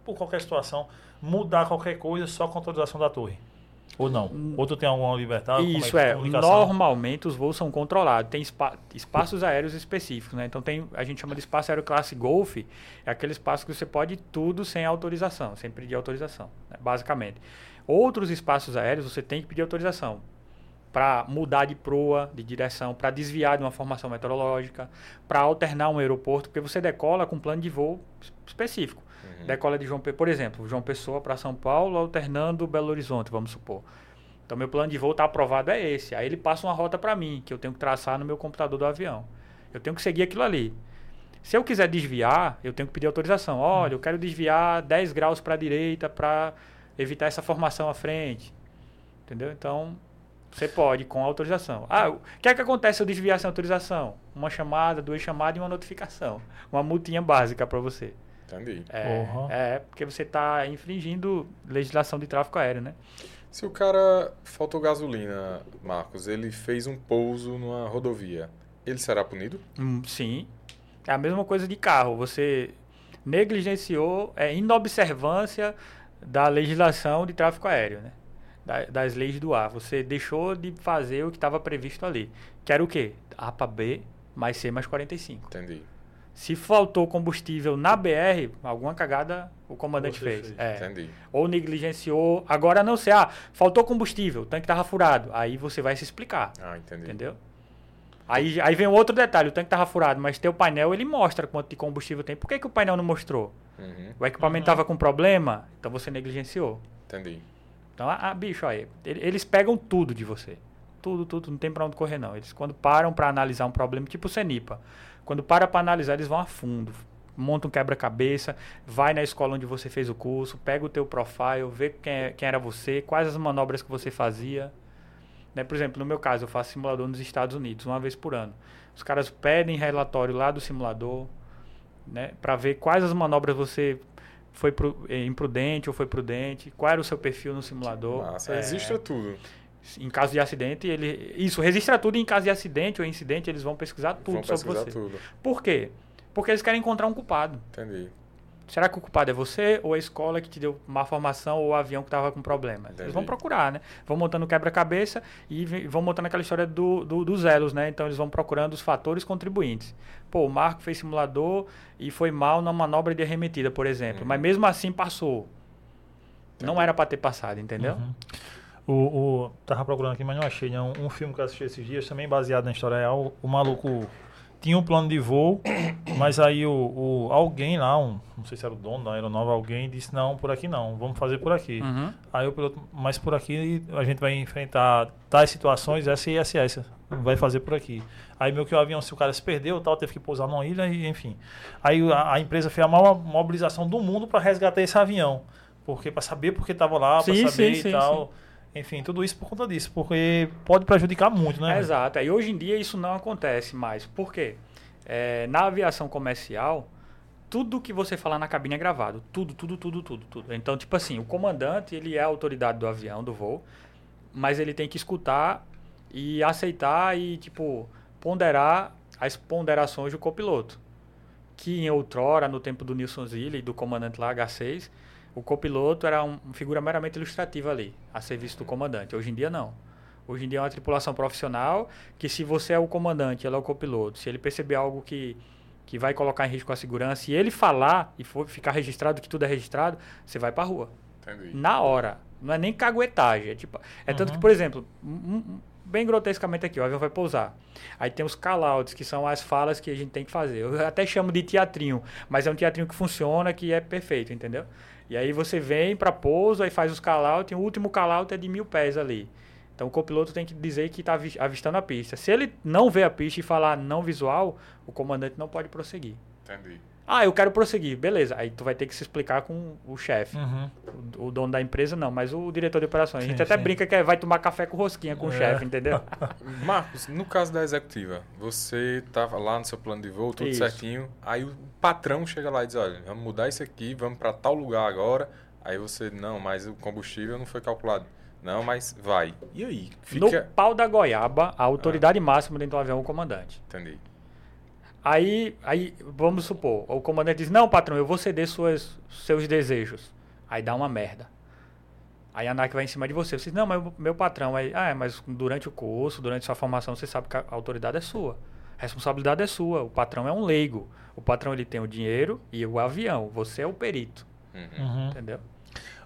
Speaker 1: por qualquer situação, mudar qualquer coisa só com autorização da torre. Ou não? Ou tu tem alguma liberdade? Como
Speaker 3: Isso é,
Speaker 1: comunicação?
Speaker 3: normalmente os voos são controlados, tem espa- espaços aéreos específicos, né? Então tem, a gente chama de espaço aéreo classe Golf, é aquele espaço que você pode ir tudo sem autorização, sem pedir autorização, né? basicamente. Outros espaços aéreos você tem que pedir autorização para mudar de proa, de direção, para desviar de uma formação meteorológica, para alternar um aeroporto, porque você decola com um plano de voo es- específico.
Speaker 2: Uhum.
Speaker 3: Decola de João Pessoa, por exemplo, João Pessoa para São Paulo, alternando Belo Horizonte, vamos supor. Então, meu plano de voo está aprovado é esse. Aí ele passa uma rota para mim, que eu tenho que traçar no meu computador do avião. Eu tenho que seguir aquilo ali. Se eu quiser desviar, eu tenho que pedir autorização. Olha, eu quero desviar 10 graus para a direita para evitar essa formação à frente. Entendeu? Então, você pode com autorização. Ah, o que é que acontece se eu desviar sem autorização? Uma chamada, duas chamadas e uma notificação. Uma multinha básica para você.
Speaker 2: Entendi.
Speaker 3: É,
Speaker 1: Porra.
Speaker 3: é, porque você está infringindo legislação de tráfego aéreo, né?
Speaker 2: Se o cara faltou gasolina, Marcos, ele fez um pouso numa rodovia, ele será punido?
Speaker 3: Hum, sim. É a mesma coisa de carro. Você negligenciou, é inobservância da legislação de tráfego aéreo, né? Da- das leis do ar. Você deixou de fazer o que estava previsto ali. Que era o quê? A para B mais C mais 45.
Speaker 2: Entendi.
Speaker 3: Se faltou combustível na BR, alguma cagada o comandante
Speaker 1: Você
Speaker 3: fez.
Speaker 1: fez.
Speaker 3: É.
Speaker 2: Entendi.
Speaker 3: Ou negligenciou. Agora não sei, ah, faltou combustível, o tanque estava furado. Aí você vai se explicar.
Speaker 2: Ah, entendi.
Speaker 3: Entendeu? Aí, aí vem outro detalhe, o tanque tava furado, mas teu painel ele mostra quanto de combustível tem. Por que, que o painel não mostrou?
Speaker 2: Uhum,
Speaker 3: O equipamento tava com problema, então você negligenciou.
Speaker 2: entendi.
Speaker 3: Então, ah, bicho, aí, ele- eles pegam tudo de você. Tudo, tudo, não tem pra onde correr não. Eles quando param pra analisar um problema, tipo o Cenipa, quando para pra analisar, eles vão a fundo. Monta um quebra-cabeça, vai na escola onde você fez o curso, pega o teu profile, vê quem, é- quem era você, quais as manobras que você fazia. Né? Por exemplo, no meu caso, eu faço simulador nos Estados Unidos, uma vez por ano. Os caras pedem relatório lá do simulador, né? Para ver quais as manobras você foi pro- eh, imprudente ou foi prudente, qual era o seu perfil no simulador.
Speaker 2: Massa,
Speaker 3: É,
Speaker 2: registra tudo.
Speaker 3: Em caso de acidente, ele isso registra tudo e em caso de acidente ou incidente, eles vão pesquisar tudo
Speaker 2: Vão
Speaker 3: sobre
Speaker 2: pesquisar
Speaker 3: você.
Speaker 2: tudo.
Speaker 3: Por quê? Porque eles querem encontrar um culpado.
Speaker 2: Entendi.
Speaker 3: Será que o culpado é você ou a escola que te deu má formação ou o avião que estava com problema?
Speaker 2: Entendi.
Speaker 3: Eles vão procurar, né? Vão montando quebra-cabeça e vão montando aquela história do, do- dos elos, né? Então eles vão procurando os fatores contribuintes. Pô, o Marco fez simulador e foi mal na manobra de arremetida, por exemplo.
Speaker 2: Uhum.
Speaker 3: Mas mesmo assim passou. Não
Speaker 2: Entendi.
Speaker 3: era para ter passado, entendeu?
Speaker 1: Uhum. O, o, tava procurando aqui, mas não achei. Não. Um filme que eu assisti esses dias, também baseado na história real. O maluco tinha um plano de voo, mas aí o, o- alguém lá, um, não sei se era o dono da aeronave, alguém disse: Não, por aqui não, vamos fazer por aqui.
Speaker 3: Uhum.
Speaker 1: Aí o piloto, mas por aqui a gente vai enfrentar tais situações, essa e essa e essa. Vai fazer por aqui. Aí meio que o avião, se o cara se perdeu, tal, teve que pousar numa ilha e enfim. Aí a, a empresa fez a maior mobilização do mundo para resgatar esse avião. Porque para saber porque estava lá, para
Speaker 3: Sim,
Speaker 1: saber
Speaker 3: sim,
Speaker 1: e
Speaker 3: sim,
Speaker 1: tal. Enfim, tudo isso por conta disso, porque pode prejudicar muito, né?
Speaker 3: Exato. E hoje em dia isso não acontece mais. Por quê? É, na aviação comercial, tudo que você falar na cabine é gravado. Tudo, tudo, tudo, tudo, tudo. Então, tipo assim, o comandante, ele é a autoridade do avião, do voo, mas ele tem que escutar e aceitar e, tipo, ponderar as ponderações do copiloto. Que em outrora, no tempo do Nilson Zilli e do comandante lá, H6, o copiloto era um- uma figura meramente ilustrativa ali, a serviço do comandante. Hoje em dia, não. Hoje em dia é uma tripulação profissional que se você é o comandante, ele é o copiloto, se ele perceber algo que, que vai colocar em risco a segurança e ele falar e for ficar registrado que tudo é registrado, você vai pra rua.
Speaker 2: Entendi.
Speaker 3: Na hora. Não é nem caguetagem. É, tipo, é tanto que,
Speaker 1: Uhum.
Speaker 3: por exemplo, um- um- bem grotescamente aqui, o avião vai pousar. Aí tem os call-outs, que são as falas que a gente tem que fazer. Eu até chamo de teatrinho, mas é um teatrinho que funciona, que é perfeito, entendeu? E aí você vem para pouso, aí faz os call-out, e o último call-out é de mil pés ali. Então o copiloto tem que dizer que está avistando a pista. Se ele não vê a pista e falar não visual, o comandante não pode prosseguir.
Speaker 2: Entendi.
Speaker 3: Ah, eu quero prosseguir. Beleza. Aí tu vai ter que se explicar com o chefe.
Speaker 1: Uhum.
Speaker 3: O, o dono da empresa não, mas o diretor de operações. a gente
Speaker 1: Sim,
Speaker 3: até
Speaker 1: sim.
Speaker 3: brinca que é- vai tomar café com rosquinha com o
Speaker 1: É.
Speaker 3: chefe, entendeu?
Speaker 2: Marcos, no caso da executiva, você estava lá no seu plano de voo, tudo
Speaker 3: Isso.
Speaker 2: certinho. Aí o patrão chega lá e diz: Olha, vamos mudar isso aqui, vamos para tal lugar agora. Aí você, não, mas o combustível não foi calculado. Não, mas vai. E aí?
Speaker 3: No
Speaker 2: Fica.
Speaker 3: pau da goiaba, a autoridade máxima dentro do avião é o comandante.
Speaker 2: Entendi.
Speaker 3: Aí, aí, vamos supor, o comandante diz, não, patrão, eu vou ceder suas, seus desejos. Aí dá uma merda. Aí a ANAC vai em cima de você. Você diz, não, mas o meu patrão, aí, ah, é, mas durante o curso, durante sua formação, você sabe que a autoridade é sua. A responsabilidade é sua. O patrão é um leigo. O patrão ele tem o dinheiro e o avião. Você é o perito.
Speaker 2: Uhum.
Speaker 1: Uhum.
Speaker 3: Entendeu?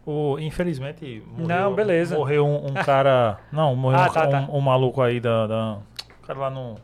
Speaker 1: O, infelizmente, morreu,
Speaker 3: Não, beleza.
Speaker 1: morreu um, um cara. Não, morreu
Speaker 3: Ah,
Speaker 1: um,
Speaker 3: tá,
Speaker 1: um-
Speaker 3: tá.
Speaker 1: um maluco aí da. da o cara lá no.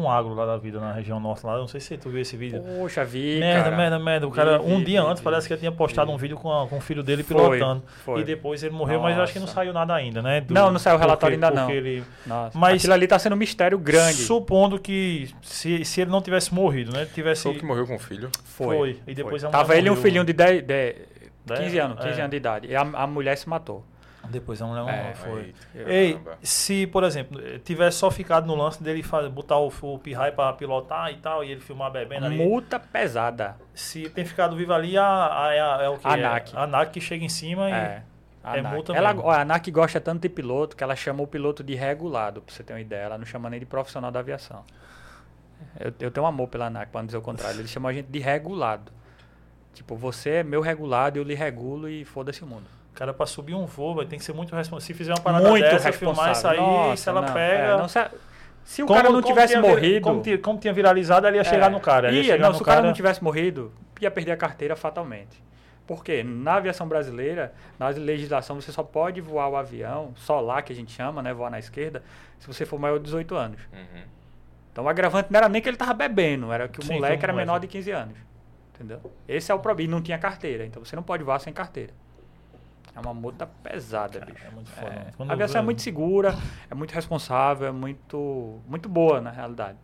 Speaker 1: Um agro lá da vida na região norte lá. Eu não sei se tu viu esse vídeo.
Speaker 3: Poxa, vi,
Speaker 1: merda,
Speaker 3: cara.
Speaker 1: merda, merda. O cara,
Speaker 3: Vi,
Speaker 1: um
Speaker 3: vi,
Speaker 1: dia
Speaker 3: vi,
Speaker 1: antes,
Speaker 3: vi,
Speaker 1: parece que ele tinha postado
Speaker 3: vi.
Speaker 1: um vídeo com, a- com o filho dele
Speaker 3: Foi,
Speaker 1: pilotando.
Speaker 3: foi.
Speaker 1: E depois ele morreu, mas eu acho que não
Speaker 3: Nossa.
Speaker 1: saiu nada ainda, né? Do-
Speaker 3: Não, não saiu o relatório
Speaker 1: porque-
Speaker 3: ainda não.
Speaker 1: porque ele-
Speaker 3: Nossa,
Speaker 1: Mas-
Speaker 3: aquilo ali tá sendo um mistério grande.
Speaker 1: Supondo que se, se ele não tivesse morrido, né? Tivesse.
Speaker 2: Foi o que morreu com o filho.
Speaker 1: Foi. E depois a mulher
Speaker 3: Tava ele e um filhinho de 10, 10,
Speaker 1: Dez?
Speaker 3: 15 anos, 15
Speaker 1: É.
Speaker 3: anos de idade. E a, a mulher se matou.
Speaker 1: Depois a mulher morreu.
Speaker 3: É,
Speaker 1: foi. Ei, se, por exemplo, tivesse só ficado no lance dele fa- botar o, o Pirrai pra pilotar e tal, e ele filmar bebendo ali.
Speaker 3: Multa pesada.
Speaker 1: Se tem ficado vivo ali, a, a, a- é o que?
Speaker 3: A ANAC.
Speaker 1: A ANAC que chega em cima e.
Speaker 3: É. A
Speaker 1: É multa
Speaker 3: ela,
Speaker 1: mesmo.
Speaker 3: a ANAC gosta tanto de piloto que ela chama o piloto de regulado, pra você ter uma ideia. Ela não chama nem de profissional da aviação. Eu, eu tenho um amor pela ANAC, pra não dizer o contrário. Eles chamam a gente de regulado. Tipo, você é meu regulado, eu lhe regulo e foda-se o mundo.
Speaker 1: Cara, pra subir um voo, vai ter que ser muito responsável. Se fizer uma parada
Speaker 3: Muito
Speaker 1: dessa, filmar isso aí,
Speaker 3: responsável.
Speaker 1: se ela
Speaker 3: Nossa, não,
Speaker 1: pega.
Speaker 3: é, não, se, se o
Speaker 1: Como-
Speaker 3: cara não tivesse
Speaker 1: tinha
Speaker 3: morrido.
Speaker 1: Como, como tinha viralizado, ele ia chegar
Speaker 3: É,
Speaker 1: no cara. Ia
Speaker 3: Ia,
Speaker 1: chegar
Speaker 3: não,
Speaker 1: no
Speaker 3: se o cara não tivesse morrido, ia perder a carteira fatalmente. Por quê? Na aviação brasileira, na legislação, você só pode voar o avião, só lá que a gente chama, né? Voar na esquerda, se você for maior de 18 anos.
Speaker 2: Uhum.
Speaker 3: Então o agravante não era nem que ele tava bebendo, era que o
Speaker 1: Sim,
Speaker 3: moleque era menor de 15 anos. Entendeu? Esse é o problema. E não tinha carteira. Então você não pode voar sem carteira. É uma multa pesada, bicho.
Speaker 1: é muito foda,
Speaker 3: É. A aviação é muito segura, é muito responsável, é muito, muito boa na realidade.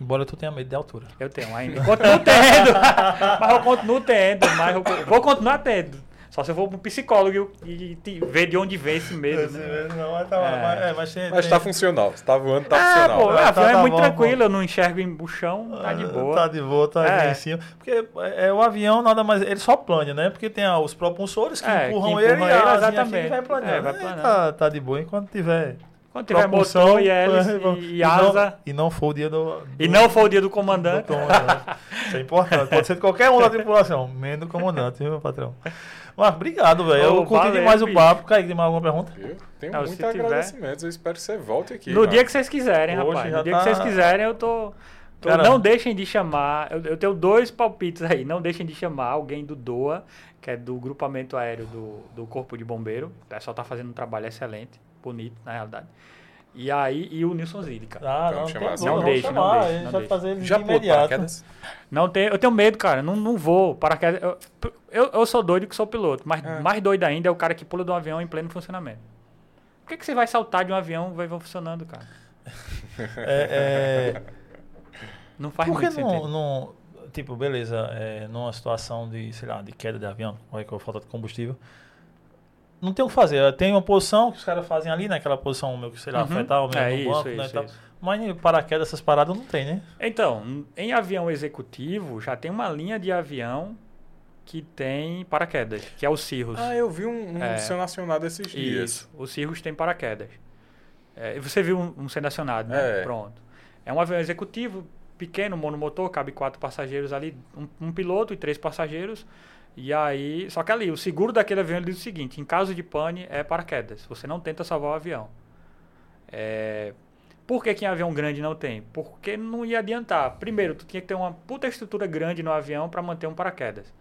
Speaker 1: Embora tu tenha medo de altura.
Speaker 3: Eu tenho ainda. Continuo tendo. mas eu continuo tendo. Mas eu vou continuar tendo. Só se eu for pro psicólogo e, e ver de onde vem esse medo. Né?
Speaker 1: Não, mas tá,
Speaker 3: É.
Speaker 1: mas, é, mas tem,
Speaker 2: Mas
Speaker 1: tem-
Speaker 2: tá funcional. Você tá voando, tá
Speaker 3: Ah,
Speaker 2: funcional.
Speaker 3: pô, o
Speaker 1: Tá,
Speaker 3: avião
Speaker 1: tá
Speaker 3: é muito
Speaker 1: bom,
Speaker 3: tranquilo, eu não enxergo em o chão, tá de
Speaker 1: Ah,
Speaker 3: boa.
Speaker 1: Tá de boa, tá
Speaker 3: É.
Speaker 1: em cima. Porque é, o avião nada mais. Ele só plane, né? Porque tem ah, os propulsores que
Speaker 3: É,
Speaker 1: empurram
Speaker 3: que
Speaker 1: ele
Speaker 3: empurram
Speaker 1: e a
Speaker 3: ele, exatamente.
Speaker 1: aqui vai planeando.
Speaker 3: É, vai
Speaker 1: É,
Speaker 3: planeando.
Speaker 1: tá, tá de boa enquanto tiver.
Speaker 3: Quando tiver
Speaker 1: propulsão,
Speaker 3: motor e hélice
Speaker 1: é,
Speaker 3: e, e
Speaker 1: não-
Speaker 3: asa.
Speaker 1: E não for o dia do.
Speaker 3: E
Speaker 1: do-
Speaker 3: não for o dia do
Speaker 1: do
Speaker 3: comandante.
Speaker 1: comandante. Isso é importante. Pode ser de qualquer um da tripulação, menos do comandante, viu, meu patrão? Marco, obrigado, velho. Eu curti demais o papo. Kaique, tem mais alguma pergunta?
Speaker 2: Eu tenho
Speaker 3: Não,
Speaker 2: muitos
Speaker 3: tiver-
Speaker 2: agradecimentos. Eu espero que você volte aqui.
Speaker 3: No dia que vocês quiserem,
Speaker 1: Hoje
Speaker 3: rapaz. No dia
Speaker 1: tá-
Speaker 3: que vocês quiserem, eu tô. tô-
Speaker 1: Cara-
Speaker 3: não deixem de chamar. Eu, eu tenho dois palpites aí. Não deixem de chamar alguém do DOA, que é do grupamento aéreo do, do Corpo de Bombeiro. O pessoal tá fazendo um trabalho excelente, bonito, na realidade. E aí, e o Nilson Zilli, cara.
Speaker 1: Ah, não,
Speaker 2: chamar
Speaker 1: tem
Speaker 2: assim.
Speaker 3: Não deixe, não deixe,
Speaker 1: A gente
Speaker 3: não
Speaker 1: vai
Speaker 3: deixe.
Speaker 1: fazer ele
Speaker 2: Já
Speaker 1: de
Speaker 2: pulou paraquedas?
Speaker 3: Não tem, eu tenho medo, cara. Não, não vou. Paraquedas. Eu, eu, eu sou doido que sou piloto, mas
Speaker 2: É.
Speaker 3: mais doido ainda é o cara que pula de um avião em pleno funcionamento. Por que, que você vai saltar de um avião e vai funcionando, cara?
Speaker 1: É, é,
Speaker 3: Não faz
Speaker 1: Por que
Speaker 3: muito
Speaker 1: não,
Speaker 3: sentido.
Speaker 1: não- Tipo, beleza, é, numa situação de, sei lá, de queda de avião, ou é que falta de combustível, não tem o que fazer. Tem uma posição que os caras fazem ali, naquela posição meio que, sei lá,
Speaker 3: Uhum.
Speaker 1: fetal, meio
Speaker 3: É
Speaker 1: no
Speaker 3: isso,
Speaker 1: banco, né,
Speaker 3: isso,
Speaker 1: tal.
Speaker 3: isso.
Speaker 1: Mas em paraquedas, essas paradas não tem, né?
Speaker 3: Então, em avião executivo, já tem uma linha de avião que tem paraquedas, que é o Cirrus.
Speaker 2: Ah, eu vi um, um
Speaker 3: É.
Speaker 2: sendo acionado esses dias.
Speaker 3: Isso, o Cirrus tem paraquedas. É, você viu um, um sendo acionado, né?
Speaker 2: É.
Speaker 3: Pronto. É um avião executivo, pequeno, monomotor, cabe quatro passageiros ali, um, um piloto e três passageiros. E aí, só que ali, o seguro daquele avião diz o seguinte: em caso de pane, é paraquedas. Você não tenta salvar o avião. É, por que, que em avião grande não tem? Porque não ia adiantar. Primeiro, tu tinha que ter uma puta estrutura grande no avião para manter um paraquedas.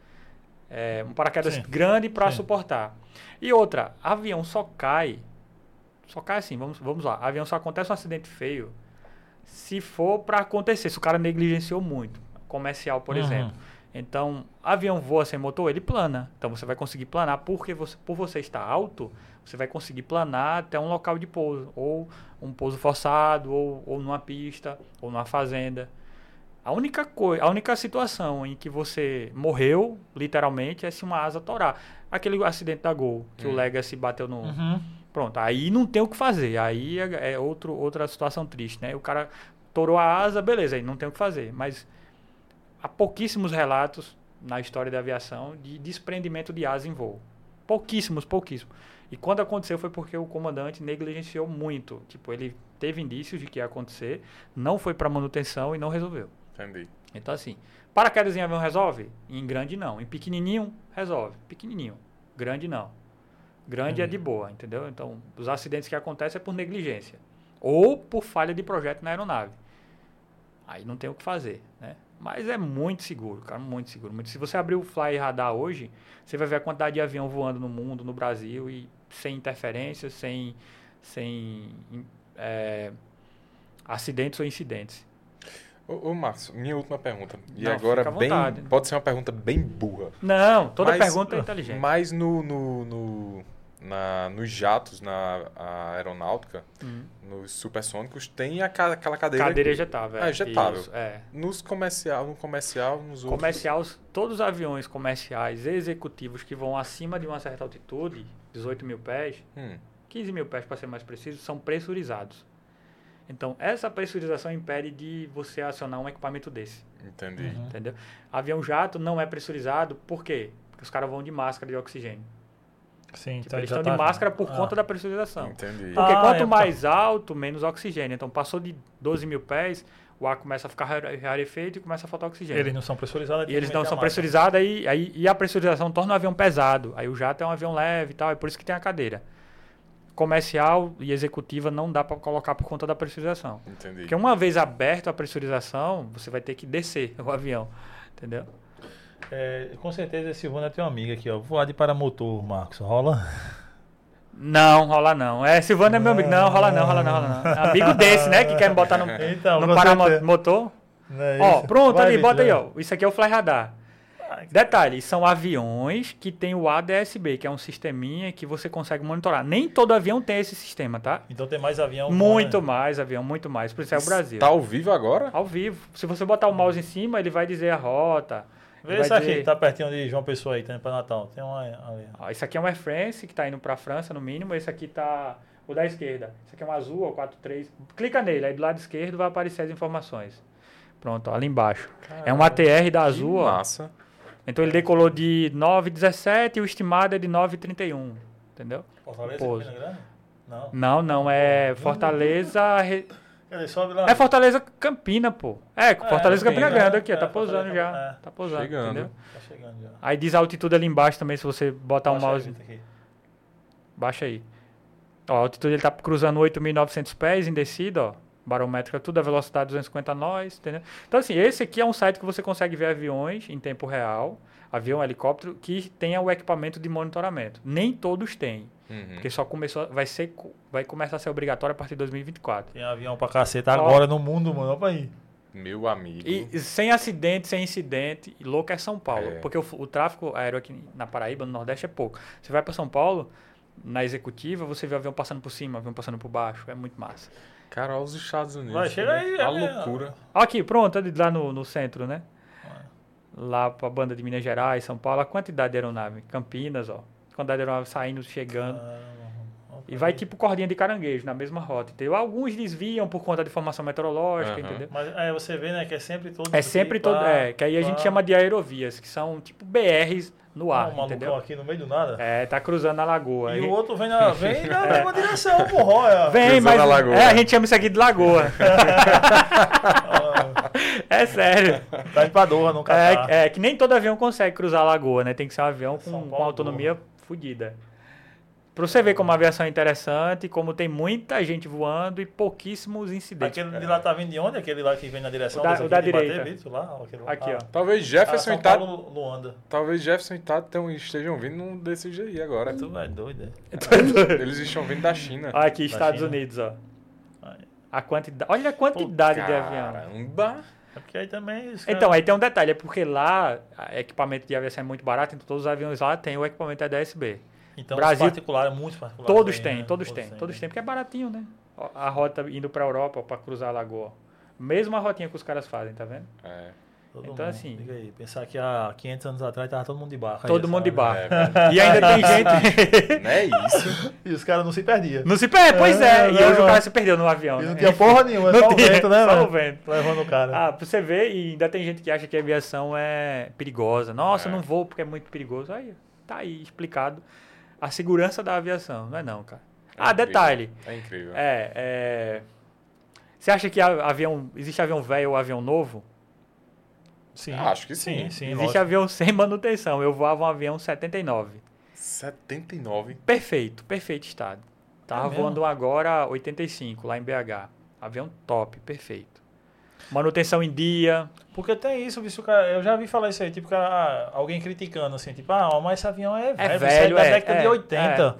Speaker 3: É, um paraquedas
Speaker 1: Sim.
Speaker 3: grande para suportar. E outra, avião só cai. Só cai assim, vamos, vamos lá. Avião só acontece um acidente feio se for para acontecer, se o cara negligenciou muito. Comercial, por
Speaker 1: Uhum.
Speaker 3: exemplo. Então, avião voa sem motor, ele plana. Então você vai conseguir planar porque você, por você estar alto, você vai conseguir planar até um local de pouso, ou um pouso forçado, ou, ou numa pista, ou numa fazenda. A única coisa, a única situação em que você morreu, literalmente, é se uma asa torar. Aquele acidente da Gol, que o
Speaker 2: Hum.
Speaker 3: Legacy bateu no,
Speaker 1: Uhum.
Speaker 3: Pronto, aí não tem o que fazer. Aí é, é outro, outra situação triste, né? O cara torou a asa, beleza, aí não tem o que fazer. Mas há pouquíssimos relatos na história da aviação de desprendimento de asa em voo. Pouquíssimos, pouquíssimos. E quando aconteceu foi porque o comandante negligenciou muito. Tipo, ele teve indícios de que ia acontecer, não foi para manutenção e não resolveu.
Speaker 2: Entendi.
Speaker 3: Então, assim, paraquedas em avião resolve? Em grande, não. Em pequenininho, resolve. Pequenininho. Grande, não. Grande é de boa, entendeu? Então, os acidentes que acontecem é por negligência. Ou por falha de projeto na aeronave. Aí não tem o que fazer, né? Mas é muito seguro, cara, muito seguro. Muito- Se você abrir o Fly Radar hoje, você vai ver a quantidade de avião voando no mundo, no Brasil, e sem interferências, sem, sem é, acidentes ou incidentes.
Speaker 2: Ô, ô Marcos, minha última pergunta. E
Speaker 3: Não,
Speaker 2: agora, bem, pode ser uma pergunta bem burra.
Speaker 3: Não, toda
Speaker 2: Mas-
Speaker 3: pergunta é inteligente.
Speaker 2: Mas no, no, no- na, nos jatos, na aeronáutica,
Speaker 3: Hum.
Speaker 2: nos supersônicos, tem a aquela cadeira.
Speaker 3: Cadeira ejetável.
Speaker 2: Ah, ejetável.
Speaker 3: Isso, é.
Speaker 2: Nos comercial, no comercial, nos outros.
Speaker 3: Comercial, todos os aviões comerciais executivos que vão acima de uma certa altitude, 18 mil pés,
Speaker 2: Hum,
Speaker 3: 15 mil pés para ser mais preciso, são pressurizados. Então, essa pressurização impede de você acionar um equipamento desse,
Speaker 2: entendi.
Speaker 1: Uhum.
Speaker 3: entendeu? Avião jato não é pressurizado, por quê? Porque os caras vão de máscara de oxigênio.
Speaker 1: Sim,
Speaker 3: Tipo,
Speaker 1: então
Speaker 3: eles estão
Speaker 1: tá-
Speaker 3: de máscara por
Speaker 1: Ah.
Speaker 3: conta da pressurização.
Speaker 2: Entendi.
Speaker 3: Porque
Speaker 1: Ah,
Speaker 3: quanto
Speaker 1: é,
Speaker 3: mais alto, menos oxigênio. Então, passou de 12 mil pés, o ar começa a ficar rare- rarefeito e começa a faltar oxigênio.
Speaker 1: Eles não são pressurizados.
Speaker 3: E eles não são pressurizados aí, aí, e a pressurização torna o avião pesado. Aí o jato é um avião leve e tal, é por isso que tem a cadeira. Comercial e executiva não dá para colocar por conta da pressurização.
Speaker 2: Entendi.
Speaker 3: Porque uma vez aberto a pressurização, você vai ter que descer o avião, entendeu?
Speaker 1: É, com certeza esse Silvana tem uma amiga aqui, ó. Voar de paramotor, Marcos. Rola?
Speaker 3: Não, rola não. É, Silvano é meu amigo. Não, rola não, rola não, rola não. Amigo desse, né, que quer me botar no,
Speaker 1: Então,
Speaker 3: no paramotor.
Speaker 1: É
Speaker 3: Ó, pronto,
Speaker 1: Vai,
Speaker 3: ali, bota aí,
Speaker 1: vai.
Speaker 3: ó. Isso aqui é o Fly Radar. Detalhe, são aviões que tem o ADSB, que é um sisteminha que você consegue monitorar. Nem todo avião tem esse sistema, tá?
Speaker 1: Então tem mais avião.
Speaker 3: Muito
Speaker 1: né?
Speaker 3: mais avião, muito mais. Por isso é o Brasil.
Speaker 2: Tá ao vivo agora?
Speaker 3: Ao vivo. Se você botar o mouse em cima, ele vai dizer a rota.
Speaker 1: Vê isso aqui,
Speaker 3: dizer-
Speaker 1: que tá pertinho de João Pessoa aí, tá indo pra Natal. Tem uma ali.
Speaker 3: Ó, esse aqui é um Air France, que tá indo pra França, no mínimo. Esse aqui tá o da esquerda. Esse aqui é um azul, ó, 43. Clica nele, aí do lado esquerdo vai aparecer as informações. Pronto, ó, ali embaixo. É um ATR da Azul, ó.
Speaker 2: massa.
Speaker 3: Então ele decolou de 9,17 e o estimado é de 9,31. Entendeu?
Speaker 1: Fortaleza,
Speaker 3: Pouso.
Speaker 1: Campina Grande? Não.
Speaker 3: Não, não, é Fortaleza. Re-
Speaker 1: Cadê? Sobe lá.
Speaker 3: É Fortaleza Campina, pô. É, Fortaleza
Speaker 2: Campina,
Speaker 3: Campina Grande aqui, ó.
Speaker 1: é,
Speaker 3: Tá pousando
Speaker 1: Fortaleza,
Speaker 3: já.
Speaker 1: é.
Speaker 3: Tá pousando,
Speaker 2: Chegando.
Speaker 3: entendeu?
Speaker 1: Tá chegando já.
Speaker 3: Aí diz a altitude ali embaixo também, se você botar o
Speaker 1: Baixa
Speaker 3: mouse.
Speaker 1: aí.
Speaker 3: Baixa aí. Ó, a altitude ele tá cruzando 8.900 pés em descida, ó. Barométrica, tudo a velocidade 250 nós, entendeu? Então, assim, esse aqui é um site que você consegue ver aviões em tempo real, avião, helicóptero, que tenha o equipamento de monitoramento. Nem todos têm,
Speaker 2: Uhum.
Speaker 3: porque só começou, vai ser, vai começar a ser obrigatório a partir de 2024.
Speaker 1: Tem avião pra caceta agora no mundo, mano. Pra aí.
Speaker 2: Meu amigo.
Speaker 3: E sem acidente, sem incidente, louco é São Paulo.
Speaker 2: É.
Speaker 3: Porque o, o tráfego aéreo aqui na Paraíba, no Nordeste, é pouco. Você vai para São Paulo, na executiva, você vê o avião passando por cima, avião passando por baixo. É muito massa.
Speaker 2: Cara, olha os Estados Unidos.
Speaker 1: Vai, chega aí,
Speaker 2: A
Speaker 1: é,
Speaker 2: loucura.
Speaker 3: Aqui, pronto, ali lá no, no centro, né? Lá pra banda de Minas Gerais, São Paulo, a quantidade de aeronave. Campinas, ó. Quantidade de aeronave saindo, chegando.
Speaker 1: Caramba,
Speaker 3: E vai tipo cordinha de caranguejo, na mesma rota, entendeu? Alguns desviam por conta de formação meteorológica,
Speaker 2: Aham.
Speaker 3: entendeu?
Speaker 1: Mas é, você vê, né, que é sempre todo.
Speaker 3: É sempre todo. É, que aí a gente chama de aerovias, que são tipo BRs no ar,
Speaker 1: um malucão
Speaker 3: entendeu?
Speaker 1: aqui no meio do nada.
Speaker 3: É, tá cruzando a lagoa.
Speaker 1: E
Speaker 3: Aí-
Speaker 1: o outro vem na, vem na mesma direção, porra. olha.
Speaker 3: Vem,
Speaker 2: Cruzando
Speaker 3: mas.
Speaker 2: a lagoa.
Speaker 3: É, a gente chama isso aqui de lagoa. é sério.
Speaker 1: Tá indo pra Doha, no Catar.
Speaker 3: É, é que nem todo avião consegue cruzar a lagoa, né? Tem que ser um avião com,
Speaker 1: Paulo,
Speaker 3: com autonomia fodida. Pra você ver como a aviação é interessante, como tem muita gente voando e pouquíssimos incidentes.
Speaker 1: Aquele de lá tá vindo de onde? Aquele lá que vem na direção
Speaker 3: O da- o
Speaker 1: aqui
Speaker 3: da
Speaker 1: bater,
Speaker 3: direita.
Speaker 1: Vitor, lá, aquele.
Speaker 3: Aqui, ó.
Speaker 2: Talvez
Speaker 1: Ah,
Speaker 2: Jefferson
Speaker 1: São
Speaker 2: e Tato.
Speaker 1: Paulo, Luanda.
Speaker 2: Talvez Jefferson e Tato estejam vindo num desses aí agora.
Speaker 1: Tu é doido, é?
Speaker 2: Eles estão vindo da China.
Speaker 3: Aqui,
Speaker 1: Da
Speaker 3: Estados
Speaker 1: China.
Speaker 3: Unidos, ó. A quantidade, olha a quantidade de avião.
Speaker 2: Caramba.
Speaker 1: É porque aí também... os
Speaker 3: Então, aí tem um detalhe, é porque lá equipamento de aviação é muito barato, então todos os aviões lá têm o equipamento ADS-B.
Speaker 1: Então,
Speaker 3: Brasil-
Speaker 1: os particulares, muitos particulares.
Speaker 3: Todos têm,
Speaker 1: né?
Speaker 3: todos têm, todos têm, porque é baratinho, né? A rota indo pra Europa pra cruzar a lagoa. Mesma rotinha que os caras fazem, tá vendo?
Speaker 2: É.
Speaker 1: Todo
Speaker 3: Então,
Speaker 1: mundo.
Speaker 3: assim-
Speaker 1: Diga aí, pensar que há 500 anos atrás tava todo mundo de barco.
Speaker 3: Todo mundo de
Speaker 1: hora.
Speaker 3: barco.
Speaker 2: É.
Speaker 3: E ainda tem gente.
Speaker 2: Não é isso.
Speaker 1: E os caras não se perdiam.
Speaker 3: Não se perde, pois é.
Speaker 1: É,
Speaker 3: E hoje o cara se perdeu no avião.
Speaker 1: E não
Speaker 3: né?
Speaker 1: tinha porra nenhuma,
Speaker 3: Não
Speaker 1: só o
Speaker 3: tinha,
Speaker 1: vento, né,
Speaker 3: Só o vento.
Speaker 1: Levando o cara.
Speaker 3: Ah, pra você ver, e ainda tem gente que acha que a aviação é perigosa. Nossa,
Speaker 2: É.
Speaker 3: não vou porque é muito perigoso. Aí, tá aí explicado a segurança da aviação. Não é não, cara.
Speaker 2: É
Speaker 3: ah,
Speaker 2: incrível.
Speaker 3: detalhe.
Speaker 2: É incrível.
Speaker 3: É, é... Você acha que avião, existe avião velho ou avião novo?
Speaker 1: Sim.
Speaker 2: Ah, acho que sim.
Speaker 1: Sim, sim,
Speaker 3: existe
Speaker 1: lógico.
Speaker 3: avião sem manutenção. Eu voava um avião 79.
Speaker 2: 79.
Speaker 3: Perfeito, perfeito estado. Tava
Speaker 1: É mesmo?
Speaker 3: voando agora 85, lá em BH. Avião top, perfeito. Manutenção em dia.
Speaker 1: Porque tem isso, bicho, cara, eu já vi falar isso aí, tipo, cara, alguém criticando, assim, tipo, ah, mas esse avião é velho, isso aí
Speaker 3: velho,
Speaker 1: da
Speaker 3: é,
Speaker 1: década de
Speaker 3: é,
Speaker 1: 80.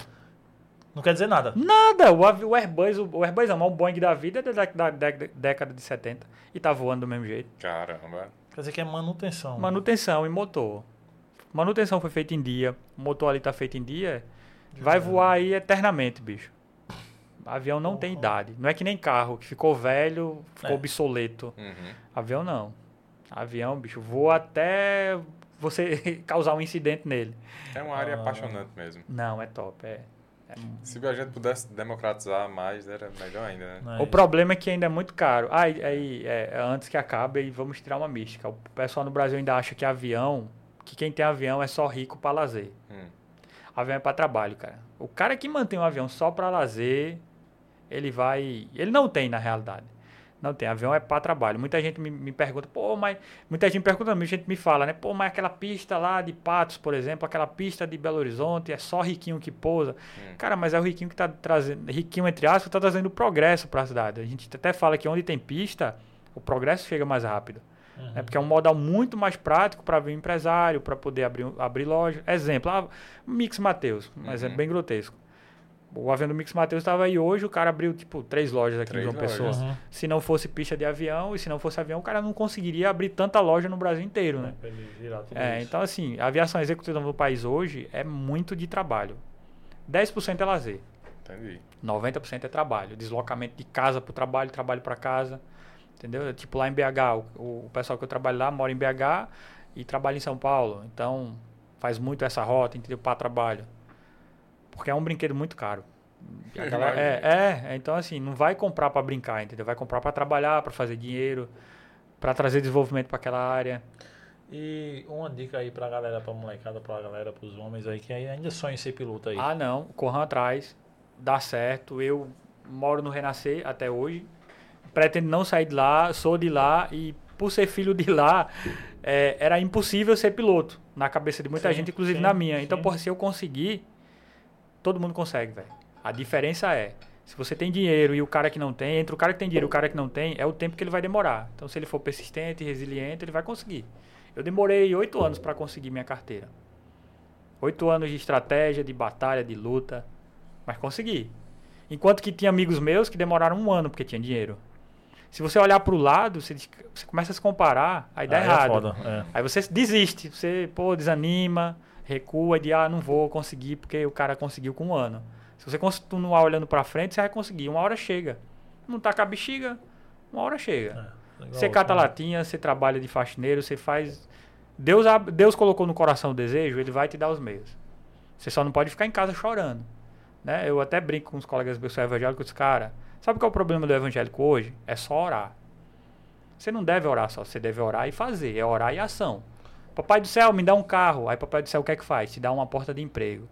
Speaker 1: Não quer dizer nada.
Speaker 3: Nada. O, o Airbus, o, o Airbus não, o Boeing da vida é da, da- da década de 70 e tá voando do mesmo jeito.
Speaker 2: Caramba.
Speaker 1: Quer dizer que é manutenção.
Speaker 3: Manutenção e motor. Manutenção foi feita em dia. O motor ali tá feito em dia. Vai voar aí eternamente, bicho. Avião não tem idade. Não é que nem carro, que ficou velho, ficou
Speaker 1: É.
Speaker 3: obsoleto.
Speaker 2: Uhum.
Speaker 3: Avião não. Avião, bicho, voa até você causar um incidente nele.
Speaker 2: É uma área
Speaker 1: Ah.
Speaker 2: apaixonante mesmo.
Speaker 3: Não, é top. É. é
Speaker 2: Se a gente pudesse democratizar mais, era melhor ainda, né?
Speaker 1: É
Speaker 3: O problema é que ainda é muito caro. Ah, aí, é, antes que acabe, aí vamos tirar uma mística. O pessoal no Brasil ainda acha que avião, que quem tem avião é só rico para lazer.
Speaker 2: Hum.
Speaker 3: Avião é para trabalho, cara. O cara que mantém um avião só para lazer, ele vai. Ele não tem, na realidade. Não tem. Avião é para trabalho. Muita gente me, me pergunta, pô, mas. Muita gente me pergunta, muita gente me fala, né? Pô, mas aquela pista lá de Patos, por exemplo, aquela pista de Belo Horizonte, é só riquinho que pousa.
Speaker 2: Hum.
Speaker 3: Cara, mas é o riquinho que tá trazendo. Riquinho, entre aspas, tá trazendo progresso para a cidade. A gente até fala que onde tem pista, o progresso chega mais rápido.
Speaker 1: Uhum.
Speaker 3: É porque é um modal muito mais prático para vir empresário, para poder abrir, abrir loja. Exemplo, ah, Mix Mateus, um
Speaker 2: Uhum.
Speaker 3: exemplo bem grotesco. O avião do Mix Mateus estava aí hoje, o cara abriu tipo três lojas aqui
Speaker 2: Três
Speaker 3: em João Pessoa.
Speaker 1: Uhum.
Speaker 3: Se não fosse pista de avião e se não fosse avião, o cara não conseguiria abrir tanta loja no Brasil inteiro, né? É, então assim, a aviação executiva no país hoje é muito de trabalho. 10% é lazer.
Speaker 2: Entendi.
Speaker 3: 90% é trabalho. Deslocamento de casa para o trabalho, trabalho para casa. Entendeu? Tipo lá em BH, o, o pessoal que eu trabalho lá mora em BH e trabalha em São Paulo. Então faz muito essa rota, entendeu? Para trabalho. Porque é um brinquedo muito caro. Galera-
Speaker 2: imagino.
Speaker 3: é, é, então assim, não vai comprar para brincar, entendeu? Vai comprar para trabalhar, para fazer dinheiro, para trazer desenvolvimento para aquela área.
Speaker 1: E uma dica aí pra galera, pra molecada, pra galera, pros homens aí, que ainda sonham em ser piloto aí.
Speaker 3: Ah, não, corram atrás, dá certo. Eu moro no Renascer até hoje, pretendo não sair de lá, sou de lá e por ser filho de lá, é, era impossível ser piloto na cabeça de muita
Speaker 1: Sim,
Speaker 3: gente, inclusive
Speaker 1: sim,
Speaker 3: na minha. Então,
Speaker 1: sim.
Speaker 3: porra, se eu conseguir, todo mundo consegue, velho. A diferença é, se você tem dinheiro e o cara que não tem, entre o cara que tem dinheiro e o cara que não tem, é o tempo que ele vai demorar. Então, se ele for persistente, resiliente, ele vai conseguir. Eu demorei oito anos para conseguir minha carteira. Oito anos de estratégia, de batalha, de luta. Mas consegui. Enquanto que tinha amigos meus que demoraram um ano porque tinha dinheiro. Se você olhar para o lado, você, você começa a se comparar, aí dá
Speaker 1: Aí é
Speaker 3: errado.
Speaker 1: foda, é.
Speaker 3: Aí você desiste, você, pô, desanima, recua de, ah, não vou conseguir porque o cara conseguiu com um ano. Se você continuar olhando pra frente, você vai conseguir. Uma hora chega. Não tá com a bexiga, uma hora chega.
Speaker 1: É, igual
Speaker 3: Você cata
Speaker 1: né?
Speaker 3: latinha, você trabalha de faxineiro, você faz. Deus, Deus colocou no coração o desejo, ele vai te dar os meios. Você só não pode ficar em casa chorando. Né? Eu até brinco com os colegas meus evangélicos, cara, sabe qual é o problema do evangélico hoje? É só orar. Você não deve orar só, você deve orar e fazer, é orar e ação. Papai do céu, me dá um carro. Aí papai do céu o que é que faz? Te dá uma porta de emprego.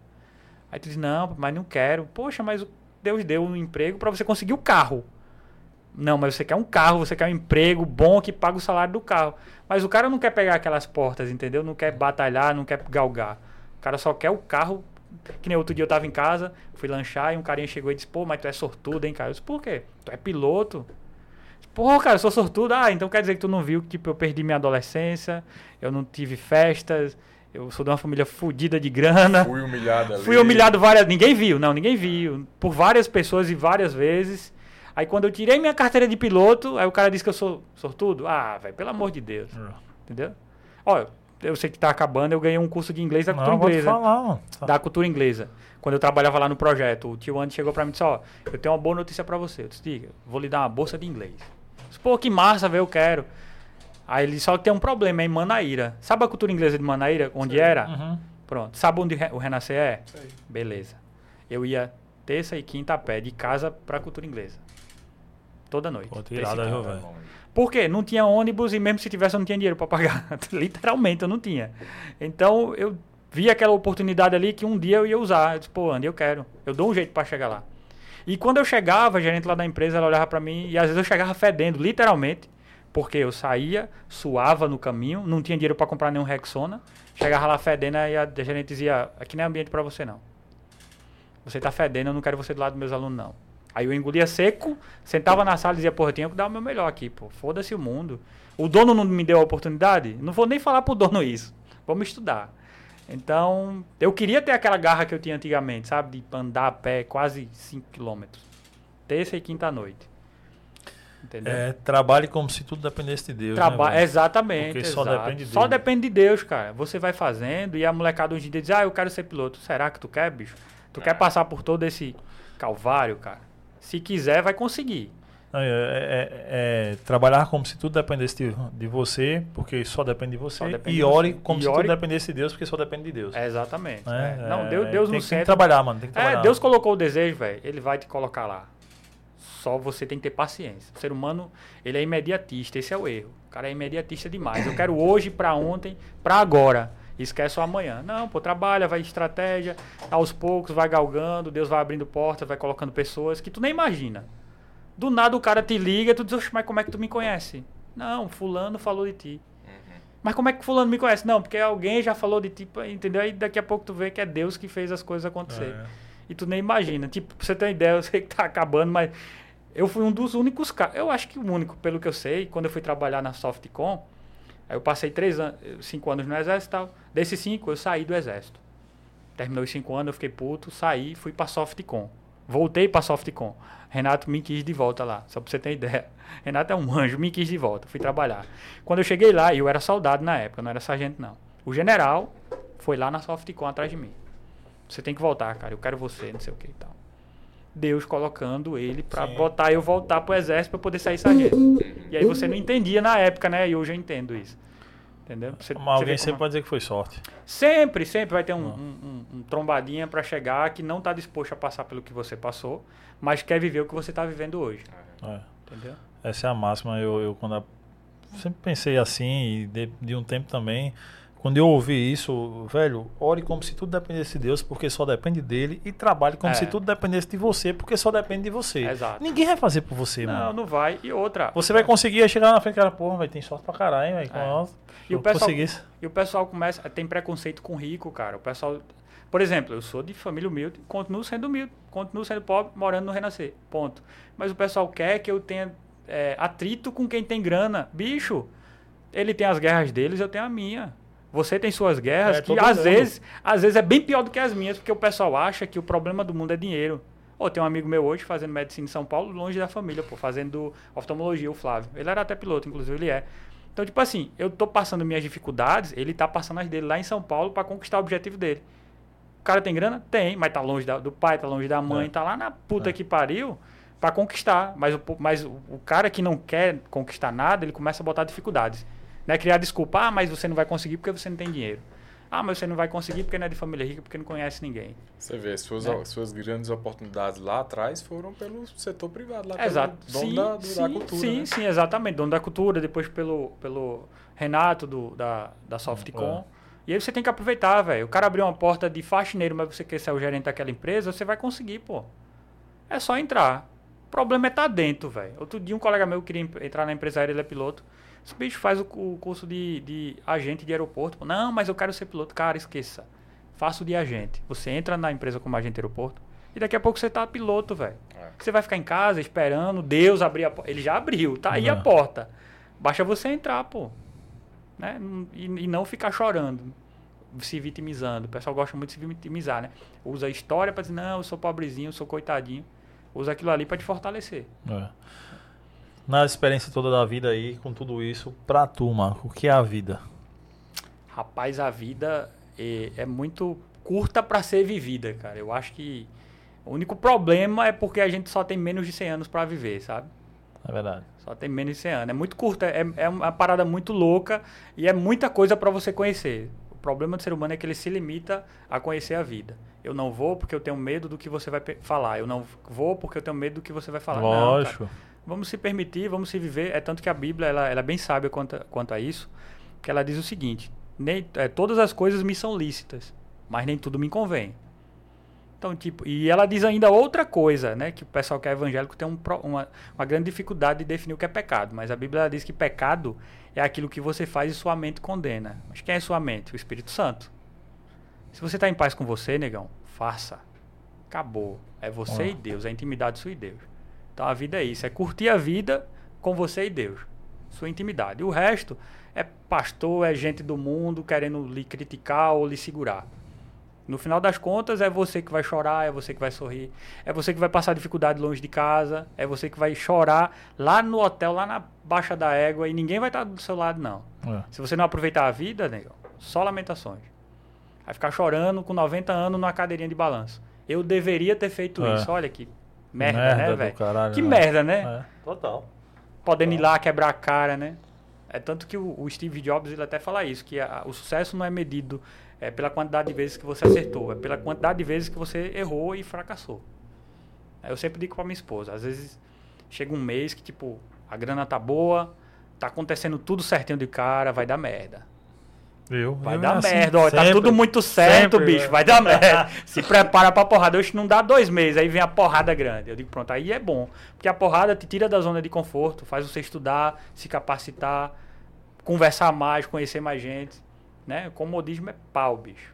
Speaker 3: Aí tu diz, não, mas não quero. Poxa, mas Deus deu um emprego para você conseguir o carro. Não, mas você quer um carro, você quer um emprego bom que paga o salário do carro. Mas o cara não quer pegar aquelas portas, entendeu? Não quer batalhar, não quer galgar. O cara só quer o carro. Que nem outro dia eu tava em casa, fui lanchar e um carinha chegou e disse: Pô, mas tu é sortudo, hein, cara? Eu disse: Por quê? Tu é piloto? Pô, cara, eu sou sortudo. Ah, então quer dizer que tu não viu que tipo, eu perdi minha adolescência, eu não tive festas, eu sou de uma família fodida de grana.
Speaker 2: Fui humilhado ali.
Speaker 3: Fui humilhado várias. Ninguém viu, não, ninguém viu. Por várias pessoas e várias vezes. Aí quando eu tirei minha carteira de piloto, aí o cara disse que eu sou sortudo. Ah, velho, pelo amor de Deus.
Speaker 1: É.
Speaker 3: Entendeu? Ó, eu sei que tá acabando, eu ganhei um curso de inglês da cultura
Speaker 1: Não,
Speaker 3: inglesa.
Speaker 1: falar, mano.
Speaker 3: Da cultura inglesa. Quando eu trabalhava lá no projeto, o tio Andy chegou pra mim e disse, ó, eu tenho uma boa notícia pra você. Eu disse, diga, vou lhe dar uma bolsa de inglês. Disse, Pô, que massa, velho, eu quero. Aí ele só que tem um problema, é em Manaíra. Sabe a cultura inglesa de Manaíra, onde era?
Speaker 1: Uhum.
Speaker 3: Pronto. Sabe onde o Renascer é?
Speaker 2: Sei.
Speaker 3: Beleza. Eu ia terça e quinta a pé, de casa pra cultura inglesa. Toda noite.
Speaker 1: Pô, tirada, viu, velho?
Speaker 3: Por quê? Não tinha ônibus e mesmo se tivesse eu não tinha dinheiro para pagar. Literalmente eu não tinha. Então eu vi aquela oportunidade ali que um dia eu ia usar. Eu disse, pô, Andy, eu quero. Eu dou um jeito para chegar lá. E quando eu chegava, a gerente lá da empresa, ela olhava para mim e às vezes eu chegava fedendo, literalmente, porque eu saía, suava no caminho, não tinha dinheiro para comprar nenhum Rexona. Chegava lá fedendo e a gerente dizia: aqui não é ambiente para você não. Você tá fedendo, eu não quero você do lado dos meus alunos não. Aí eu engolia seco, sentava na sala e dizia, porra, eu tenho que dar o meu melhor aqui, pô. Foda-se o mundo. O dono não me deu a oportunidade? Não vou nem falar pro dono isso. Vamos estudar. Então, eu queria ter aquela garra que eu tinha antigamente, sabe? De andar a pé quase 5 quilômetros. Terça e quinta noite. Entendeu?
Speaker 1: É, trabalhe como se tudo dependesse de Deus.
Speaker 3: Traba
Speaker 1: né,
Speaker 3: exatamente.
Speaker 1: Porque só
Speaker 3: exato.
Speaker 1: depende de
Speaker 3: Só
Speaker 1: Deus.
Speaker 3: depende de Deus, cara. Você vai fazendo e a molecada hoje em dia diz: Ah, eu quero ser piloto. Será que tu quer, bicho? Tu
Speaker 1: É.
Speaker 3: quer passar por todo esse calvário, cara? Se quiser, vai conseguir.
Speaker 1: É, é- é trabalhar como se tudo dependesse de, de você, porque só depende de você.
Speaker 3: Depende
Speaker 1: e ore como
Speaker 3: E
Speaker 1: se
Speaker 3: ore-
Speaker 1: tudo dependesse de Deus, porque só depende de Deus.
Speaker 3: É, exatamente.
Speaker 1: né?
Speaker 3: é. Não,
Speaker 1: É,
Speaker 3: Deus, Deus
Speaker 1: tem,
Speaker 3: no
Speaker 1: que- tem que trabalhar, mano. Tem que trabalhar.
Speaker 3: Deus colocou o desejo, velho. Ele vai te colocar lá. Só você tem que ter paciência. O ser humano, ele é imediatista. Esse é o erro. O cara é imediatista demais. Eu quero hoje, pra ontem, pra agora. Esquece o amanhã. Não, pô, trabalha, vai estratégia, aos poucos, vai galgando, Deus vai abrindo portas, vai colocando pessoas que tu nem imagina. Do nada o cara te liga, tu diz, "Oxe, mas como é que tu me conhece? Não, fulano falou de ti. Mas como é que fulano me conhece? Não, porque alguém já falou de ti, entendeu? E daqui a pouco tu vê que é Deus que fez as coisas acontecer.
Speaker 1: É.
Speaker 3: E tu nem imagina. Tipo, pra você ter uma ideia, eu sei que tá acabando, mas eu fui um dos únicos caras. Eu acho que o único, pelo que eu sei, quando eu fui trabalhar na Softcom, aí eu passei três anos, cinco anos no exército e tal. Desses cinco, eu saí do exército. Terminou os cinco anos, eu fiquei puto, saí, fui pra Softcom. Voltei pra Softcom. Renato me quis de volta lá, só pra você ter ideia. Renato é um anjo, me quis de volta, fui trabalhar. Quando eu cheguei lá, eu era soldado na época, não era sargento não. O general foi lá na Softcom atrás de mim. Você tem que voltar, cara. Eu quero você, não sei o que e tal. Deus colocando ele pra
Speaker 1: Sim.
Speaker 3: botar eu voltar pro exército pra poder sair sargento. E aí você não entendia na época, né? E hoje eu entendo isso. Entendeu? Você,
Speaker 1: Mas alguém sempre
Speaker 3: como-
Speaker 1: pode dizer que foi sorte.
Speaker 3: Sempre, sempre vai ter um,
Speaker 1: Ah.
Speaker 3: um, um- um trombadinha pra chegar que não tá disposto a passar pelo que você passou, mas quer viver o que você tá vivendo hoje.
Speaker 1: É.
Speaker 3: Entendeu?
Speaker 1: Essa é a máxima. Eu, eu quando a- sempre pensei assim, e de, de um tempo também. Quando eu ouvi isso, velho, ore como se tudo dependesse de Deus, porque só depende dele, e trabalhe como
Speaker 3: É.
Speaker 1: se tudo dependesse de você, porque só depende de você.
Speaker 3: Exato.
Speaker 1: Ninguém vai fazer por você,
Speaker 3: Não,
Speaker 1: mano.
Speaker 3: não vai. E outra.
Speaker 1: Você vai conseguir chegar na frente, cara, porra, vai tem sorte pra caralho, hein, velho.
Speaker 3: É. E o
Speaker 1: eu
Speaker 3: pessoal-. E o pessoal começa. Tem preconceito com rico, cara. O pessoal. Por exemplo, eu sou de família humilde, continuo sendo humilde, continuo sendo pobre, morando no Renascer. Ponto. Mas o pessoal quer que eu tenha é, atrito com quem tem grana. Bicho, ele tem as guerras deles, eu tenho a minha. Você tem suas guerras,
Speaker 1: É,
Speaker 3: que às
Speaker 1: mundo.
Speaker 3: vezes, às vezes é bem pior do que as minhas, porque o pessoal acha que o problema do mundo é dinheiro. Ô, tem um amigo meu hoje fazendo medicina em São Paulo, longe da família, pô, fazendo oftalmologia, o Flávio. Ele era até piloto, inclusive ele é. Então, tipo assim, eu tô passando minhas dificuldades, ele tá passando as dele lá em São Paulo para conquistar o objetivo dele. O cara tem grana? Tem, mas tá longe da- do pai, tá longe da mãe,
Speaker 1: É.
Speaker 3: tá lá na puta
Speaker 1: É.
Speaker 3: que pariu para conquistar. Mas, o, mas o, o cara que não quer conquistar nada, ele começa a botar dificuldades. Né? Criar desculpa, ah, mas você não vai conseguir porque você não tem dinheiro. Ah, mas você não vai conseguir porque não é de família rica, porque não conhece ninguém.
Speaker 2: Você vê, suas,
Speaker 3: Né?
Speaker 2: suas grandes oportunidades lá atrás foram pelo setor privado, lá
Speaker 3: Exato.
Speaker 2: pelo dono
Speaker 3: sim,
Speaker 2: da, do-
Speaker 3: sim,
Speaker 2: da cultura.
Speaker 3: sim,
Speaker 2: né?
Speaker 3: sim, exatamente. Dono da cultura, depois pelo, pelo Renato do, da, da Softcom.
Speaker 1: É.
Speaker 3: E aí você tem que aproveitar, velho. O cara abriu uma porta de faxineiro, mas você quer ser o gerente daquela empresa, você vai conseguir, pô. É só entrar. O problema é estar dentro, velho. Outro dia um colega meu queria entrar na empresa aérea, ele é piloto. Esse bicho faz o, o curso de, de agente de aeroporto. Pô, Não, mas eu quero ser piloto. Cara, esqueça. Faça o de agente. Você entra na empresa como agente de aeroporto e daqui a pouco você tá piloto, velho.
Speaker 2: É.
Speaker 3: Você vai ficar em casa esperando Deus abrir a porta. Ele já abriu, tá aí a
Speaker 1: Não.
Speaker 3: porta. Basta você entrar, pô. Né? E, e não ficar chorando, se vitimizando. O pessoal gosta muito de se vitimizar, né? Usa a história pra dizer, não, eu sou pobrezinho, eu sou coitadinho. Usa aquilo ali pra te fortalecer.
Speaker 1: É. Na experiência toda da vida aí, com tudo isso, pra tu, Marco, o que é a vida?
Speaker 3: Rapaz, a vida é, é muito curta pra ser vivida, cara. Eu acho que o único problema é porque a gente só tem menos de 100 anos pra viver, sabe?
Speaker 1: É verdade.
Speaker 3: Só tem menos de 100 anos. É muito curta, é, é uma parada muito louca e é muita coisa pra você conhecer. O problema do ser humano é que ele se limita a conhecer a vida. Eu não vou porque eu tenho medo do que você vai falar. Eu não vou porque eu tenho medo do que você vai falar. Não.
Speaker 1: Lógico.
Speaker 3: Vamos se permitir, vamos se viver. É tanto que a Bíblia ela, ela é bem sábia quanto, a- quanto a isso, que ela diz o seguinte: nem, é, todas as coisas me são lícitas, mas nem tudo me convém. Então, tipo, e ela diz ainda outra coisa, né? Que o pessoal que é evangélico tem um uma, uma grande dificuldade de definir o que é pecado. Mas a Bíblia diz que pecado é aquilo que você faz e sua mente condena. Mas quem é sua mente? O Espírito Santo. Se você está em paz com você, negão, faça. Acabou. É você
Speaker 1: Ah.
Speaker 3: e Deus, é intimidade sua e Deus. Então a vida é isso, é curtir a vida com você e Deus. sua intimidade. O resto é pastor, é gente do mundo querendo lhe criticar ou lhe segurar. No final das contas, é você que vai chorar, é você que vai sorrir, é você que vai passar dificuldade longe de casa, é você que vai chorar lá no hotel, lá na baixa da égua, e ninguém vai estar do seu lado, não.
Speaker 1: É.
Speaker 3: Se você não aproveitar a vida, nego, só lamentações. Vai ficar chorando com 90 anos numa cadeirinha de balanço. Eu deveria ter feito
Speaker 1: É.
Speaker 3: isso. Olha que merda,
Speaker 1: Merda
Speaker 3: né, velho? Que
Speaker 1: né?
Speaker 3: merda, né?
Speaker 1: É, total.
Speaker 3: Podendo ir lá quebrar a cara, né? É tanto que o, o Steve Jobs ele até fala isso, que a- o sucesso não é medido é, pela quantidade de vezes que você acertou, é pela quantidade de vezes que você errou e fracassou. Eu sempre digo pra minha esposa, às vezes chega um mês que tipo, a grana tá boa, tá acontecendo tudo certinho de cara, vai dar merda.
Speaker 1: Eu,
Speaker 3: Vai
Speaker 1: eu
Speaker 3: dar
Speaker 1: assim,
Speaker 3: merda, ó, tá
Speaker 1: sempre.
Speaker 3: tudo muito certo,
Speaker 1: Sempre,
Speaker 3: bicho,
Speaker 1: velho.
Speaker 3: vai dar merda. Se prepara pra porrada. Hoje não dá dois meses, aí vem a porrada grande. Eu digo, pronto, aí é bom. Porque a porrada te tira da zona de conforto, faz você estudar, se capacitar, conversar mais, conhecer mais gente. Né? Comodismo é pau, bicho.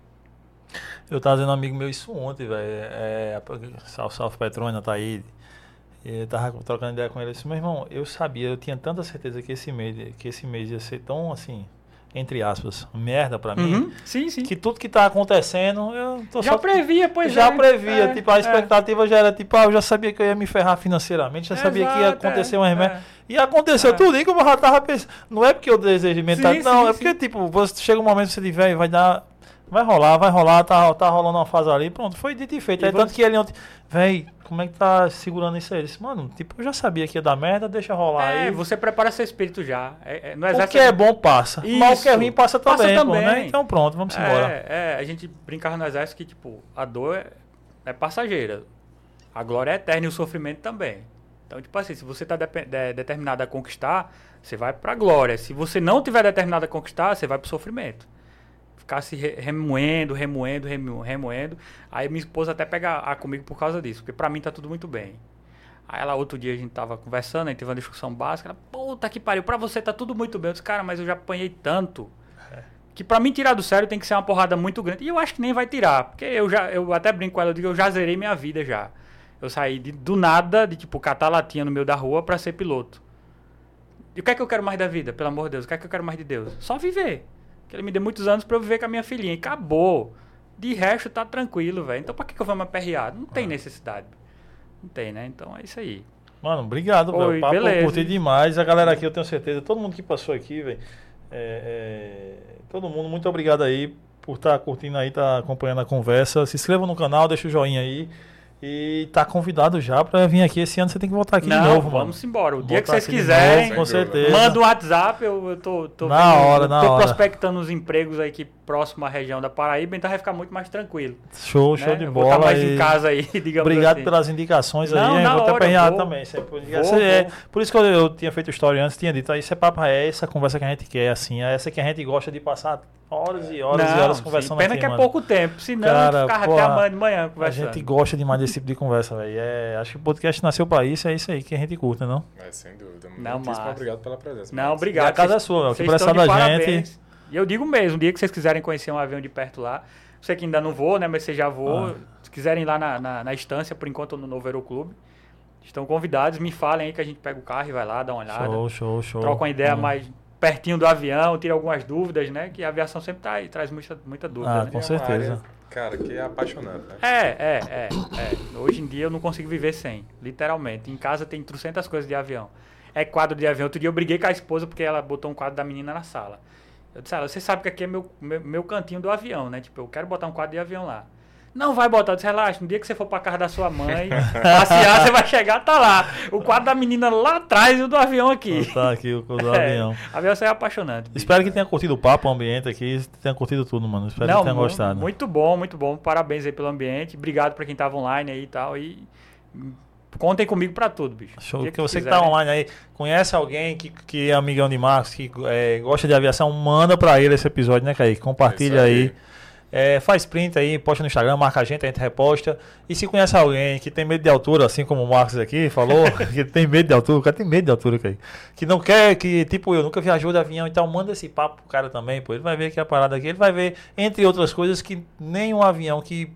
Speaker 1: Eu tava dizendo um amigo meu isso ontem, velho. É, Salve, salve Petrônia, tá aí. Eu tava trocando ideia com ele. Eu disse, meu irmão, eu sabia, eu tinha tanta certeza que esse mês, que esse mês ia ser tão assim, entre aspas, merda pra mim.
Speaker 3: Uhum. Sim, sim.
Speaker 1: Que tudo que tá acontecendo, eu tô
Speaker 3: Já
Speaker 1: só.
Speaker 3: previa, pois
Speaker 1: já
Speaker 3: é.
Speaker 1: previa,
Speaker 3: É,
Speaker 1: tipo, a
Speaker 3: é.
Speaker 1: expectativa já era tipo, ah, eu já sabia que eu ia me ferrar financeiramente, já sabia que ia acontecer
Speaker 3: é,
Speaker 1: uma merda.
Speaker 3: é.
Speaker 1: E aconteceu
Speaker 3: É.
Speaker 1: tudo isso que eu já tava pensando. Não é porque eu desejo
Speaker 3: Sim,
Speaker 1: não,
Speaker 3: sim,
Speaker 1: é porque,
Speaker 3: sim.
Speaker 1: tipo, você chega um momento que você diz, velho, vai dar. Vai rolar, vai rolar, tá, tá rolando uma fase ali, pronto, foi dito e feito.
Speaker 3: E
Speaker 1: Aí tanto que ele ontem, velho, como é que tá segurando isso aí? Ele disse, mano, tipo, eu já sabia que ia dar merda, deixa rolar
Speaker 3: É,
Speaker 1: aí.
Speaker 3: você prepara seu espírito já. É, é, no
Speaker 1: O
Speaker 3: exército
Speaker 1: que é bom passa. Mal o que é
Speaker 3: Isso.
Speaker 1: ruim passa
Speaker 3: Passa
Speaker 1: também, pô,
Speaker 3: também.
Speaker 1: né? Então pronto, vamos embora.
Speaker 3: É, é, a gente brincava no exército que, tipo, a dor é, é passageira. A glória é eterna e o sofrimento também. Então, tipo assim, se você está determinado a conquistar, você vai pra glória. Se você não tiver determinado a conquistar, você vai pro sofrimento. Ficar se re- remoendo, remoendo, remo- remoendo. Aí minha esposa até pega a comigo por causa disso, porque pra mim tá tudo muito bem. Aí ela, outro dia a gente tava conversando, aí teve uma discussão básica. Ela, puta que pariu, pra você tá tudo muito bem. Eu disse, cara, mas eu já apanhei tanto. Que pra mim tirar do sério tem que ser uma porrada muito grande. E eu acho que nem vai tirar. Porque eu já, eu até brinco com ela, eu digo, eu já zerei minha vida já. Eu saí de- do nada, de tipo, catar latinha no meio da rua pra ser piloto. E o que é que eu quero mais da vida, pelo amor de Deus? O que é que eu quero mais de Deus? Só viver. Que ele me dê muitos anos pra eu viver com a minha filhinha. E acabou. De resto, tá tranquilo, velho. Então pra que, que eu vou me aperrear? Não tem necessidade. Não tem, né? Então é isso aí.
Speaker 1: Mano, obrigado, velho. Papo eu curti demais. A galera aqui, eu tenho certeza, todo mundo que passou aqui, velho. é, é, todo mundo, muito obrigado aí por estar curtindo aí, tá acompanhando a conversa. Se inscreva no canal, deixa o joinha aí. E tá convidado já pra vir aqui. Esse ano você tem que voltar aqui
Speaker 3: não,
Speaker 1: de novo, mano.
Speaker 3: vamos embora. O dia que vocês quiserem,
Speaker 1: novo, com certeza.
Speaker 3: Manda um WhatsApp, eu, eu tô, tô,
Speaker 1: Na hora, na
Speaker 3: tô
Speaker 1: hora.
Speaker 3: prospectando os empregos aí que próximo à região da Paraíba, então vai ficar muito mais tranquilo.
Speaker 1: Show, show
Speaker 3: né?
Speaker 1: de
Speaker 3: Eu Vou estar
Speaker 1: bola.
Speaker 3: mais
Speaker 1: e
Speaker 3: em casa aí, digamos
Speaker 1: Obrigado
Speaker 3: assim.
Speaker 1: pelas indicações
Speaker 3: Não,
Speaker 1: aí. Vou
Speaker 3: hora,
Speaker 1: apanhar
Speaker 3: vou.
Speaker 1: também. Sempre,
Speaker 3: Vou,
Speaker 1: é,
Speaker 3: vou.
Speaker 1: por isso que eu, eu tinha feito story antes, tinha dito. Isso é papo, é essa conversa que a gente quer, assim. É essa que a gente gosta de passar horas e horas e
Speaker 3: Não,
Speaker 1: horas
Speaker 3: sim,
Speaker 1: conversando
Speaker 3: Pena
Speaker 1: aqui,
Speaker 3: que é
Speaker 1: mano.
Speaker 3: pouco tempo, senão
Speaker 1: Cara,
Speaker 3: ficava
Speaker 1: pô,
Speaker 3: até amanhã de manhã
Speaker 1: A
Speaker 3: conversando.
Speaker 1: gente gosta demais desse tipo de conversa, velho. É, acho que o podcast nasceu pra isso, é isso aí que a gente curta, não?
Speaker 2: É, sem dúvida.
Speaker 3: Não, massa.
Speaker 2: obrigado pela presença.
Speaker 3: Não, obrigado.
Speaker 1: E a casa é sua, meu. O que
Speaker 3: de
Speaker 1: da gente.
Speaker 3: E eu digo mesmo, o dia que vocês quiserem conhecer um avião de perto lá, sei que ainda não vou, né? Mas vocês já vou.
Speaker 1: Ah.
Speaker 3: Se quiserem ir lá na, na, na estância, por enquanto no Novo Aeroclube, estão convidados. Me falem aí que a gente pega o carro e vai lá, dá uma olhada.
Speaker 1: Show, show, show.
Speaker 3: troca uma ideia
Speaker 1: Hum.
Speaker 3: mais pertinho do avião, tira algumas dúvidas, né? Que a aviação sempre traz, traz muita, muita dúvida,
Speaker 1: Ah,
Speaker 3: né?
Speaker 1: com
Speaker 2: É
Speaker 1: certeza.
Speaker 2: área, cara, que é apaixonante, né?
Speaker 3: É, é, é, é. Hoje em dia eu não consigo viver sem, literalmente. Em casa tem trocentas coisas de avião. É quadro de avião. Outro dia eu briguei com a esposa porque ela botou um quadro da menina na sala. Eu disse, ela, você sabe que aqui é meu, meu, meu cantinho do avião, né? Tipo, eu quero botar um quadro de avião lá. Não vai botar, eu disse, relaxa, no dia que você for pra casa da sua mãe, passear, você vai chegar, tá lá. O quadro da menina lá atrás e o do avião aqui.
Speaker 1: Tá aqui o do
Speaker 3: É,
Speaker 1: avião.
Speaker 3: avião é apaixonante. bicho.
Speaker 1: Espero que tenha curtido o papo, o ambiente aqui. Tenha curtido tudo, mano. Espero que tenha gostado.
Speaker 3: Muito bom, muito bom. Parabéns aí pelo ambiente. Obrigado pra quem tava online aí e tal. E contem comigo pra tudo, bicho.
Speaker 1: Show.
Speaker 3: Dia
Speaker 1: Que você que
Speaker 3: quiserem.
Speaker 1: tá online aí, conhece alguém que, que é amigão de Marcos, que é, gosta de aviação, manda pra ele esse episódio, né, Kaique? Compartilha
Speaker 2: isso
Speaker 1: aí.
Speaker 2: aí.
Speaker 1: É, faz print aí, posta no Instagram, marca a gente, a gente reposta. E se conhece alguém que tem medo de altura, assim como o Marcos aqui falou, que tem medo de altura, o cara tem medo de altura, Kaique. Que não quer, que tipo eu, nunca viajou de avião e tal, manda esse papo pro cara também, pô. Ele vai ver que a parada aqui, ele vai ver, entre outras coisas, que nenhum avião que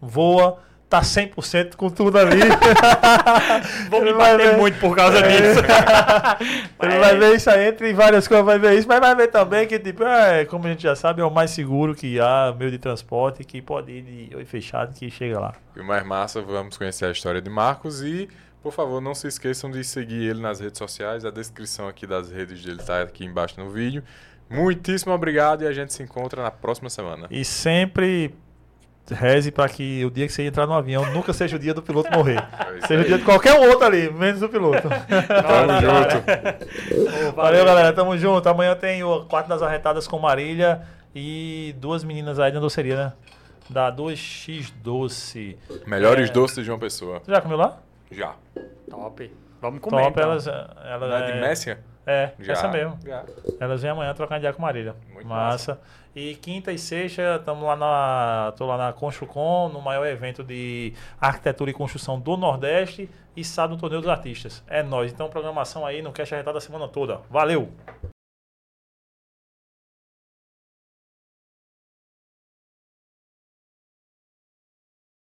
Speaker 1: voa tá 100% com tudo ali.
Speaker 3: Vou me
Speaker 1: Ele vai
Speaker 3: bater
Speaker 1: ver.
Speaker 3: muito por causa
Speaker 1: É.
Speaker 3: disso.
Speaker 1: Ele
Speaker 3: É.
Speaker 1: vai ver isso aí, entre várias coisas, vai ver isso, mas vai ver também que, tipo, é, como a gente já sabe, é o mais seguro que há, meio de transporte, que pode ir de olho fechado que chega lá.
Speaker 2: E o mais massa, vamos conhecer a história de Marcos e, por favor, não se esqueçam de seguir ele nas redes sociais. A descrição aqui das redes dele tá aqui embaixo no vídeo. Muitíssimo obrigado e a gente se encontra na próxima semana.
Speaker 1: E sempre reze para que o dia que você entrar no avião nunca seja o dia do piloto morrer.
Speaker 2: É
Speaker 1: Seja o
Speaker 2: aí.
Speaker 1: dia de qualquer um outro ali, menos do piloto.
Speaker 2: Tamo junto.
Speaker 3: Ô,
Speaker 1: Valeu, galera. Tamo junto. Amanhã tem o quarto das arretadas com Marília e duas meninas aí na doceria, né? Da 2x Doce.
Speaker 2: Melhores
Speaker 1: É.
Speaker 2: doces de João Pessoa.
Speaker 1: Você já comeu lá?
Speaker 2: Já.
Speaker 3: Top. Vamos comer.
Speaker 1: Top,
Speaker 3: então.
Speaker 1: elas. elas
Speaker 2: Não é de Messia?
Speaker 1: É,
Speaker 2: Já.
Speaker 1: essa mesmo.
Speaker 2: Já.
Speaker 1: Elas vêm amanhã trocar ideia com Marília.
Speaker 2: Muito
Speaker 1: massa. E quinta e sexta, estamos lá na. tô lá na Construcom, no maior evento de arquitetura e construção do Nordeste. E sábado no Torneio dos Artistas. É nóis. Então, programação aí no Cash Arretado a semana toda. Valeu!